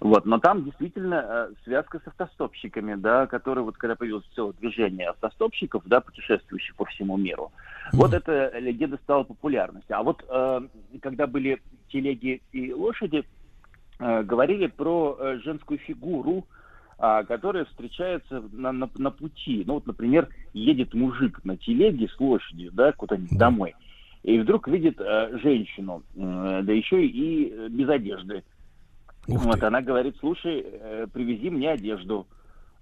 [SPEAKER 24] Вот, но там действительно э, связка с автостопщиками, да, которые вот когда появилось целое движение автостопщиков, да, путешествующих по всему миру, вот эта легенда стала популярностью. А вот э, когда были телеги и лошади, э, говорили про э, женскую фигуру, а, которая встречается на, на, на пути. Ну вот, например, едет мужик на телеге с лошадью, да, куда-нибудь домой, и вдруг видит э, женщину, э, да еще и э, без одежды. Вот она говорит, слушай, э, привези мне одежду,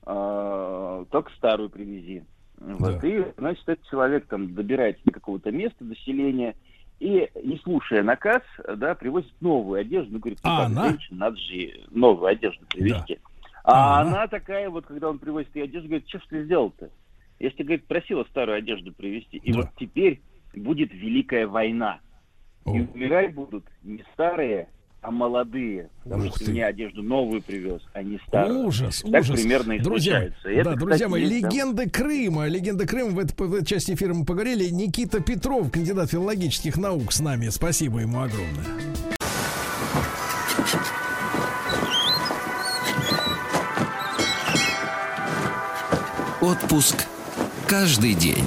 [SPEAKER 24] э, только старую привези. Вот, И, значит, этот человек там добирается до какого-то места, до селения, и, не слушая наказ, да, привозит новую одежду. Говорит, ну,
[SPEAKER 1] А
[SPEAKER 24] как
[SPEAKER 1] она?
[SPEAKER 24] женщина, надо же новую одежду привезти. А она такая вот, когда он привозит ей одежду, говорит, что ж ты сделал-то? Я тебе, говорит, просила старую одежду привезти. И вот теперь будет великая война. И умирать будут не старые, а молодые. Потому
[SPEAKER 1] Ух
[SPEAKER 24] что
[SPEAKER 1] ты.
[SPEAKER 24] мне одежду новую привез, а не старую.
[SPEAKER 1] Ужас,
[SPEAKER 24] так
[SPEAKER 1] ужас.
[SPEAKER 24] примерно и
[SPEAKER 1] друзья,
[SPEAKER 24] случается. И это,
[SPEAKER 1] да, друзья
[SPEAKER 24] кстати,
[SPEAKER 1] мои,
[SPEAKER 24] есть, да.
[SPEAKER 1] легенды Крыма. Легенда Крыма в, этой- в этой части эфира мы поговорили. Никита Петров, кандидат филологических наук с нами. Спасибо ему огромное.
[SPEAKER 11] Отпуск каждый день.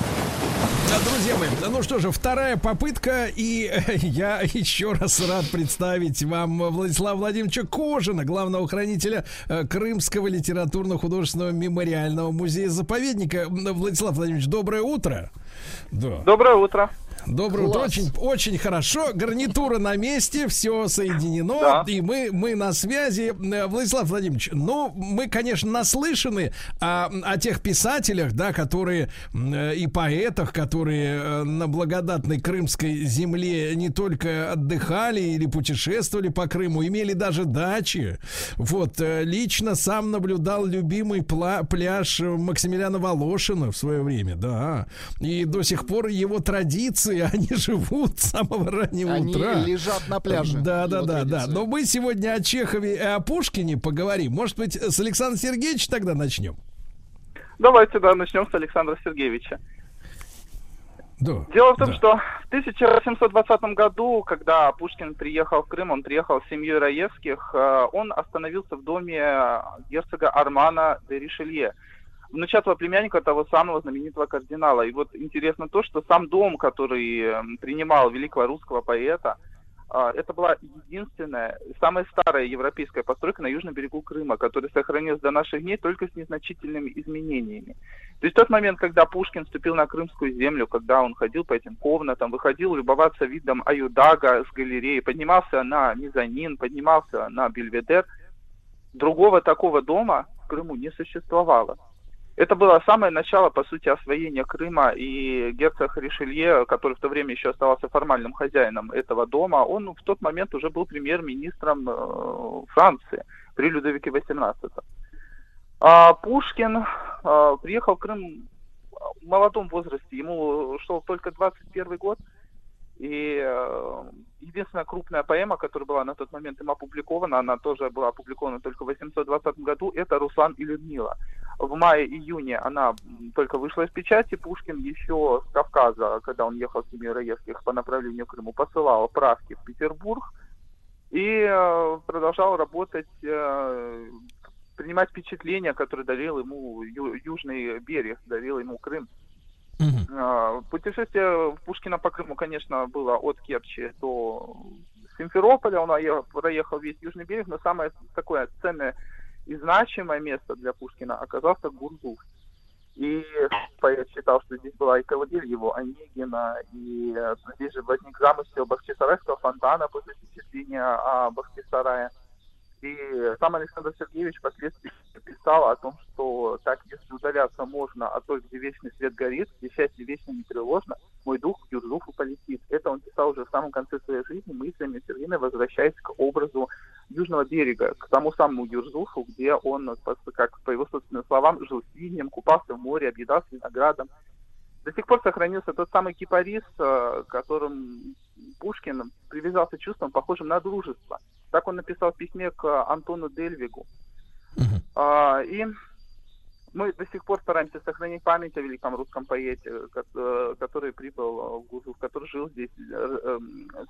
[SPEAKER 1] Друзья мои, ну что же, вторая попытка, и э, я еще раз рад представить вам Владислава Владимировича Кожина, главного хранителя э, Крымского литературно-художественного мемориального музея-заповедника. Владислав Владимирович, доброе утро. Да.
[SPEAKER 25] Доброе утро.
[SPEAKER 1] Доброе утро,
[SPEAKER 25] Класс.
[SPEAKER 1] очень, очень хорошо. Гарнитура на месте, все соединено,
[SPEAKER 25] Да.
[SPEAKER 1] и мы, мы на связи. Э, Владислав Владимирович, ну, мы, конечно, наслышаны о, о тех писателях, да, которые э, и поэтах, которые э, на благодатной крымской земле не только отдыхали или путешествовали по Крыму, имели даже дачи. Вот, лично сам наблюдал любимый пла- пляж Максимилиана Волошина в свое время, да. И до сих пор его традиции, они живут с самого раннего
[SPEAKER 2] Они
[SPEAKER 1] утра.
[SPEAKER 2] лежат на пляже,
[SPEAKER 1] Да, да, да, да. Но мы сегодня о Чехове и о Пушкине поговорим. Может быть, с Александра Сергеевича тогда начнем?
[SPEAKER 25] Давайте, да, начнем с Александра Сергеевича.
[SPEAKER 1] Да.
[SPEAKER 25] Дело в том,
[SPEAKER 1] да.
[SPEAKER 25] что в 1820 году, когда Пушкин приехал в Крым, он приехал с семьей Раевских, э, он остановился в доме герцога Армана де Ришелье, внучатого племянника того самого знаменитого кардинала. И вот интересно то, что сам дом, который э, принимал великого русского поэта, а, это была единственная, самая старая европейская постройка на южном берегу Крыма, которая сохранилась до наших дней только с незначительными изменениями. То есть тот момент, когда Пушкин вступил на крымскую землю, когда он ходил по этим комнатам, выходил любоваться видом Аюдага с галереи, поднимался на мезонин, поднимался на Бельведер, другого такого дома в Крыму не существовало. Это было самое начало, по сути, освоения Крыма, и герцог Ришелье, который в то время еще оставался формальным хозяином этого дома, он в тот момент уже был премьер-министром э, Франции при Людовике XVIII. А Пушкин э, приехал в Крым в молодом возрасте, ему шел только 21 год, и э, единственная крупная поэма, которая была на тот момент им опубликована, она тоже была опубликована только в 820 году, это «Руслан и Людмила». В мае-июне она только вышла из печати. Пушкин еще с Кавказа, когда он ехал с семьей Раевских по направлению к Крыму, посылал правки в Петербург и э, продолжал работать, э, принимать впечатления, которые дарил ему Южный берег, дарил ему Крым. А, Путешествие Пушкина по Крыму, конечно, было от Керчи до Симферополя. Он проехал весь Южный берег, но самое такое ценное и значимое место для Пушкина оказался Гурзуф. И поэт считал, что здесь была и колыбель его, Онегина, и э, здесь же возник замысел Бахчисарайского фонтана после впечатления о Бахчисарае. И сам Александр Сергеевич впоследствии писал о том, что так, если удаляться можно от той, где вечный свет горит, где счастье вечно непреложно, мой дух к Юрзуфу полетит. Это он писал уже в самом конце своей жизни, мыслями все время возвращаясь к образу Южного берега, к тому самому Юрзуфу, где он, как по его собственным словам, жил свиньем, купался в море, объедался виноградом. До сих пор сохранился тот самый кипарис, э, которым Пушкин привязался чувством, похожим на дружество. Так он написал в письме к Антону Дельвигу. А, и мы до сих пор стараемся сохранить память о великом русском поэте, э, который прибыл в Гурзуф, который жил здесь э, э,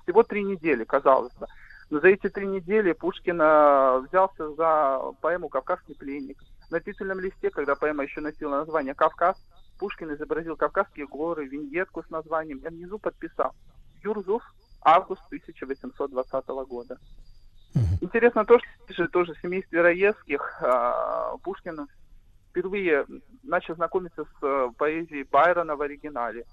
[SPEAKER 25] всего три недели, казалось бы. Но за эти три недели Пушкин взялся за поэму «Кавказский пленник». На титульном листе, когда поэма еще носила название «Кавказ», Пушкин изобразил Кавказские горы, виньетку с названием, и внизу подписал «Юрзуф, август 1820 года». Интересно то, что же тоже семействе Раевских а, Пушкин впервые начал знакомиться с э, поэзией Байрона в оригинале.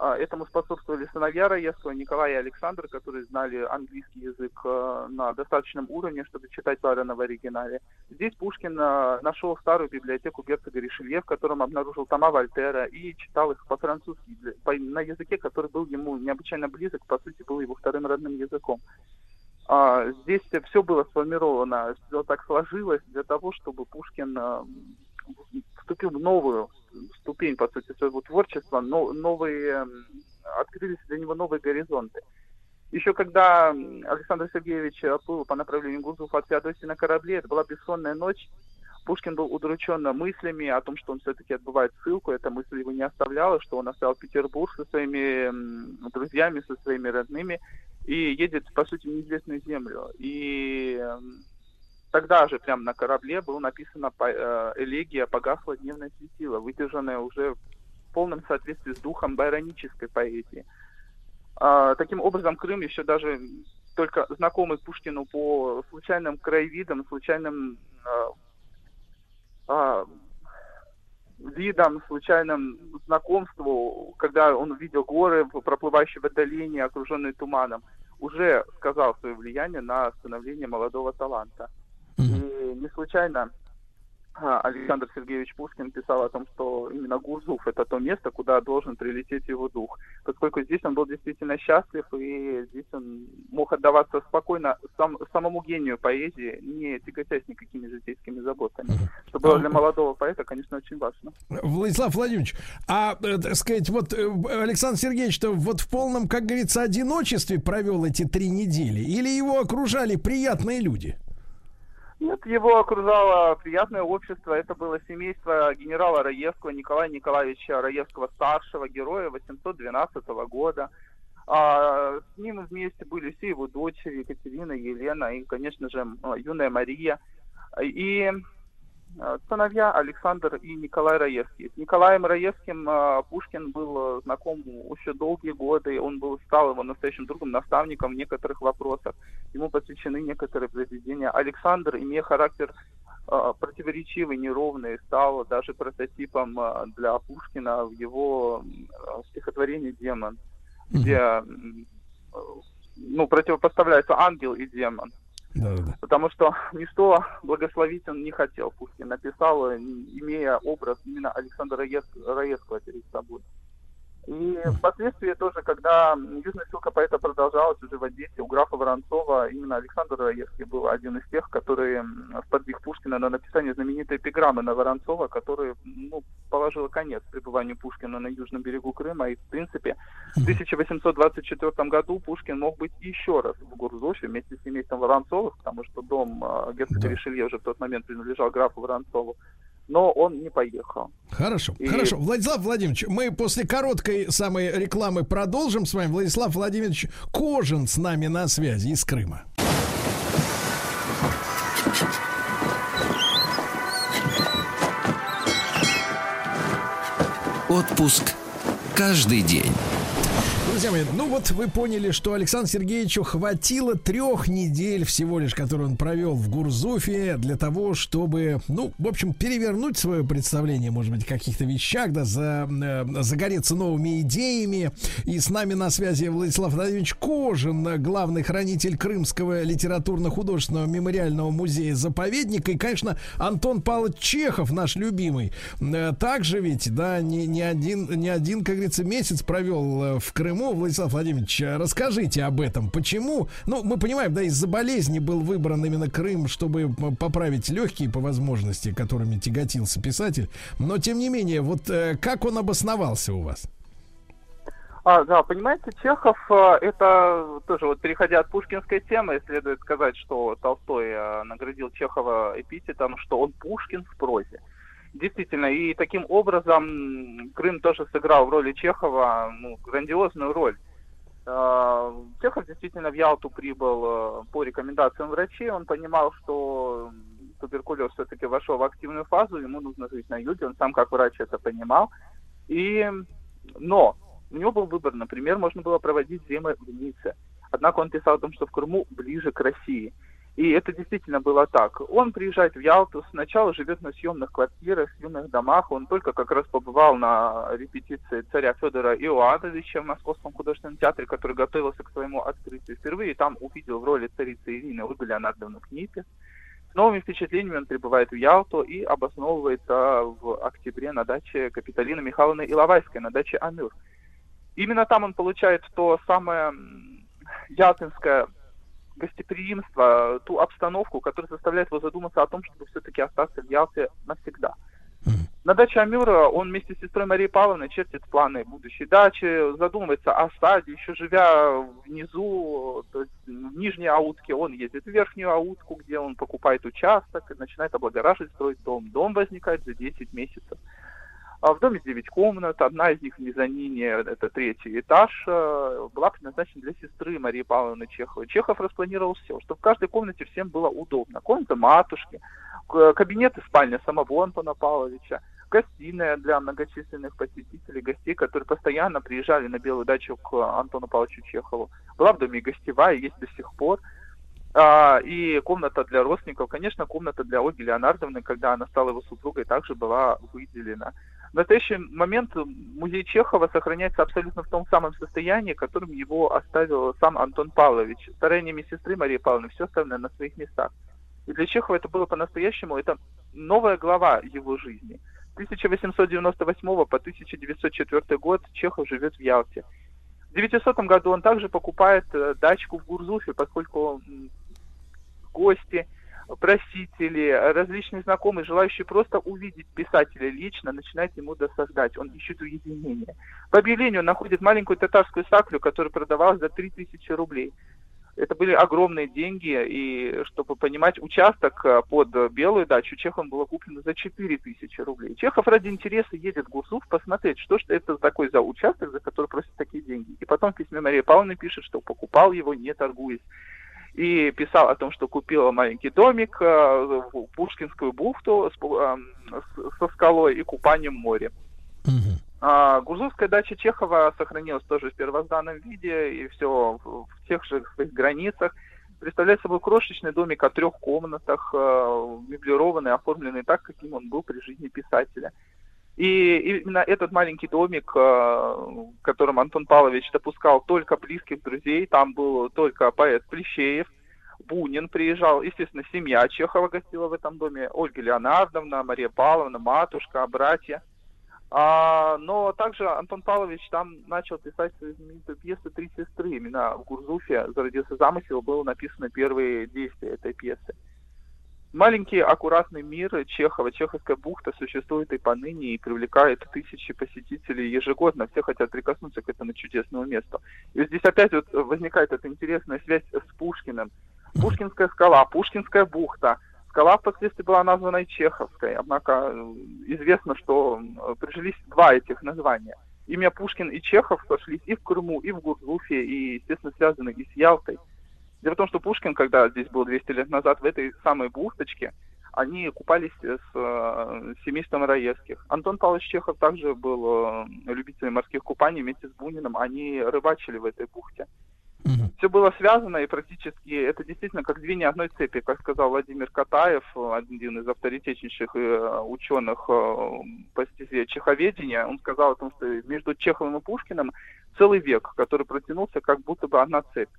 [SPEAKER 25] А, Этому способствовали сыновья Раевского, Николай и Александр, которые знали английский язык э, на достаточном уровне, чтобы читать Барона в оригинале. Здесь Пушкин э, нашел старую библиотеку герцога Ришелье, в котором обнаружил тома Вольтера и читал их по-французски, на языке, который был ему необычайно близок, по сути, был его вторым родным языком. А, Здесь все было сформировано, все так сложилось для того, чтобы Пушкин э, вступил в новую ступень, по сути, своего творчества, но новые, открылись для него новые горизонты. Еще когда Александр Сергеевич плыл по направлению Гурзуф от Феодосии на корабле, это была бессонная ночь, Пушкин был удручен мыслями о том, что он все-таки отбывает ссылку. Эта мысль его не оставляла, что он оставил Петербург со своими друзьями, со своими родными и едет, по сути, в неизвестную землю. И м, тогда же, прямо на корабле, была написана э, элегия «Погасла дневное светило», выдержанная уже в полном соответствии с духом байронической поэзии. А, таким образом, Крым еще даже только знакомый Пушкину по случайным краевидам, случайным а, а, видом, случайным знакомству, когда он увидел горы, проплывающие в долине, окруженные туманом, уже сказал свое влияние на становление молодого таланта. И не случайно Александр Сергеевич Пушкин писал о том, что именно Гурзуф это то место, куда должен прилететь его дух. Поскольку здесь он был действительно счастлив, и здесь он мог отдаваться спокойно сам, самому гению поэзии, не тяготясь никакими житейскими заботами. Что было для молодого поэта, конечно, очень важно.
[SPEAKER 1] Владислав Владимирович, а, э, так сказать, вот э, Александр Сергеевич-то вот в полном, как говорится, одиночестве провел эти три недели? Или его окружали приятные люди?
[SPEAKER 25] Нет, его окружало приятное общество. Это было семейство генерала Раевского, Николая Николаевича Раевского-старшего, героя 812 года. А, с ним вместе были все его дочери, Екатерина, Елена и, конечно же, юная Мария. И сыновья Александр и Николай Раевский. С Николаем Раевским э, Пушкин был э, знаком еще долгие годы. Он был, стал его настоящим другом, наставником в некоторых вопросах. Ему посвящены некоторые произведения. Александр, имея характер э, противоречивый, неровный, стал даже прототипом э, для Пушкина в его э, стихотворении «Демон», где э, ну, противопоставляется ангел и демон.
[SPEAKER 1] Да, да, да.
[SPEAKER 25] Потому что ничто благословить он не хотел. Пушкин написал, имея образ именно Александра Раевс- Раевского перед собой. И впоследствии тоже, когда южная ссылка поэта продолжалась уже в Одессе, у графа Воронцова именно Александр Раевский был один из тех, которые м, сподвиг Пушкина на написание знаменитой эпиграммы на Воронцова, который ну, положил конец пребыванию Пушкина на южном берегу Крыма. И, в принципе, в 1824 году Пушкин мог быть еще раз в Гурзуфе вместе с семейством Воронцовых, потому что дом э, герцога Ришелье уже в тот момент принадлежал графу Воронцову. Но он не поехал.
[SPEAKER 1] Хорошо,
[SPEAKER 25] И-
[SPEAKER 1] хорошо. Владислав Владимирович, мы после короткой самой рекламы продолжим с вами. Владислав Владимирович Кожин с нами на связи из Крыма.
[SPEAKER 11] Отпуск каждый день.
[SPEAKER 1] Друзья мои, ну вот вы поняли, что Александру Сергеевичу хватило трех недель всего лишь, которые он провел в Гурзуфе, для того, чтобы, ну, в общем, перевернуть свое представление, может быть, о каких-то вещах, да, за, э, загореться новыми идеями. И с нами на связи Владислав Владимирович Кожин, главный хранитель Крымского литературно-художественного мемориального музея-заповедника. И, конечно, Антон Павлович Чехов, наш любимый. Э, Также ведь, да, не, не, один, не один, как говорится, месяц провел э, в Крыму. Владислав Владимирович, э, расскажите об этом. Почему? Ну, мы понимаем, да, из-за болезни был выбран именно Крым, чтобы м, поправить легкие по возможности, которыми тяготился писатель. Но, тем не менее, вот э, как он обосновался у вас?
[SPEAKER 25] А, да, понимаете, Чехов, э, это тоже вот переходя от пушкинской темы, следует сказать, что Толстой э, наградил Чехова эпитетом, что он Пушкин в прозе. Действительно, и таким образом Крым тоже сыграл в роли Чехова ну, грандиозную роль. Э, Чехов действительно в Ялту прибыл э, по рекомендациям врачей. Он понимал, что туберкулез все-таки вошел в активную фазу, ему нужно жить на юге. Он сам как врач это понимал. И, но у него был выбор, например, можно было проводить зимы в Ницце. Однако он писал о том, что в Крыму ближе к России. И это действительно было так. Он приезжает в Ялту, сначала живет на съемных квартирах, съемных домах. Он только как раз побывал на репетиции царя Федора Иоадовича в Московском художественном театре, который готовился к своему открытию. Впервые там увидел в роли царицы Ирины Ольгу Леонардовну Книпер. С новыми впечатлениями он прибывает в Ялту и обосновывается в октябре на даче Капиталины Михайловны Иловайской, на даче Амюр. Именно там он получает то самое ялтинское гостеприимство, ту обстановку, которая заставляет его задуматься о том, чтобы все-таки остаться в Ялте навсегда. На даче Амюра он вместе с сестрой Марией Павловной чертит планы будущей дачи, задумывается о саде, еще живя внизу, то есть в Нижней Аутке, он едет в Верхнюю Аутку, где он покупает участок и начинает облагораживать, строить дом. Дом возникает за 10 месяцев. А в доме 9 комнат, одна из них в мезонине, это третий этаж, э, была предназначена для сестры Марии Павловны Чеховой. Чехов распланировал все, чтобы в каждой комнате всем было удобно. Комната матушки, кабинет и спальня самого Антона Павловича, гостиная для многочисленных посетителей, гостей, которые постоянно приезжали на Белую дачу к Антону Павловичу Чехову. Была в доме и гостевая, есть до сих пор. А, и комната для родственников, конечно, комната для Ольги Леонардовны, когда она стала его супругой, также была выделена. В настоящий момент музей Чехова сохраняется абсолютно в том самом состоянии, которым его оставил сам Антон Павлович. Стараниями сестры Марии Павловны все оставлено на своих местах. И для Чехова это было по-настоящему, это новая глава его жизни. С 1898 по 1904 год Чехов живет в Ялте. В 900 году он также покупает э, дачку в Гурзуфе, поскольку гости, просители, различные знакомые, желающие просто увидеть писателя лично, начинают ему досаждать. Он ищет уединение. По объявлению находит маленькую татарскую саклю, которая продавалась за 3000 рублей. Это были огромные деньги, и, чтобы понимать, участок э, под Белую дачу Чехом было куплено за 4000 рублей. Чехов ради интереса едет в Гурзуф посмотреть, что же это такой за участок, за который просят такие деньги. И потом в письме Мария Павловна пишет, что покупал его, не торгуясь и писал о том, что купила маленький домик э, в Пушкинскую бухту со скалой и купанием в море. А, Гурзувская дача Чехова сохранилась тоже в первозданном виде, и все в, в тех же своих границах. Представляет собой крошечный домик о трех комнатах, э, меблированный, оформленный так, каким он был при жизни писателя. И именно этот маленький домик, э, в котором Антон Павлович допускал только близких друзей, там был только поэт Плещеев, Бунин приезжал, естественно, семья Чехова гостила в этом доме, Ольга Леонардовна, Мария Павловна, матушка, братья. А, но также Антон Павлович там начал писать свою знаменитую пьесу «Три сестры». Именно в Гурзуфе зародился замысел, было написано первые действия этой пьесы. Маленький аккуратный мир Чехова, Чеховская бухта существует и поныне, и привлекает тысячи посетителей ежегодно. Все хотят прикоснуться к этому чудесному месту. И здесь опять вот возникает эта интересная связь с Пушкиным. Пушкинская скала, Пушкинская бухта. Скала впоследствии была названа и Чеховской, однако э, известно, что э, прижились два этих названия. Имя Пушкин и Чехов сошлись и в Крыму, и в Гурзуфе, и, естественно, связаны и с Ялтой. Дело в том, что Пушкин, когда здесь был 200 лет назад, в этой самой бухточке, они купались с э, семейством Раевских. Антон Павлович Чехов также был э, любителем морских купаний вместе с Буниным. Они рыбачили в этой бухте. Все было связано, и практически это действительно как звенья одной цепи, как сказал Владимир Катаев, один из авторитетнейших э, ученых по стезе чеховедения. Он сказал о том, что между Чеховым и Пушкиным целый век, который протянулся как будто бы одна цепь.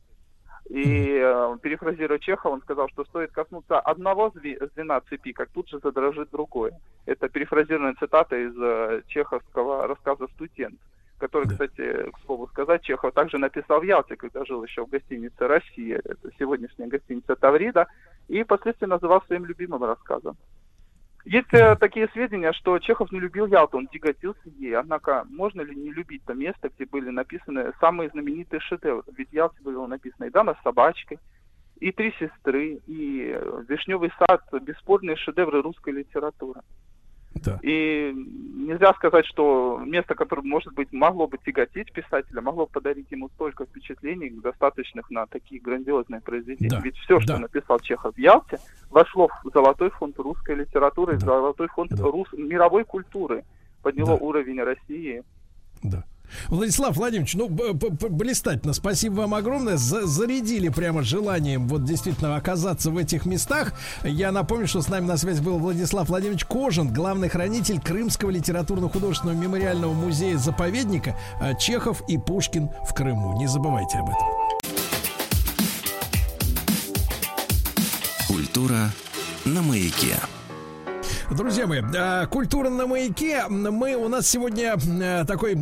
[SPEAKER 25] И э, перефразируя Чехова, он сказал, что стоит коснуться одного зве- звена цепи, как тут же задрожит другое. Это перефразированная цитата из э, чеховского рассказа «Студент», который, кстати, к слову сказать, Чехов также написал в Ялте, когда жил еще в гостинице «Россия», это сегодняшняя гостиница «Таврида», и впоследствии называл своим любимым рассказом. Есть э, такие сведения, что Чехов не любил Ялту, он тяготился ей. Однако, можно ли не любить то место, где были написаны самые знаменитые шедевры? Ведь в Ялте было написано и «Дама с собачкой», и «Три сестры», и «Вишневый сад», бесспорные шедевры русской литературы. И нельзя сказать, что место, которое, может быть, могло бы тяготить писателя, могло бы подарить ему столько впечатлений, достаточных на такие грандиозные произведения.
[SPEAKER 1] Да,
[SPEAKER 25] Ведь все, что
[SPEAKER 1] да.
[SPEAKER 25] написал Чехов в Ялте, вошло в золотой фонд русской литературы, в золотой фонд рус- мировой культуры, подняло уровень России.
[SPEAKER 1] Владислав Владимирович, ну, блистательно. Спасибо вам огромное. За- зарядили прямо желанием вот действительно оказаться в этих местах. Я напомню, что с нами на связи был Владислав Владимирович Кожин, главный хранитель Крымского литературно-художественного мемориального музея-заповедника э, Чехов и Пушкин в Крыму. Не забывайте об этом.
[SPEAKER 11] Культура на маяке.
[SPEAKER 1] Друзья мои, э, культура на маяке. Мы у нас сегодня э, такой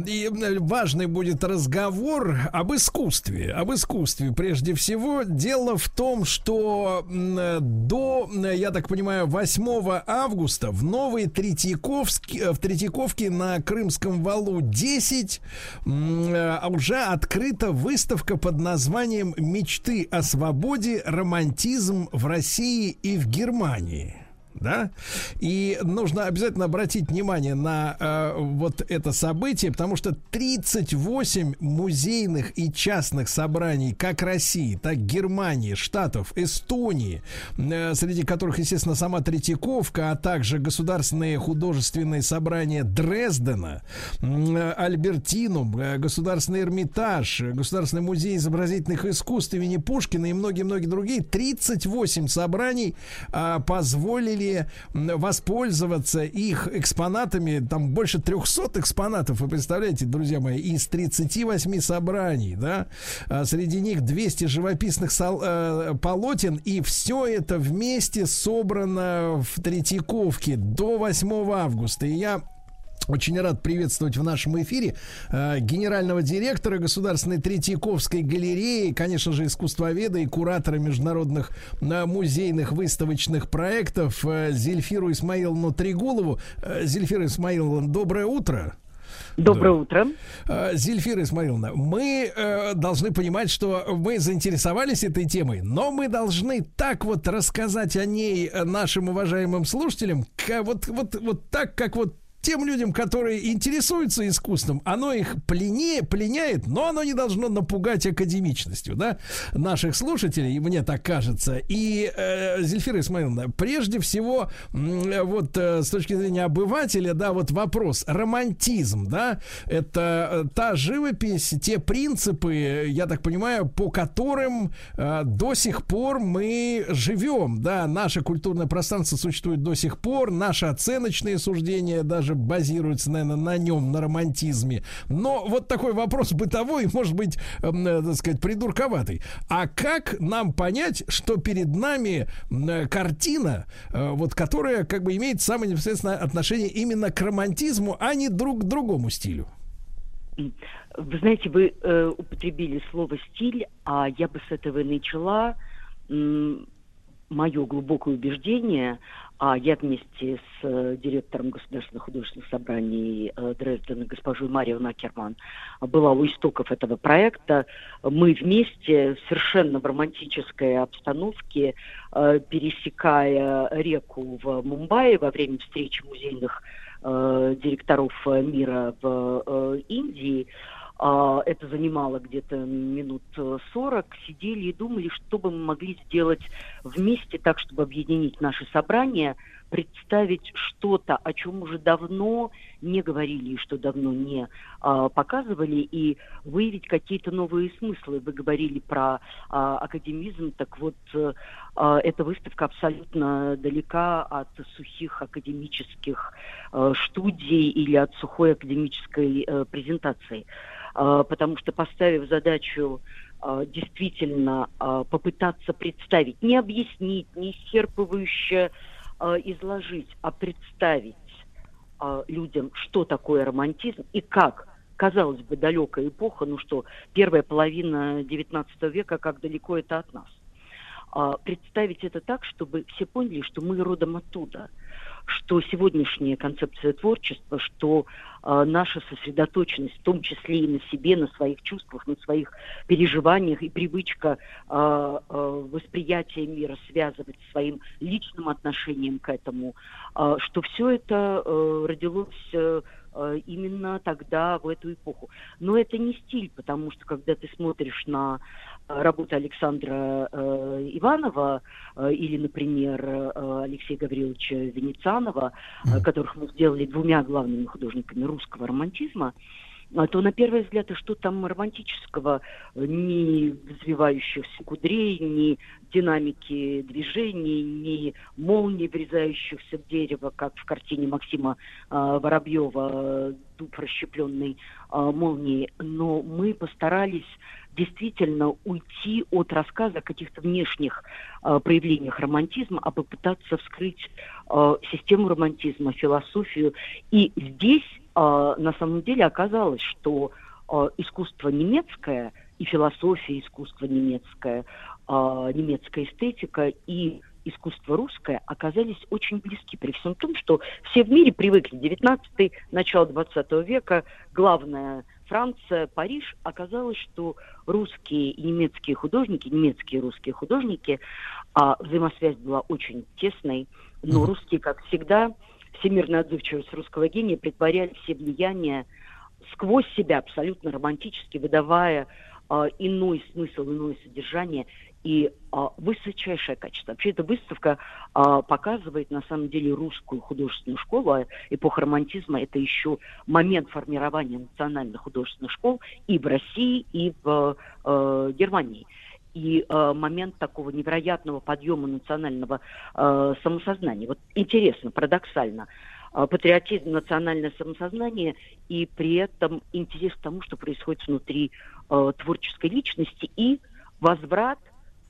[SPEAKER 1] важный будет разговор об искусстве. Об искусстве прежде всего. Дело в том, что до, я так понимаю, 8 августа в Новой Третьяковске, э, в Третьяковке на Крымском валу 10 м, э, уже открыта выставка под названием «Мечты о свободе. Романтизм в России и в Германии» да, и нужно обязательно обратить внимание на э, вот это событие, потому что 38 музейных и частных собраний как России, так Германии, Штатов, Эстонии, э, среди которых, естественно, сама Третьяковка, а также государственные художественные собрания Дрездена, э, Альбертинум, э, Государственный Эрмитаж, э, Государственный музей изобразительных искусств имени Пушкина и многие-многие другие, 38 собраний а, позволили воспользоваться их экспонатами, там больше 300 экспонатов, вы представляете, друзья мои, из 38 собраний, да, А среди них 200 живописных э, полотен, и все это вместе собрано в Третьяковке до 8 августа, и я очень рад приветствовать в нашем эфире э, генерального директора Государственной Третьяковской галереи, конечно же, искусствоведа и куратора международных э, музейных выставочных проектов э, Зельфиру Исмаиловну Тригулову. Э, Зельфира Исмаиловна, доброе утро.
[SPEAKER 26] Доброе утро.
[SPEAKER 1] Э, Зельфира Исмаиловна, мы э, должны понимать, что мы заинтересовались этой темой, но мы должны так вот рассказать о ней э, нашим уважаемым слушателям, ка- вот, вот, вот так, как вот тем людям, которые интересуются искусством, оно их плене, пленяет, но оно не должно напугать академичностью, да, наших слушателей, мне так кажется. И, э, Зельфира Исмаиловна, прежде всего, м, вот э, с точки зрения обывателя, да, вот вопрос, романтизм, да, это э, та живопись, те принципы, я так понимаю, по которым э, до сих пор мы живем, да, наше культурное пространство существует до сих пор, наши оценочные суждения даже базируются, наверное, на нем, на романтизме. Но вот такой вопрос бытовой, может быть, эм, э, так сказать, придурковатый. А как нам понять, что перед нами э, картина, э, вот которая как бы имеет самое непосредственное отношение именно к романтизму, а не друг к другому стилю?
[SPEAKER 26] Вы знаете, вы э, употребили слово стиль, а я бы с этого и начала. М, Мое глубокое убеждение, а я вместе с э, директором Государственных художественных собраний э, Дрездена, госпожой Марией Накерман, была у истоков этого проекта. Мы вместе совершенно в романтической обстановке, э, пересекая реку в Мумбаи во время встречи музейных директоров мира в Индии, это занимало где-то минут э, 40, сидели и думали, что бы мы могли сделать вместе так, чтобы объединить наши собрания, представить что-то, о чем уже давно не говорили и что давно не а, показывали, и выявить какие-то новые смыслы. Вы говорили про а, академизм, так вот, э, а, эта выставка абсолютно далека от сухих академических э, студий или от сухой академической э, презентации. А, потому что поставив задачу а, действительно а, попытаться представить, не объяснить, не исчерпывающе изложить, а представить людям, что такое романтизм и как, казалось бы, далекая эпоха, ну что, первая половина XIX века, как далеко это от нас. А, представить это так, чтобы все поняли, что мы родом оттуда, что сегодняшняя концепция творчества, что а, наша сосредоточенность, в том числе и на себе, на своих чувствах, на своих переживаниях и привычка а, а, восприятия мира связывать своим личным отношением к этому, а, что все это э, родилось э, э, именно тогда, в эту эпоху. Но это не стиль, потому что когда ты смотришь на э, работы Александра э, Иванова э, или, например, э, Алексея Гавриловича Венецианова, э, которых мы сделали двумя главными художниками русского романтизма, а то на первый взгляд, и что там романтического, ни взвивающихся кудрей, ни динамики движений, ни молний, врезающихся в дерево, как в картине Максима э, Воробьева «Дуб расщепленный э, молнией». Но мы постарались действительно уйти от рассказа о каких-то внешних э, проявлениях романтизма, а попытаться вскрыть э, систему романтизма, философию. И здесь на самом деле оказалось, что э, искусство немецкое и философия искусства немецкое, э, немецкая эстетика и искусство русское оказались очень близки, при всем том, что все в мире привыкли, 19 начало 20 века, главное – Франция, Париж, оказалось, что русские и немецкие художники, немецкие и русские художники, а взаимосвязь была очень тесной, но русские, как всегда, всемирная отзывчивость русского гения притворяли все влияния сквозь себя абсолютно романтически, выдавая э, иной смысл, иное содержание и а, высочайшее качество. Вообще эта выставка а, показывает на самом деле русскую художественную школу, а эпоха романтизма это еще момент формирования национальных художественных школ и в России, и в а, Германии и э, момент такого невероятного подъема национального э, самосознания. Вот интересно, парадоксально, э, патриотизм, национальное самосознание и при этом интерес к тому, что происходит внутри э, творческой личности и возврат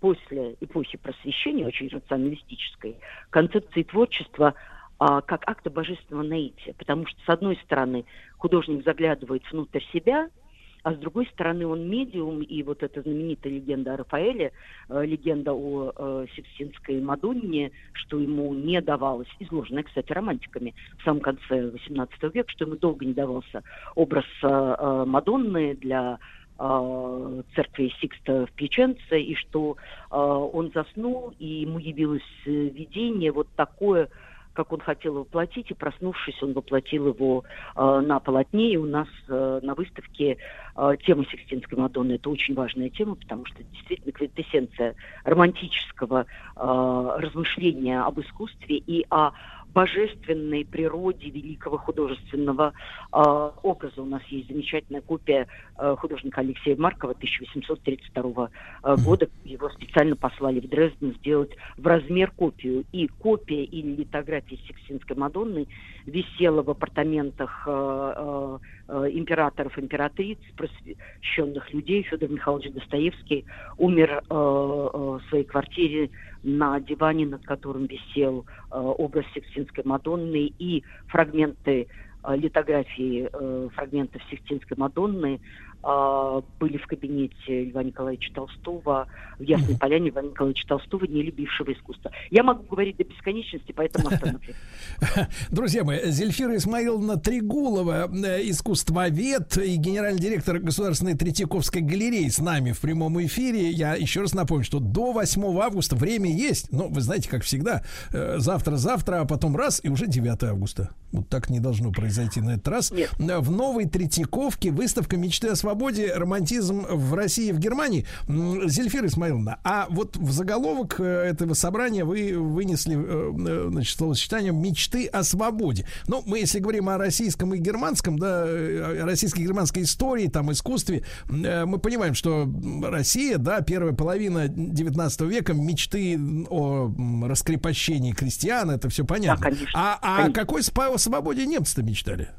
[SPEAKER 26] после эпохи просвещения, очень рационалистической, концепции творчества а, как акта божественного наития. Потому что, с одной стороны, художник заглядывает внутрь себя, а с другой стороны он медиум, и вот эта знаменитая легенда о Рафаэле, э, легенда о э, Сикстинской Мадонне, что ему не давалось, изложенная, кстати, романтиками в самом конце XVIII века, что ему долго не давался образ э, э Мадонны для э, церкви Сикста в Пьяченце, и что э, он заснул, и ему явилось видение вот такое, как он хотел воплотить, и проснувшись, он воплотил его э, на полотне, и у нас э, на выставке э, тема Сикстинской Мадонны – это очень важная тема, потому что действительно квинтэссенция романтического э, размышления об искусстве и о божественной природе великого художественного э, образа. У нас есть замечательная копия э, художника Алексея Маркова 1832 э, года. Его специально послали в Дрезден сделать в размер копию. И копия или литография Сикстинской Мадонны висела в апартаментах э, э, императоров, императриц, просвещенных людей. Федор Михайлович Достоевский умер э, э, в своей квартире на диване, над которым висел э, образ Сикстинской Мадонны и фрагменты э, литографии э, фрагментов Сикстинской Мадонны были в кабинете Льва Николаевича Толстого, в Ясной Поляне Льва Николаевича Толстого, не любившего искусства. Я могу говорить до бесконечности, поэтому остановлюсь.
[SPEAKER 1] Друзья мои, Зельфира Исмаиловна Тригулова, э, искусствовед и генеральный директор Государственной Третьяковской галереи с нами в прямом эфире. Я еще раз напомню, что до 8 августа время есть. Но вы знаете, как всегда, завтра-завтра, а потом раз, и уже 9 августа. Вот так не должно произойти на этот раз. Нет. В новой Третьяковке выставка «Мечты о свободе. Романтизм в России и в Германии». Зельфира Исмаиловна, а вот в заголовок э, этого собрания вы вынесли э, э, значит, словосочетание «Мечты о свободе». Ну, мы, если говорим о российском и германском, да, российской и германской истории, там, искусстве, мы понимаем, что Россия, да, первая половина 19 века, мечты о раскрепощении крестьян, это все понятно. Да, конечно, а, а конечно. какой свободе немцы-то мечтали?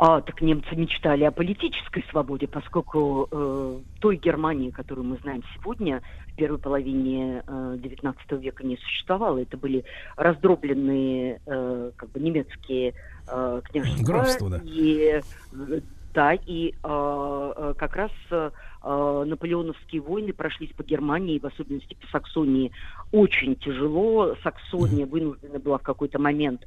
[SPEAKER 26] А, так немцы мечтали о политической свободе, поскольку э, той Германии, которую мы знаем сегодня, в первой половине э, XIX века не существовало. Это были раздробленные э, как бы немецкие э, княжества. Графство, да. И, э, да, и э, э как раз э, э, наполеоновские войны прошлись по Германии, в особенности по Саксонии, очень тяжело. Саксония вынуждена была в какой-то момент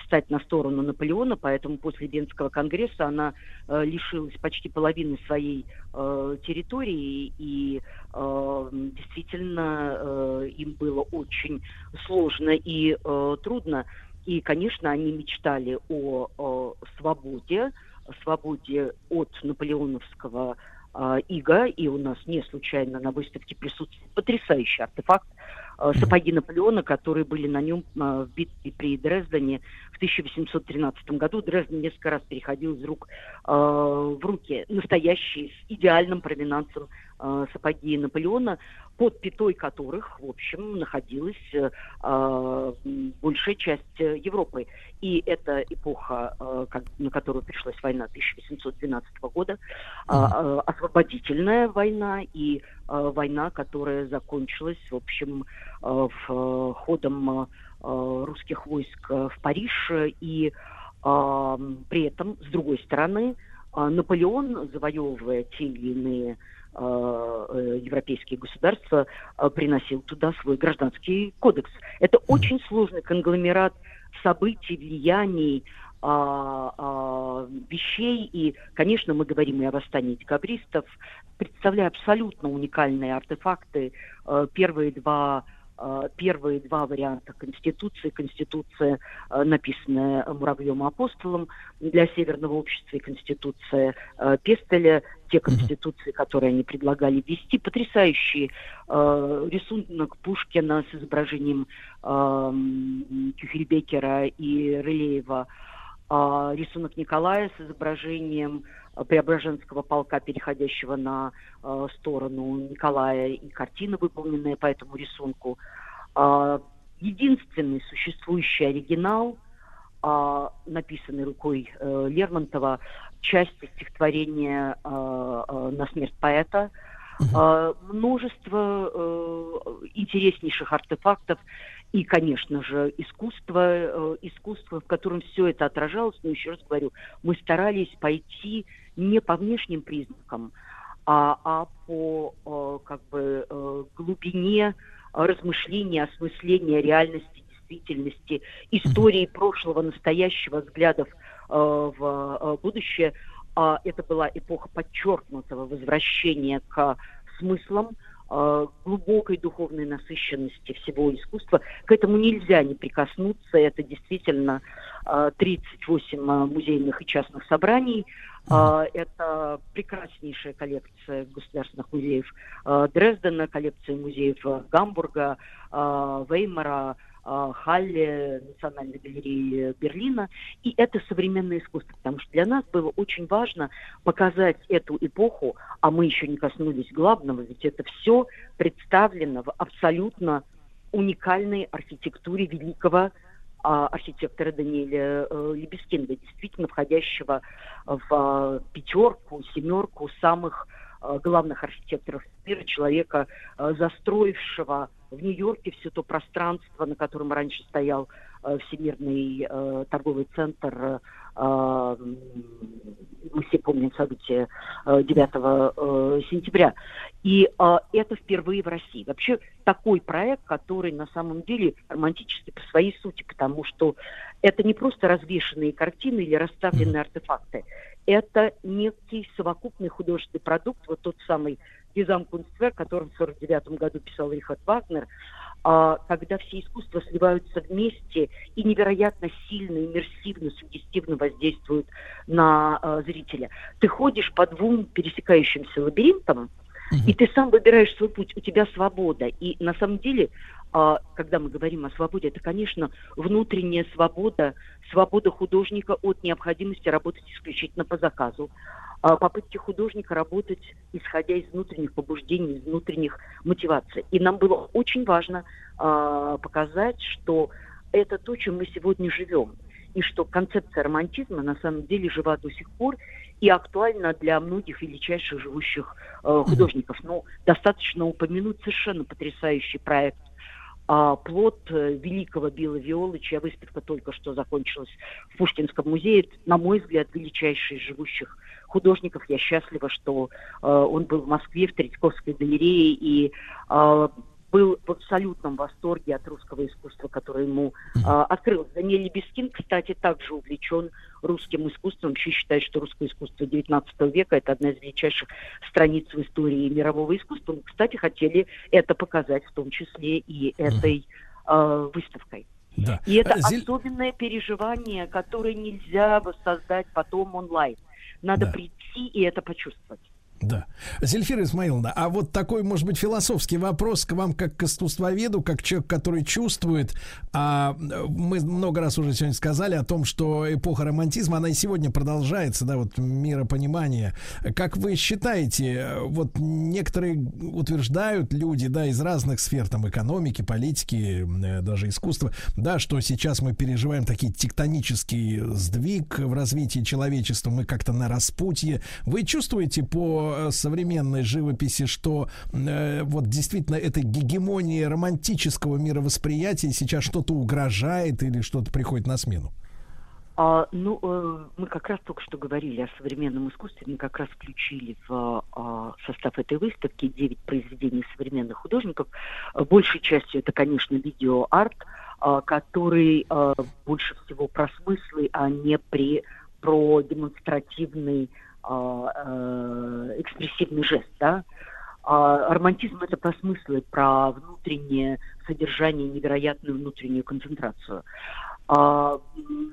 [SPEAKER 26] встать на сторону Наполеона, поэтому после Венского конгресса она э, лишилась почти половины своей э, территории, и э, действительно э, им было очень сложно и э, трудно. И, конечно, они мечтали о, о свободе, свободе от наполеоновского э, ига, и у нас не случайно на выставке присутствует потрясающий артефакт э, сапоги Наполеона, которые были на нем э, в битве при Дрездене в 1813 году. Дрезден несколько раз переходил из рук в руки. Настоящие, с идеальным провинансом сапоги Наполеона, под пятой которых, в общем, находилась э, большая часть э, Европы. И это эпоха, э, как- на которую пришлась война 1812 года, э, э, освободительная война и э, война, которая закончилась, в общем, э, в, э, ходом э, русских войск э, в Париж. И э, при этом, с другой стороны, Наполеон, завоевывая те или иные э, европейские государства, э, приносил туда свой гражданский кодекс. Это очень сложный конгломерат событий, влияний, а, а, вещей. И, конечно, мы говорим и о восстании декабристов, представляя абсолютно уникальные артефакты. Э, Первые два э, первые два варианта Конституции. Конституция, э, написанная Муравьем Апостолом для Северного общества, и Конституция э, Пестеля, те конституции, которые они предлагали ввести. Потрясающий э, рисунок Пушкина с изображением э, Кюхельбекера и Рылеева, рисунок Николая с изображением э, Преображенского полка, переходящего на э, сторону Николая, и картина, выполненная по этому рисунку. А, единственный существующий оригинал, а, написанный рукой э, Лермонтова, часть стихотворения э, э, «На смерть поэта», а, множество э, интереснейших артефактов и, конечно же, искусство, э, искусство, в котором все это отражалось. Но еще раз говорю, мы старались пойти не по внешним признакам, а, а по э, как бы э, глубине размышления, осмысления реальности, действительности, истории прошлого, настоящего, взглядов в будущее. А это была эпоха подчеркнутого возвращения к смыслам, глубокой духовной насыщенности всего искусства. К этому нельзя не прикоснуться. Это действительно э, 38 э, музейных и частных собраний. Э, Это прекраснейшая коллекция государственных музеев э, Дрездена, коллекция музеев э, Гамбурга, э, Веймара, э, Халле, Национальной галереи Берлина. И это современное искусство, потому что для нас было очень важно показать эту эпоху, а мы еще не коснулись главного, ведь это все представлено в абсолютно уникальной архитектуре великого а, архитектора Даниэля э, Лебескинда, действительно входящего в а, пятерку, семерку самых а, главных архитекторов мира, человека, а, застроившего в Нью-Йорке все то пространство, на котором раньше стоял э, Всемирный э, торговый центр, э, э, мы все помним события э, 9 э, сентября. И э, это впервые в России. Вообще такой проект, который на самом деле романтический по своей сути, потому что это не просто развешенные картины или расставленные артефакты. Это некий совокупный художественный продукт, вот тот самый Гизамкунстверк, который в 1949 году писал Рихард Вагнер, а, когда все искусства сливаются вместе и невероятно сильно, иммерсивно, сугестивно воздействуют на а, зрителя. Ты ходишь по двум пересекающимся лабиринтам, и ты сам выбираешь свой путь, у тебя свобода. И на самом деле, а, когда мы говорим о свободе, это, конечно, внутренняя свобода, свобода художника от необходимости работать исключительно по заказу, попытки художника работать, исходя из внутренних побуждений, из внутренних мотиваций. И нам было очень важно а, показать, что это то, чем мы сегодня живем. И что концепция романтизма на самом деле жива до сих пор и актуальна для многих величайших живущих э, художников. Ну, достаточно упомянуть совершенно потрясающий проект а, плод э, великого Билла Виолы, чья выставка только что закончилась в Пушкинском музее. На мой взгляд, величайший из живущих художников. Я счастлива, что э, он был в Москве, в Третьяковской галерее, и э, был в абсолютном восторге от русского искусства, которое ему э, открыл. Даниэль Лебескин, кстати, также увлечен русским искусством. Вообще считает, что русское искусство XIX века – это одна из величайших страниц в истории мирового искусства. Мы, кстати, хотели это показать, в том числе и этой э, выставкой.
[SPEAKER 1] Да.
[SPEAKER 26] И это
[SPEAKER 1] Зель-
[SPEAKER 26] особенное переживание, которое нельзя воссоздать потом онлайн. Надо
[SPEAKER 1] Да.
[SPEAKER 26] прийти и это почувствовать.
[SPEAKER 1] Да. Зельфира Исмаиловна, а вот такой, может быть, философский вопрос к вам как к искусствоведу, как человек, который чувствует. А мы много раз уже сегодня сказали о том, что эпоха романтизма, она и сегодня продолжается, да, вот миропонимание. Как вы считаете, вот некоторые утверждают люди, да, из разных сфер, там, экономики, политики, э, даже искусства, да, что сейчас мы переживаем такие тектонический сдвиг в развитии человечества, мы как-то на распутье. Вы чувствуете по э, современной живописи, что э, вот действительно этой гегемонии романтического мировосприятия сейчас что-то угрожает или что-то приходит на смену?
[SPEAKER 26] А, ну, э, мы как раз только что говорили о современном искусстве, мы как раз включили в а, состав этой выставки 9 произведений современных художников. Большей частью это, конечно, видеоарт, а, который а, больше всего про смыслы, а не при, про демонстративный экспрессивный жест, да. А романтизм это про смыслы, про внутреннее содержание, невероятную внутреннюю концентрацию. А,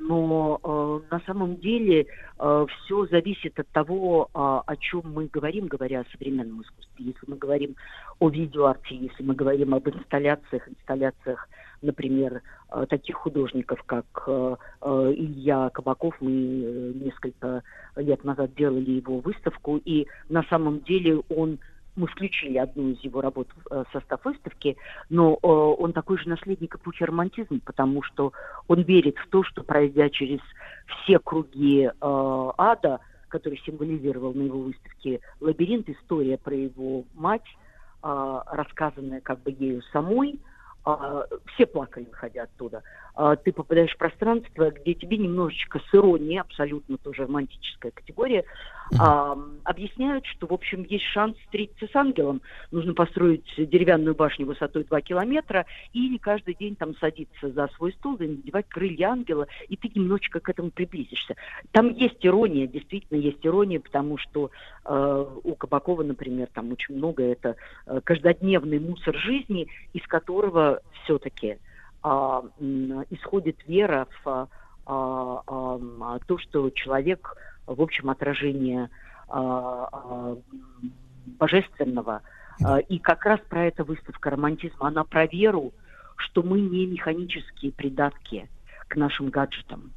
[SPEAKER 26] но э, на самом деле все зависит от того, а, о чем мы говорим, говоря о современном искусстве. Если мы говорим о видеоарте, если мы говорим об инсталляциях, инсталляциях, например, э, таких художников, как э, э, Илья Кабаков, мы несколько лет назад делали его выставку, и на самом деле он мы включили одну из его работ в состав выставки, но он такой же наследник эпохи романтизма, потому что он верит в то, что пройдя через все круги ада, который символизировал на его выставке лабиринт, история про его мать, рассказанная как бы ею самой, а, все плакали, выходя оттуда. А, ты попадаешь в пространство, где тебе немножечко с иронией, абсолютно тоже романтическая категория, а, объясняют, что, в общем, есть шанс встретиться с ангелом. Нужно построить деревянную башню высотой 2 километра и не каждый день там садиться за свой стол и надевать крылья ангела, и ты немножечко к этому приблизишься. Там есть ирония, действительно есть ирония, потому что э, у Кабакова, например, там очень много это э, каждодневный мусор жизни, из которого все-таки а, м, исходит вера в а, а, то, что человек, в общем, отражение а, а, божественного. А, И как раз про это выставка романтизма. Она про веру, что мы не механические придатки к нашим гаджетам,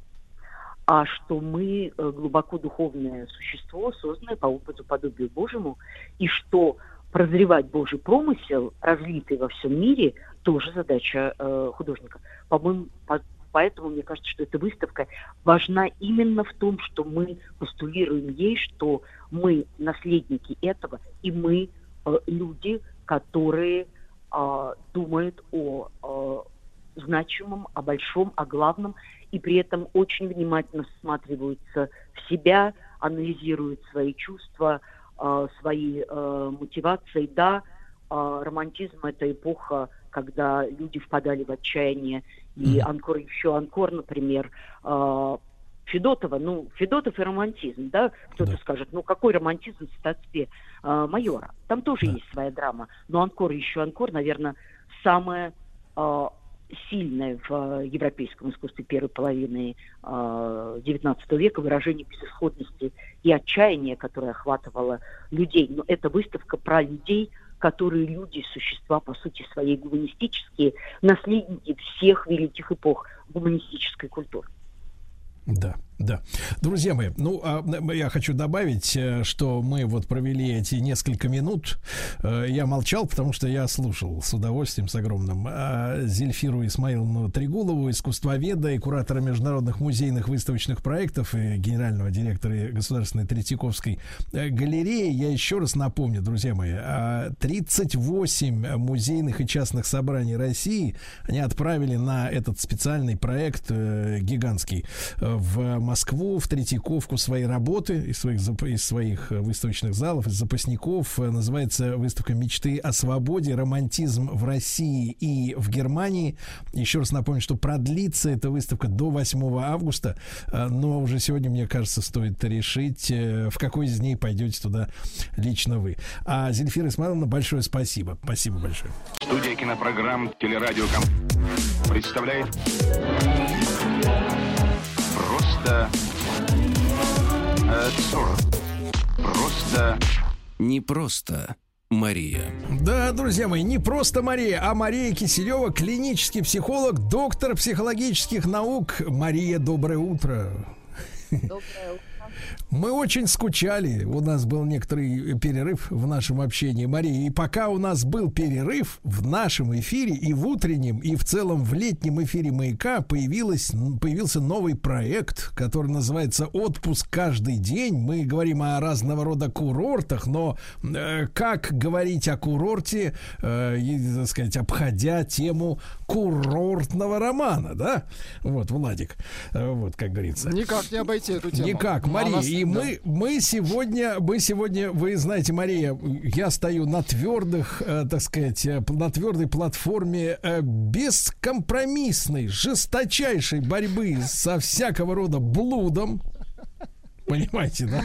[SPEAKER 26] а что мы э, глубоко духовное существо, созданное по опыту подобию Божьему, и что прозревать Божий промысел, разлитый во всем мире, тоже задача э, художника. По-моему, по- поэтому мне кажется, что эта выставка важна именно в том, что мы постулируем ей, что мы наследники этого, и мы э, люди, которые э, думают о э, значимом, о большом, о главном, и при этом очень внимательно всматриваются в себя, анализируют свои чувства, э, свои э, мотивации. Да, э, романтизм – это эпоха, когда люди впадали в отчаяние, и Анкор еще Анкор, например, э, Федотова, ну, Федотов и романтизм, да, кто-то скажет, ну, какой романтизм в статстве э, майора? Там тоже есть своя драма, но Анкор еще Анкор, наверное, самое э, сильное в э, европейском искусстве первой половины э, XIX века выражение безысходности и отчаяния, которое охватывало людей. Но это выставка про людей, которые люди, существа, по сути своей гуманистические, наследники всех великих эпох гуманистической культуры.
[SPEAKER 1] Да, да. Друзья мои, ну, а, я хочу добавить, э, что мы вот провели эти несколько минут. Э, Я молчал, потому что я слушал с удовольствием, с огромным а, Зельфиру Исмаиловну Трегулову, искусствоведа и куратора международных музейных выставочных проектов и генерального директора Государственной Третьяковской э, галереи. Я еще раз напомню, друзья мои, а, 38 музейных и частных собраний России они отправили на этот специальный проект гигантский в Москву, в Третьяковку свои работы из своих, из своих э, выставочных залов, из запасников. Э, Называется выставка «Мечты о свободе. Романтизм в России и в Германии». Еще раз напомню, что продлится эта выставка до 8 августа, э, но уже сегодня, мне кажется, стоит решить, в какой из дней пойдете туда лично вы. А Зельфира Исмайловна, большое спасибо. Спасибо большое.
[SPEAKER 3] Студия кинопрограмм «Телерадиоком» представляет Просто... э, 40. Просто
[SPEAKER 11] не просто Мария.
[SPEAKER 1] Да, друзья мои, не просто Мария, а Мария Киселева, клинический психолог, доктор психологических наук. Мария, доброе утро.
[SPEAKER 27] Доброе утро.
[SPEAKER 1] Мы очень скучали. У нас был некоторый перерыв в нашем общении, Мария. И пока у нас был перерыв в нашем эфире и в утреннем, и в целом в летнем эфире «Маяка» появилась, появился новый проект, который называется «Отпуск каждый день». Мы говорим о разного рода курортах, но э, как говорить о курорте, э, и, так сказать, обходя тему курортного романа, да? Вот, Владик, э, вот, как говорится.
[SPEAKER 2] Никак не обойти эту тему.
[SPEAKER 1] Никак,
[SPEAKER 2] Ну,
[SPEAKER 1] Мария, и
[SPEAKER 2] да.
[SPEAKER 1] мы, мы сегодня, мы сегодня, вы знаете, Мария, я стою на твердых, э, так сказать, э, на твердой платформе э, бескомпромиссной, жесточайшей борьбы со всякого рода блудом. Понимаете, да?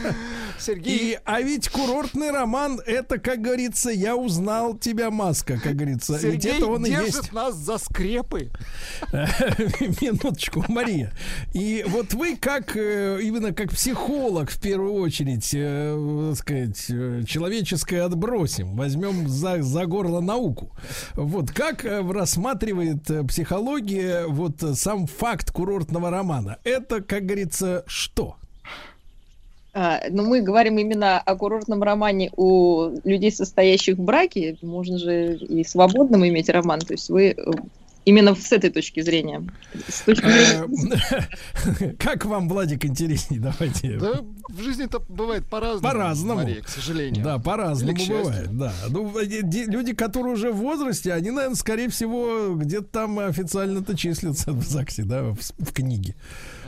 [SPEAKER 2] Сергей-
[SPEAKER 1] И, а ведь курортный роман, это, как говорится, я узнал тебя, маска, как говорится. ведь
[SPEAKER 2] Сергей
[SPEAKER 1] это он и
[SPEAKER 2] держит
[SPEAKER 1] есть.
[SPEAKER 2] нас за скрепы.
[SPEAKER 1] Минуточку, Мария. И вот вы как э, именно как психолог в первую очередь, э, так сказать, э, человеческое отбросим, возьмем за, за горло науку. Вот как рассматривает психология вот сам факт курортного романа? Это, как говорится, что?
[SPEAKER 27] А, но мы говорим именно о курортном романе у людей, состоящих в браке. Можно же и свободным иметь роман. То есть вы э, именно с этой точки зрения. С точки зрения...
[SPEAKER 1] Э, Как вам, Владик, интереснее? Давайте.
[SPEAKER 2] Да, в жизни-то бывает по-разному.
[SPEAKER 1] По-разному.
[SPEAKER 2] Мария, к сожалению.
[SPEAKER 1] Да, по-разному бывает. Да. Ну, э, люди, которые уже в возрасте, они, наверное, скорее всего, где-то там официально-то числятся в ЗАГСе, да, в книге.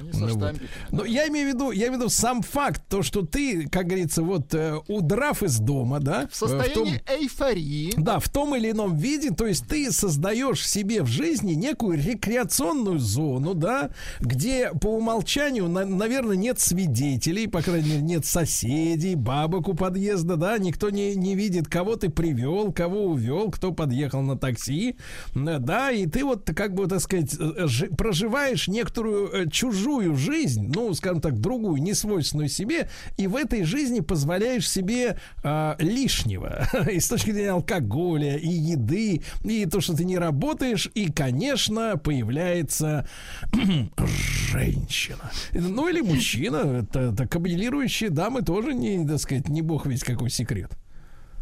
[SPEAKER 2] Они со
[SPEAKER 1] Ну, вот. Но я имею в виду, я имею в виду сам факт, то, что ты, как говорится, вот э, удрав из дома, да,
[SPEAKER 2] В состоянии
[SPEAKER 1] э,
[SPEAKER 2] эйфории.
[SPEAKER 1] да, в том или ином виде, то есть ты создаешь себе в жизни некую рекреационную зону, да, где по умолчанию, на- наверное, нет свидетелей, по крайней мере, нет соседей, бабок у подъезда, да, никто не, не видит, кого ты привел, кого увел, кто подъехал на такси, да, и ты вот, как бы, так сказать, э, жи- проживаешь некоторую э, чужую жизнь, ну, скажем так, другую, не свойственную себе, и в этой жизни позволяешь себе а, лишнего. И с точки зрения алкоголя, и еды, и то, что ты не работаешь, и, конечно, появляется женщина. Ну, или мужчина. Это, это кабелирующие дамы тоже не, так сказать, не бог весь какой секрет.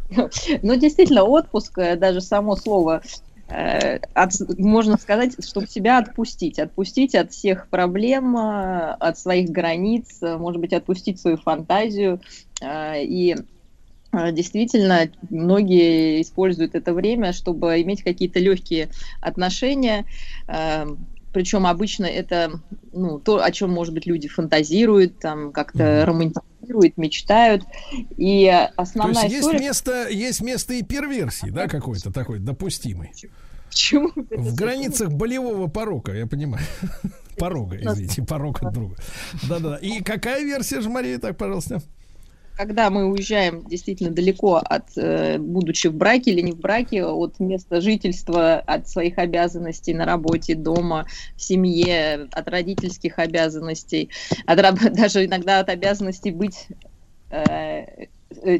[SPEAKER 27] Ну, действительно, отпуск, э, даже само слово, э, от- можно сказать, чтобы себя отпустить. Отпустить от всех проблем, э, от своих границ, э, может быть, отпустить свою фантазию. э, И э, действительно, многие используют это время, чтобы иметь какие-то легкие отношения. Причем обычно это ну, то, о чем, может быть, люди фантазируют, там как-то романтизируют, мечтают. И
[SPEAKER 1] То
[SPEAKER 27] основная
[SPEAKER 1] есть есть
[SPEAKER 27] история...
[SPEAKER 1] место, есть место и перверсии, да, какой-то такой допустимый.
[SPEAKER 27] Почему?
[SPEAKER 1] В границах болевого порока, я понимаю. Порога, извините, порог от друга. Да-да. И какая версия же, Мария, так, пожалуйста?
[SPEAKER 27] Когда мы уезжаем действительно далеко от, э, будучи в браке или не в браке, от места жительства, от своих обязанностей на работе, дома, в семье, от родительских обязанностей, от даже иногда от обязанностей быть э,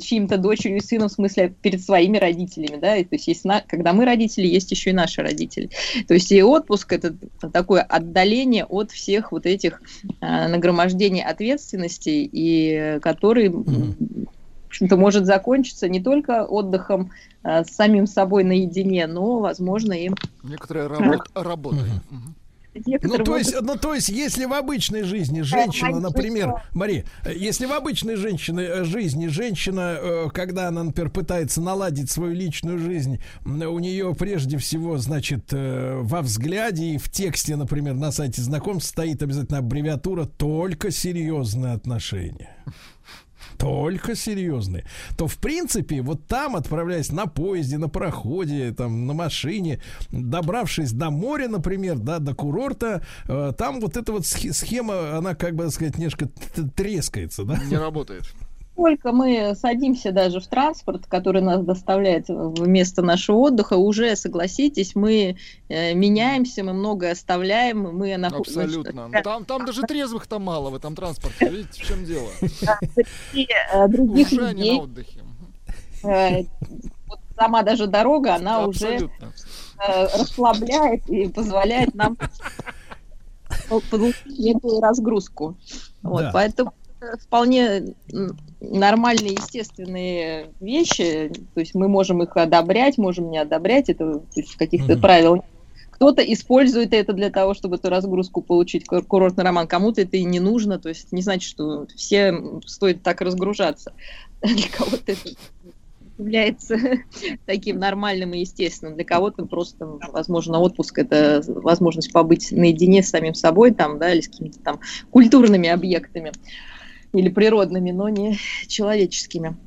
[SPEAKER 27] чьим-то дочерью и сыном, в смысле, перед своими родителями, да, и то есть, есть на- когда мы родители, есть еще и наши родители. То есть и отпуск это такое отдаление от всех вот этих э, нагромождений ответственностей, и э, который, в общем-то, может закончиться не только отдыхом э, с самим собой наедине, но, возможно, и
[SPEAKER 2] Некоторая рабо- работа.
[SPEAKER 1] Ну, то есть, ну, то есть, если в обычной жизни женщина, например, Мари, если в обычной женщине, э, жизни женщина, э, когда она, например, пытается наладить свою личную жизнь, у нее прежде всего, значит, э, во взгляде и в тексте, например, на сайте знакомств стоит обязательно аббревиатура «только серьезные отношения». Только серьезные, то в принципе вот там, отправляясь на поезде, на пароходе, там на машине, добравшись до моря, например, да, до курорта, э, там вот эта вот схе- схема, она как бы так сказать немножко трескается, да?
[SPEAKER 2] Не работает.
[SPEAKER 27] Только мы садимся даже в транспорт, который нас доставляет в место нашего отдыха, уже, согласитесь, мы э, меняемся, мы многое оставляем, мы находимся...
[SPEAKER 2] Абсолютно. Ну, Там, там даже трезвых-то мало в этом транспорте. Видите, в чем дело?
[SPEAKER 27] других
[SPEAKER 2] Уже они
[SPEAKER 27] людей.
[SPEAKER 2] на отдыхе.
[SPEAKER 27] э, вот сама даже дорога, она уже
[SPEAKER 2] Абсолютно.
[SPEAKER 27] э, расслабляет и позволяет нам по- получить некую разгрузку. Вот,
[SPEAKER 1] Да.
[SPEAKER 27] поэтому э, вполне нормальные, естественные вещи. То есть мы можем их одобрять, можем не одобрять. Это каких-то
[SPEAKER 1] Мгм.
[SPEAKER 27] правил. Кто-то использует это для того, чтобы эту разгрузку получить, ку- курортный роман. Кому-то это и не нужно. То есть не значит, что все стоит так разгружаться. Для кого-то это является таким нормальным и естественным. Для кого-то просто, возможно, отпуск это возможность побыть наедине с самим собой там, да, или с какими-то там культурными объектами или природными, но не человеческими.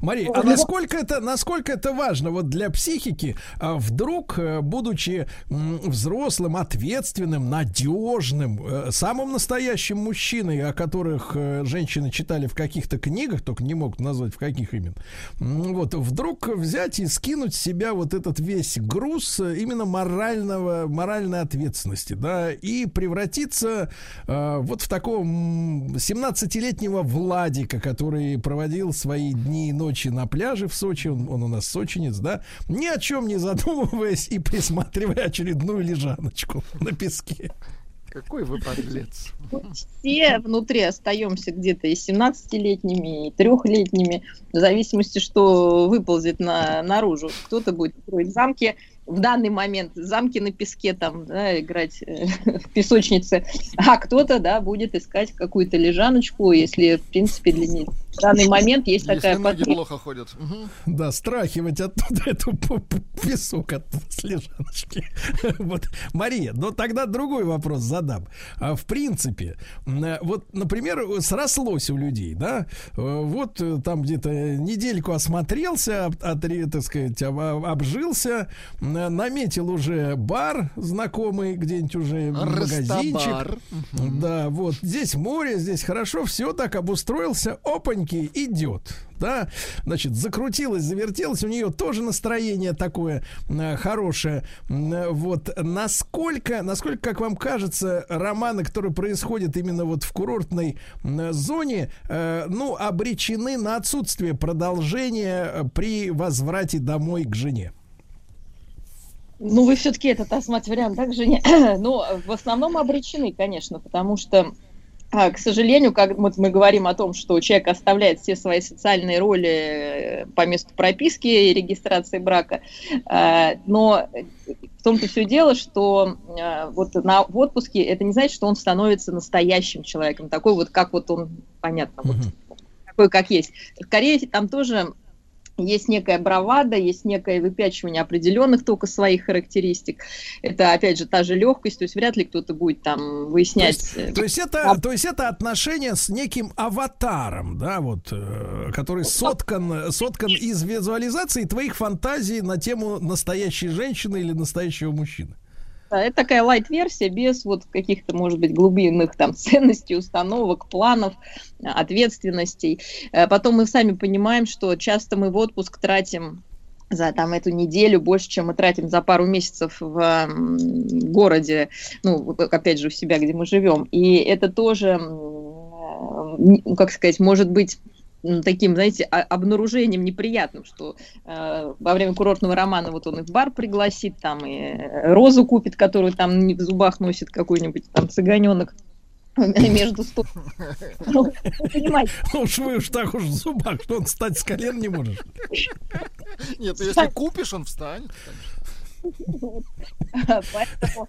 [SPEAKER 1] Мария, а насколько это, насколько это важно вот для психики? а, Вдруг, э, будучи взрослым, ответственным, надежным, э, самым настоящим мужчиной, о которых э, женщины читали в каких-то книгах, только не могут назвать в каких именно, вот вдруг взять и скинуть с себя вот этот весь груз именно морального, моральной ответственности, да, и превратиться вот в такого м, 17-летнего Владика, который проводил свои дни и ночи на пляже в Сочи, он, он у нас сочинец, да, ни о чем не задумываясь и присматривая очередную лежаночку на песке.
[SPEAKER 2] Какой вы подлец.
[SPEAKER 27] Все внутри остаемся где-то и 17-летними, и трехлетними, в зависимости, что выползет на, наружу. Кто-то будет строить замки, в данный момент замки на песке там, да, играть э, в песочнице, а кто-то, да, будет искать какую-то лежаночку, если, в принципе, для них в данный момент есть
[SPEAKER 2] Если
[SPEAKER 27] такая
[SPEAKER 2] ноги
[SPEAKER 27] потребность.
[SPEAKER 2] плохо ходят. Мгм.
[SPEAKER 1] Да, страхивать оттуда эту песок от с лежаночки. Вот, Мария, но тогда другой вопрос задам. А, В принципе, э, вот, например, срослось у людей, да, э, вот э, там где-то недельку осмотрелся, отре- так сказать, об- обжился, наметил уже бар знакомый где-нибудь уже магазинчик. Да, вот здесь море, здесь хорошо, все так обустроился, опаньки, идет. Да, значит, закрутилась, завертелась, у нее тоже настроение такое э, хорошее. Э, Вот насколько, насколько, как вам кажется, романы, которые происходят именно вот в курортной м, зоне, э, ну, обречены на отсутствие продолжения э, при возврате домой к жене?
[SPEAKER 27] Ну, вы все-таки этот осматривать вариант также не... Ну, в основном обречены, конечно, потому что, к сожалению, как вот мы говорим о том, что человек оставляет все свои социальные роли э, по месту прописки и регистрации брака, а, но в том-то все дело, что а, вот на, в отпуске это не значит, что он становится настоящим человеком, такой вот, как вот он, понятно, вот, такой, как есть. Скорее, там тоже есть некая бравада, есть некое выпячивание определенных только своих характеристик. Это, опять же, та же легкость, то есть вряд ли кто-то будет там выяснять... э,
[SPEAKER 1] То есть это, то есть это отношение с неким аватаром, да, вот, э, который соткан, соткан из визуализации твоих фантазий на тему настоящей женщины или настоящего мужчины.
[SPEAKER 27] Да, это такая лайт-версия без вот каких-то, может быть, глубинных там ценностей, установок, планов, ответственностей. Э, Потом мы сами понимаем, что часто мы в отпуск тратим за там эту неделю больше, чем мы тратим за пару месяцев в городе, ну, опять же, у себя, где мы живем. И это тоже, как сказать, может быть таким, знаете, обнаружением неприятным, что э, во время курортного романа вот он и в бар пригласит, там и э, розу купит, которую там не в зубах носит какой-нибудь там цыганенок между стол. Ну, понимаете,
[SPEAKER 1] Ну уж вы уж так уж в зубах, что он встать с колен не может.
[SPEAKER 2] Нет, если купишь, он встанет.
[SPEAKER 27] Поэтому,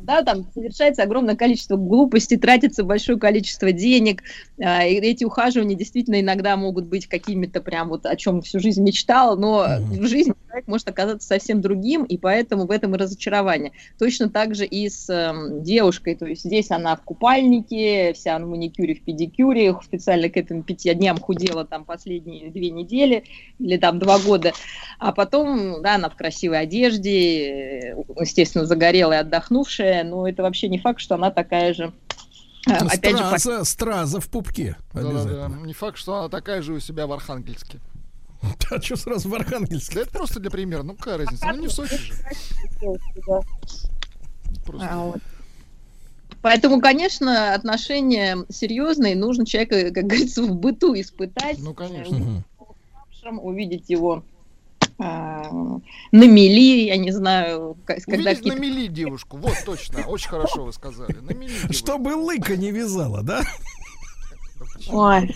[SPEAKER 27] да, там совершается огромное количество глупостей, тратится большое количество денег, а, и эти ухаживания действительно иногда могут быть какими-то прям вот о чем всю жизнь мечтала, но в жизни человек может оказаться совсем другим, и поэтому в этом и разочарование. Точно так же и с эм, девушкой, то есть здесь она в купальнике, вся на маникюре, в педикюре, специально к этим пяти дням худела там последние две недели или там два года, а потом, да, она в красивой одежде, э, естественно, загорелая, отдохнувшая, но это вообще не факт, что она такая же э, Опять же, по-
[SPEAKER 1] Страза, страза в пупке.
[SPEAKER 2] Да-да-да.
[SPEAKER 1] Обязательно.
[SPEAKER 2] Не факт, что она такая же у себя в Архангельске.
[SPEAKER 1] А что сразу в Архангельске?
[SPEAKER 2] Да это просто для примера. Ну какая разница? Ну не в Сочи же. Просто.
[SPEAKER 27] А. Поэтому, конечно, отношения серьезные, нужно человека, как говорится, в быту испытать.
[SPEAKER 2] Ну, конечно.
[SPEAKER 27] увидеть его а, на мели, я не знаю, когда
[SPEAKER 2] Увидеть на мели девушку. Вот точно. Очень хорошо вы сказали. На мели.
[SPEAKER 1] Чтобы лыка не вязала, да?
[SPEAKER 27] Ой.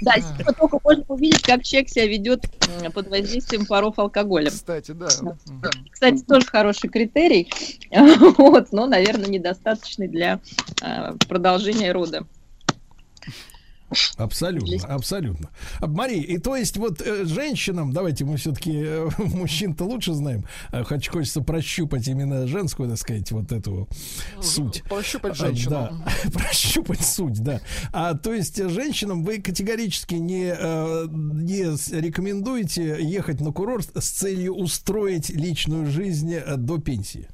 [SPEAKER 27] Да, только можно увидеть, как человек себя ведет под воздействием паров алкоголя.
[SPEAKER 2] Кстати, да.
[SPEAKER 27] Кстати, тоже хороший критерий, вот, но, наверное, недостаточный для а, продолжения рода.
[SPEAKER 1] Абсолютно, абсолютно. Мария, и то есть вот э, женщинам, давайте мы все-таки мужчин-то лучше знаем, а, хоть хочется прощупать именно женскую, так сказать, вот эту суть.
[SPEAKER 2] Пощупать
[SPEAKER 1] А,
[SPEAKER 2] женщину.
[SPEAKER 1] Да, прощупать суть, да. А то есть э, женщинам вы категорически не, э, не рекомендуете ехать на курорт с целью устроить личную жизнь э, до пенсии?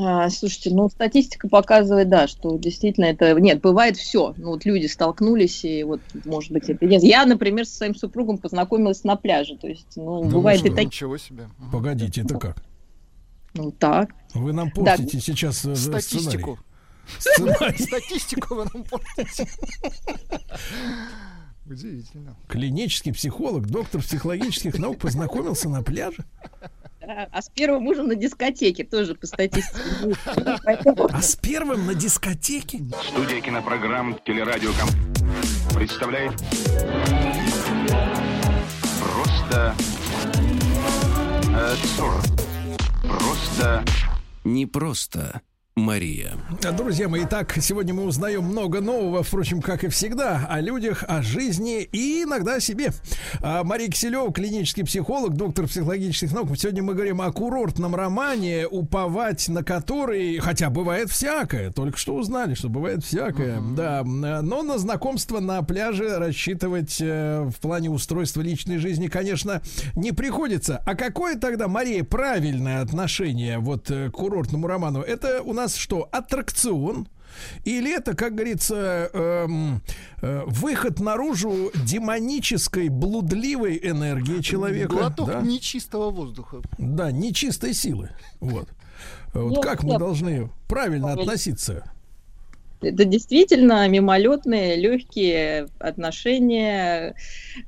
[SPEAKER 27] А, слушайте, ну статистика показывает, да, что действительно это... Нет, бывает все. Ну вот люди столкнулись, и вот, может быть, это... Нет, я, например, со своим супругом познакомилась на пляже. То есть, ну,
[SPEAKER 1] Да
[SPEAKER 27] бывает и такие...
[SPEAKER 2] Ничего себе.
[SPEAKER 1] Погодите, это как?
[SPEAKER 27] Ну так.
[SPEAKER 1] Вы нам портите сейчас э,
[SPEAKER 2] Статистику.
[SPEAKER 1] сценарий. Сценарий.
[SPEAKER 2] Статистику вы нам портите. Удивительно.
[SPEAKER 1] Клинический психолог, доктор психологических наук познакомился на пляже.
[SPEAKER 27] Да, А с первым мужем на дискотеке тоже по статистике.
[SPEAKER 1] А с первым на дискотеке?
[SPEAKER 3] Студия кинопрограмм «Телерадиоком» представляет Просто э. Просто
[SPEAKER 11] Не просто Мария.
[SPEAKER 1] Друзья мои, итак, сегодня мы узнаем много нового, впрочем, как и всегда, о людях, о жизни и иногда о себе. А, Мария Киселева, клинический психолог, доктор психологических наук. Сегодня мы говорим о курортном романе, уповать на который, хотя бывает всякое, только что узнали, что бывает всякое, да, но на знакомство на пляже рассчитывать э, в плане устройства личной жизни, конечно, не приходится. А какое тогда, Мария, правильное отношение вот э, к курортному роману? Это у нас что, аттракцион? Или это, как говорится, эм, э, выход наружу демонической, блудливой энергии человека?
[SPEAKER 2] Глоток
[SPEAKER 1] да?
[SPEAKER 2] нечистого воздуха.
[SPEAKER 1] Да, нечистой силы. Вот. Вот
[SPEAKER 27] Нет,
[SPEAKER 1] как мы
[SPEAKER 27] нет.
[SPEAKER 1] должны правильно
[SPEAKER 27] Правильно.
[SPEAKER 1] относиться?
[SPEAKER 27] Это действительно мимолетные, легкие отношения,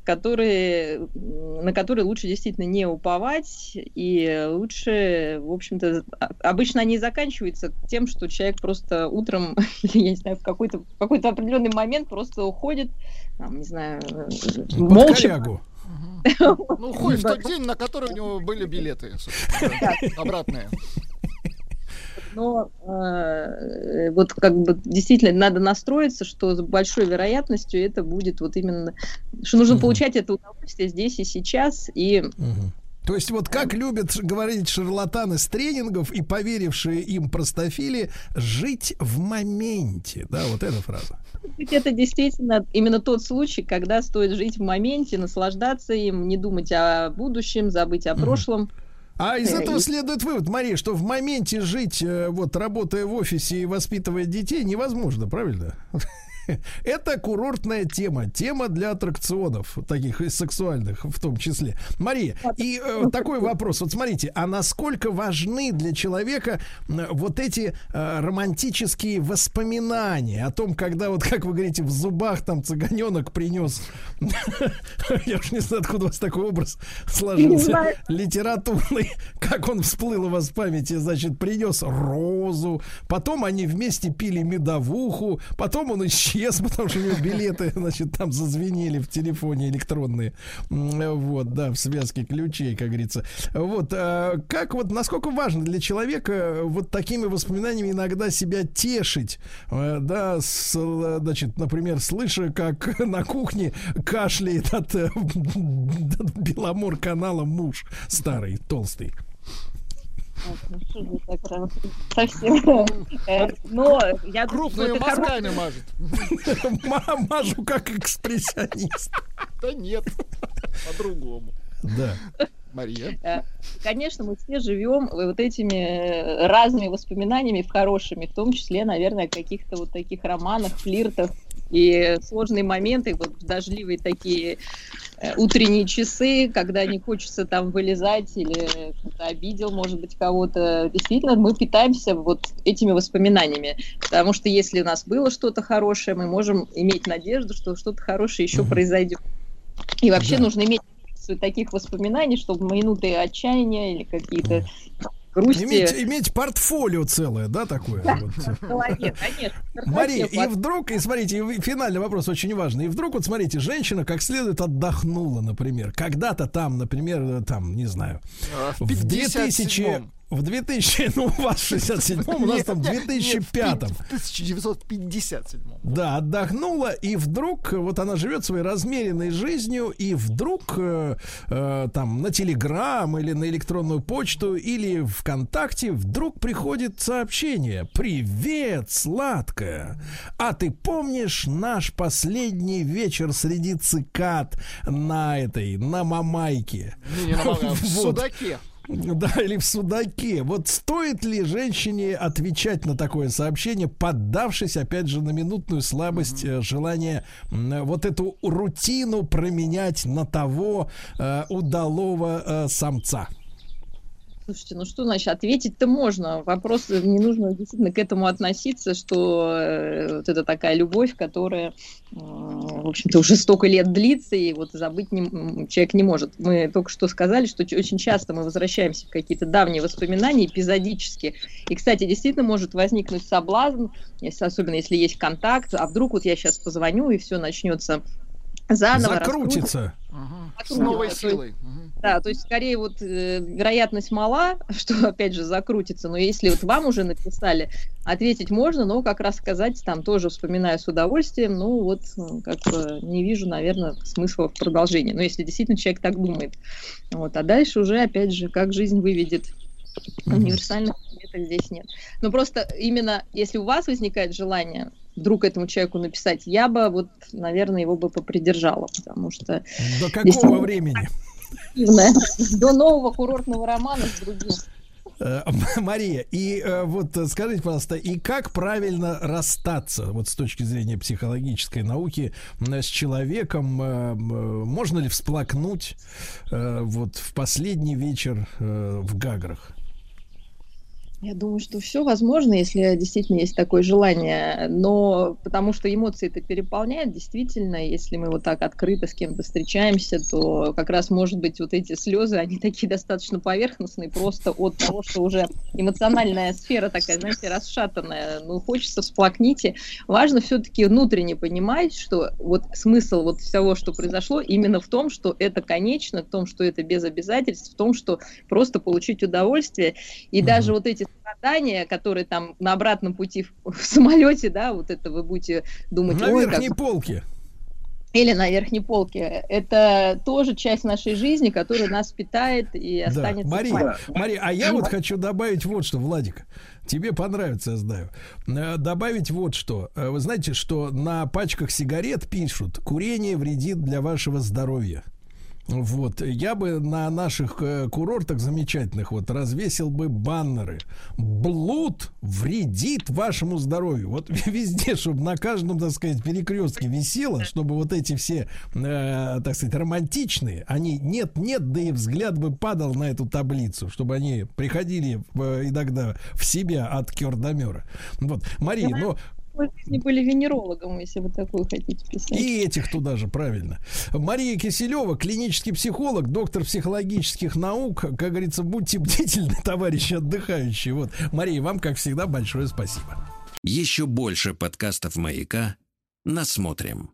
[SPEAKER 27] которые, на которые лучше действительно не уповать, и лучше, в общем-то, а- обычно они заканчиваются тем, что человек просто утром, или, я не знаю, в какой-то, в какой-то определенный момент просто уходит, там, не знаю,
[SPEAKER 1] Под
[SPEAKER 27] молча.
[SPEAKER 1] корягу.
[SPEAKER 2] Ну, уходит в тот день, на который у него были билеты. Обратные.
[SPEAKER 27] Но э, вот как бы действительно надо настроиться, что с большой вероятностью это будет вот именно, что нужно получать это удовольствие здесь и сейчас, и
[SPEAKER 1] То есть вот как любят говорить шарлатаны с тренингов и поверившие им простофили, жить в моменте. Да, вот эта фраза.
[SPEAKER 27] это действительно именно тот случай, когда стоит жить в моменте, наслаждаться им, не думать о будущем, забыть о прошлом.
[SPEAKER 1] А из этого следует вывод, Мария, что в моменте жить, э, вот работая в офисе и воспитывая детей, невозможно, правильно? Это курортная тема, тема для аттракционов, таких и сексуальных в том числе. Мария, и э, такой вопрос. Вот смотрите, а насколько важны для человека м, вот эти э, романтические воспоминания о том, когда вот, как вы говорите, в зубах там цыганенок принес, я уж не знаю, откуда у вас такой образ сложился, литературный, как он всплыл у вас в памяти, значит, принес розу, потом они вместе пили медовуху, потом он исчез, потому что у него билеты, значит, там зазвенели в телефоне электронные, вот, да, в связке ключей, как говорится. Вот, а как вот, насколько важно для человека вот такими воспоминаниями иногда себя тешить, э, да, с, э, значит, например, слыша, как на кухне кашляет от, э, от Беломор канала муж старый, толстый.
[SPEAKER 27] Ну, что же так раз- Совсем. Э, Но я
[SPEAKER 2] Крупными мазками мажет.
[SPEAKER 1] Ма- Мажу как экспрессионист.
[SPEAKER 2] Да нет, по-другому.
[SPEAKER 1] Да.
[SPEAKER 2] Мария.
[SPEAKER 27] Э, Конечно, мы все живем вот этими э, разными воспоминаниями, в хорошими, в том числе, наверное, о каких-то вот таких романах, флиртах и сложные моменты, вот дождливые такие э, утренние часы, когда не хочется там вылезать или кто-то обидел, может быть, кого-то. Действительно, мы питаемся вот этими воспоминаниями, потому что если у нас было что-то хорошее, мы можем иметь надежду, что что-то хорошее еще произойдет. И вообще
[SPEAKER 1] Да.
[SPEAKER 27] нужно иметь таких воспоминаний, чтобы минуты отчаяния или какие-то грусти...
[SPEAKER 1] Иметь, иметь портфолио целое, да, такое? Вот.
[SPEAKER 27] в голове, конечно.
[SPEAKER 1] Мария, и вдруг, и смотрите, и финальный вопрос очень важный. И вдруг, вот смотрите, женщина как следует отдохнула, например. Когда-то там, например, э, там, не знаю,
[SPEAKER 2] А, в
[SPEAKER 1] в 2000...
[SPEAKER 2] 57-м.
[SPEAKER 1] В 2000, ну, у вас в 67-м, у нас
[SPEAKER 2] Нет,
[SPEAKER 1] там в
[SPEAKER 2] нет, нет,
[SPEAKER 1] 2005-м.
[SPEAKER 2] В 1957
[SPEAKER 1] Да, отдохнула, и вдруг, э, вот она живет своей размеренной жизнью, и вдруг э, э, там на Телеграм или на электронную почту или ВКонтакте вдруг приходит сообщение. Привет, сладкая! А ты помнишь наш последний вечер среди цикад на этой, на Мамайке?
[SPEAKER 2] Не, не, на Мамайке, в. Судаке.
[SPEAKER 1] Да, или в судаке. Вот стоит ли женщине отвечать на такое сообщение, поддавшись, опять же, на минутную слабость, э, желание вот эту рутину променять на того э, удалого э, самца?
[SPEAKER 27] Слушайте, ну что значит, ответить-то можно. Вопрос, э, не нужно действительно к этому относиться, что э, вот это такая любовь, которая, э, в общем-то, уже столько лет длится, и вот забыть не, человек не может. Мы только что сказали, что очень часто мы возвращаемся в какие-то давние воспоминания эпизодически. И, кстати, действительно может возникнуть соблазн, если, особенно если есть контакт, а вдруг вот я сейчас позвоню, и все начнется заново.
[SPEAKER 1] Закрутится.
[SPEAKER 2] С новой силой.
[SPEAKER 27] есть- Да, то есть скорее вот э, вероятность мала, что опять же закрутится, но если вот вам уже написали, ответить можно, но как раз сказать там тоже вспоминаю с удовольствием, ну вот э, как бы не вижу, наверное, смысла в продолжении, но если действительно человек так думает. Вот, а дальше уже опять же, как жизнь выведет. Универсальных ответов здесь нет. Но просто именно если у вас возникает желание вдруг этому человеку написать, я бы вот, наверное, его бы попридержала, потому что
[SPEAKER 1] До какого
[SPEAKER 27] Действительно.
[SPEAKER 1] времени?
[SPEAKER 27] до нового курортного романа с другим.
[SPEAKER 1] Э, Мария, и э, вот э, скажите, пожалуйста, и как правильно расстаться, вот с точки зрения психологической науки, с человеком? Можно ли всплакнуть вот в последний вечер в Гаграх?
[SPEAKER 27] Я думаю, что все возможно, если действительно есть такое желание, но потому что эмоции это переполняют, действительно, если мы вот так открыто с кем-то встречаемся, то как раз, может быть, вот эти слезы, они такие достаточно поверхностные, просто от того, что уже эмоциональная сфера такая, знаете, расшатанная, ну, хочется всплакните. Важно все-таки внутренне понимать, что вот смысл вот всего, что произошло, именно в том, что это конечно, в том, что это без обязательств, в том, что просто получить удовольствие, и даже вот эти страдания, которые там на обратном пути в, в самолете, да, вот это вы будете думать,
[SPEAKER 1] На верхней
[SPEAKER 27] как...
[SPEAKER 1] полке.
[SPEAKER 27] или на верхней полке, это тоже часть нашей жизни, которая нас питает и
[SPEAKER 1] Да.
[SPEAKER 27] останется с
[SPEAKER 1] Мария. Мария, а я вот хочу добавить вот что, Владик. Тебе понравится, я знаю. Э, Добавить вот что. Э, Вы знаете, что на пачках сигарет пишут, курение вредит для вашего здоровья. Вот, я бы на наших э, курортах замечательных вот развесил бы баннеры. Блуд вредит вашему здоровью. Вот везде, чтобы на каждом, так сказать, перекрестке висело, чтобы вот эти все, э, так сказать, романтичные, они нет-нет, да и взгляд бы падал на эту таблицу, чтобы они приходили э, иногда в себя от кердомера. Вот, Мария, ну,
[SPEAKER 27] Жизни были венерологом, если вы такую хотите писать.
[SPEAKER 1] и этих туда же, правильно. Мария Киселева, клинический психолог, доктор психологических наук. Как говорится, будьте бдительны, товарищи отдыхающие. Вот, Мария, вам, как всегда, большое спасибо.
[SPEAKER 11] Еще больше подкастов «Маяка» насмотрим.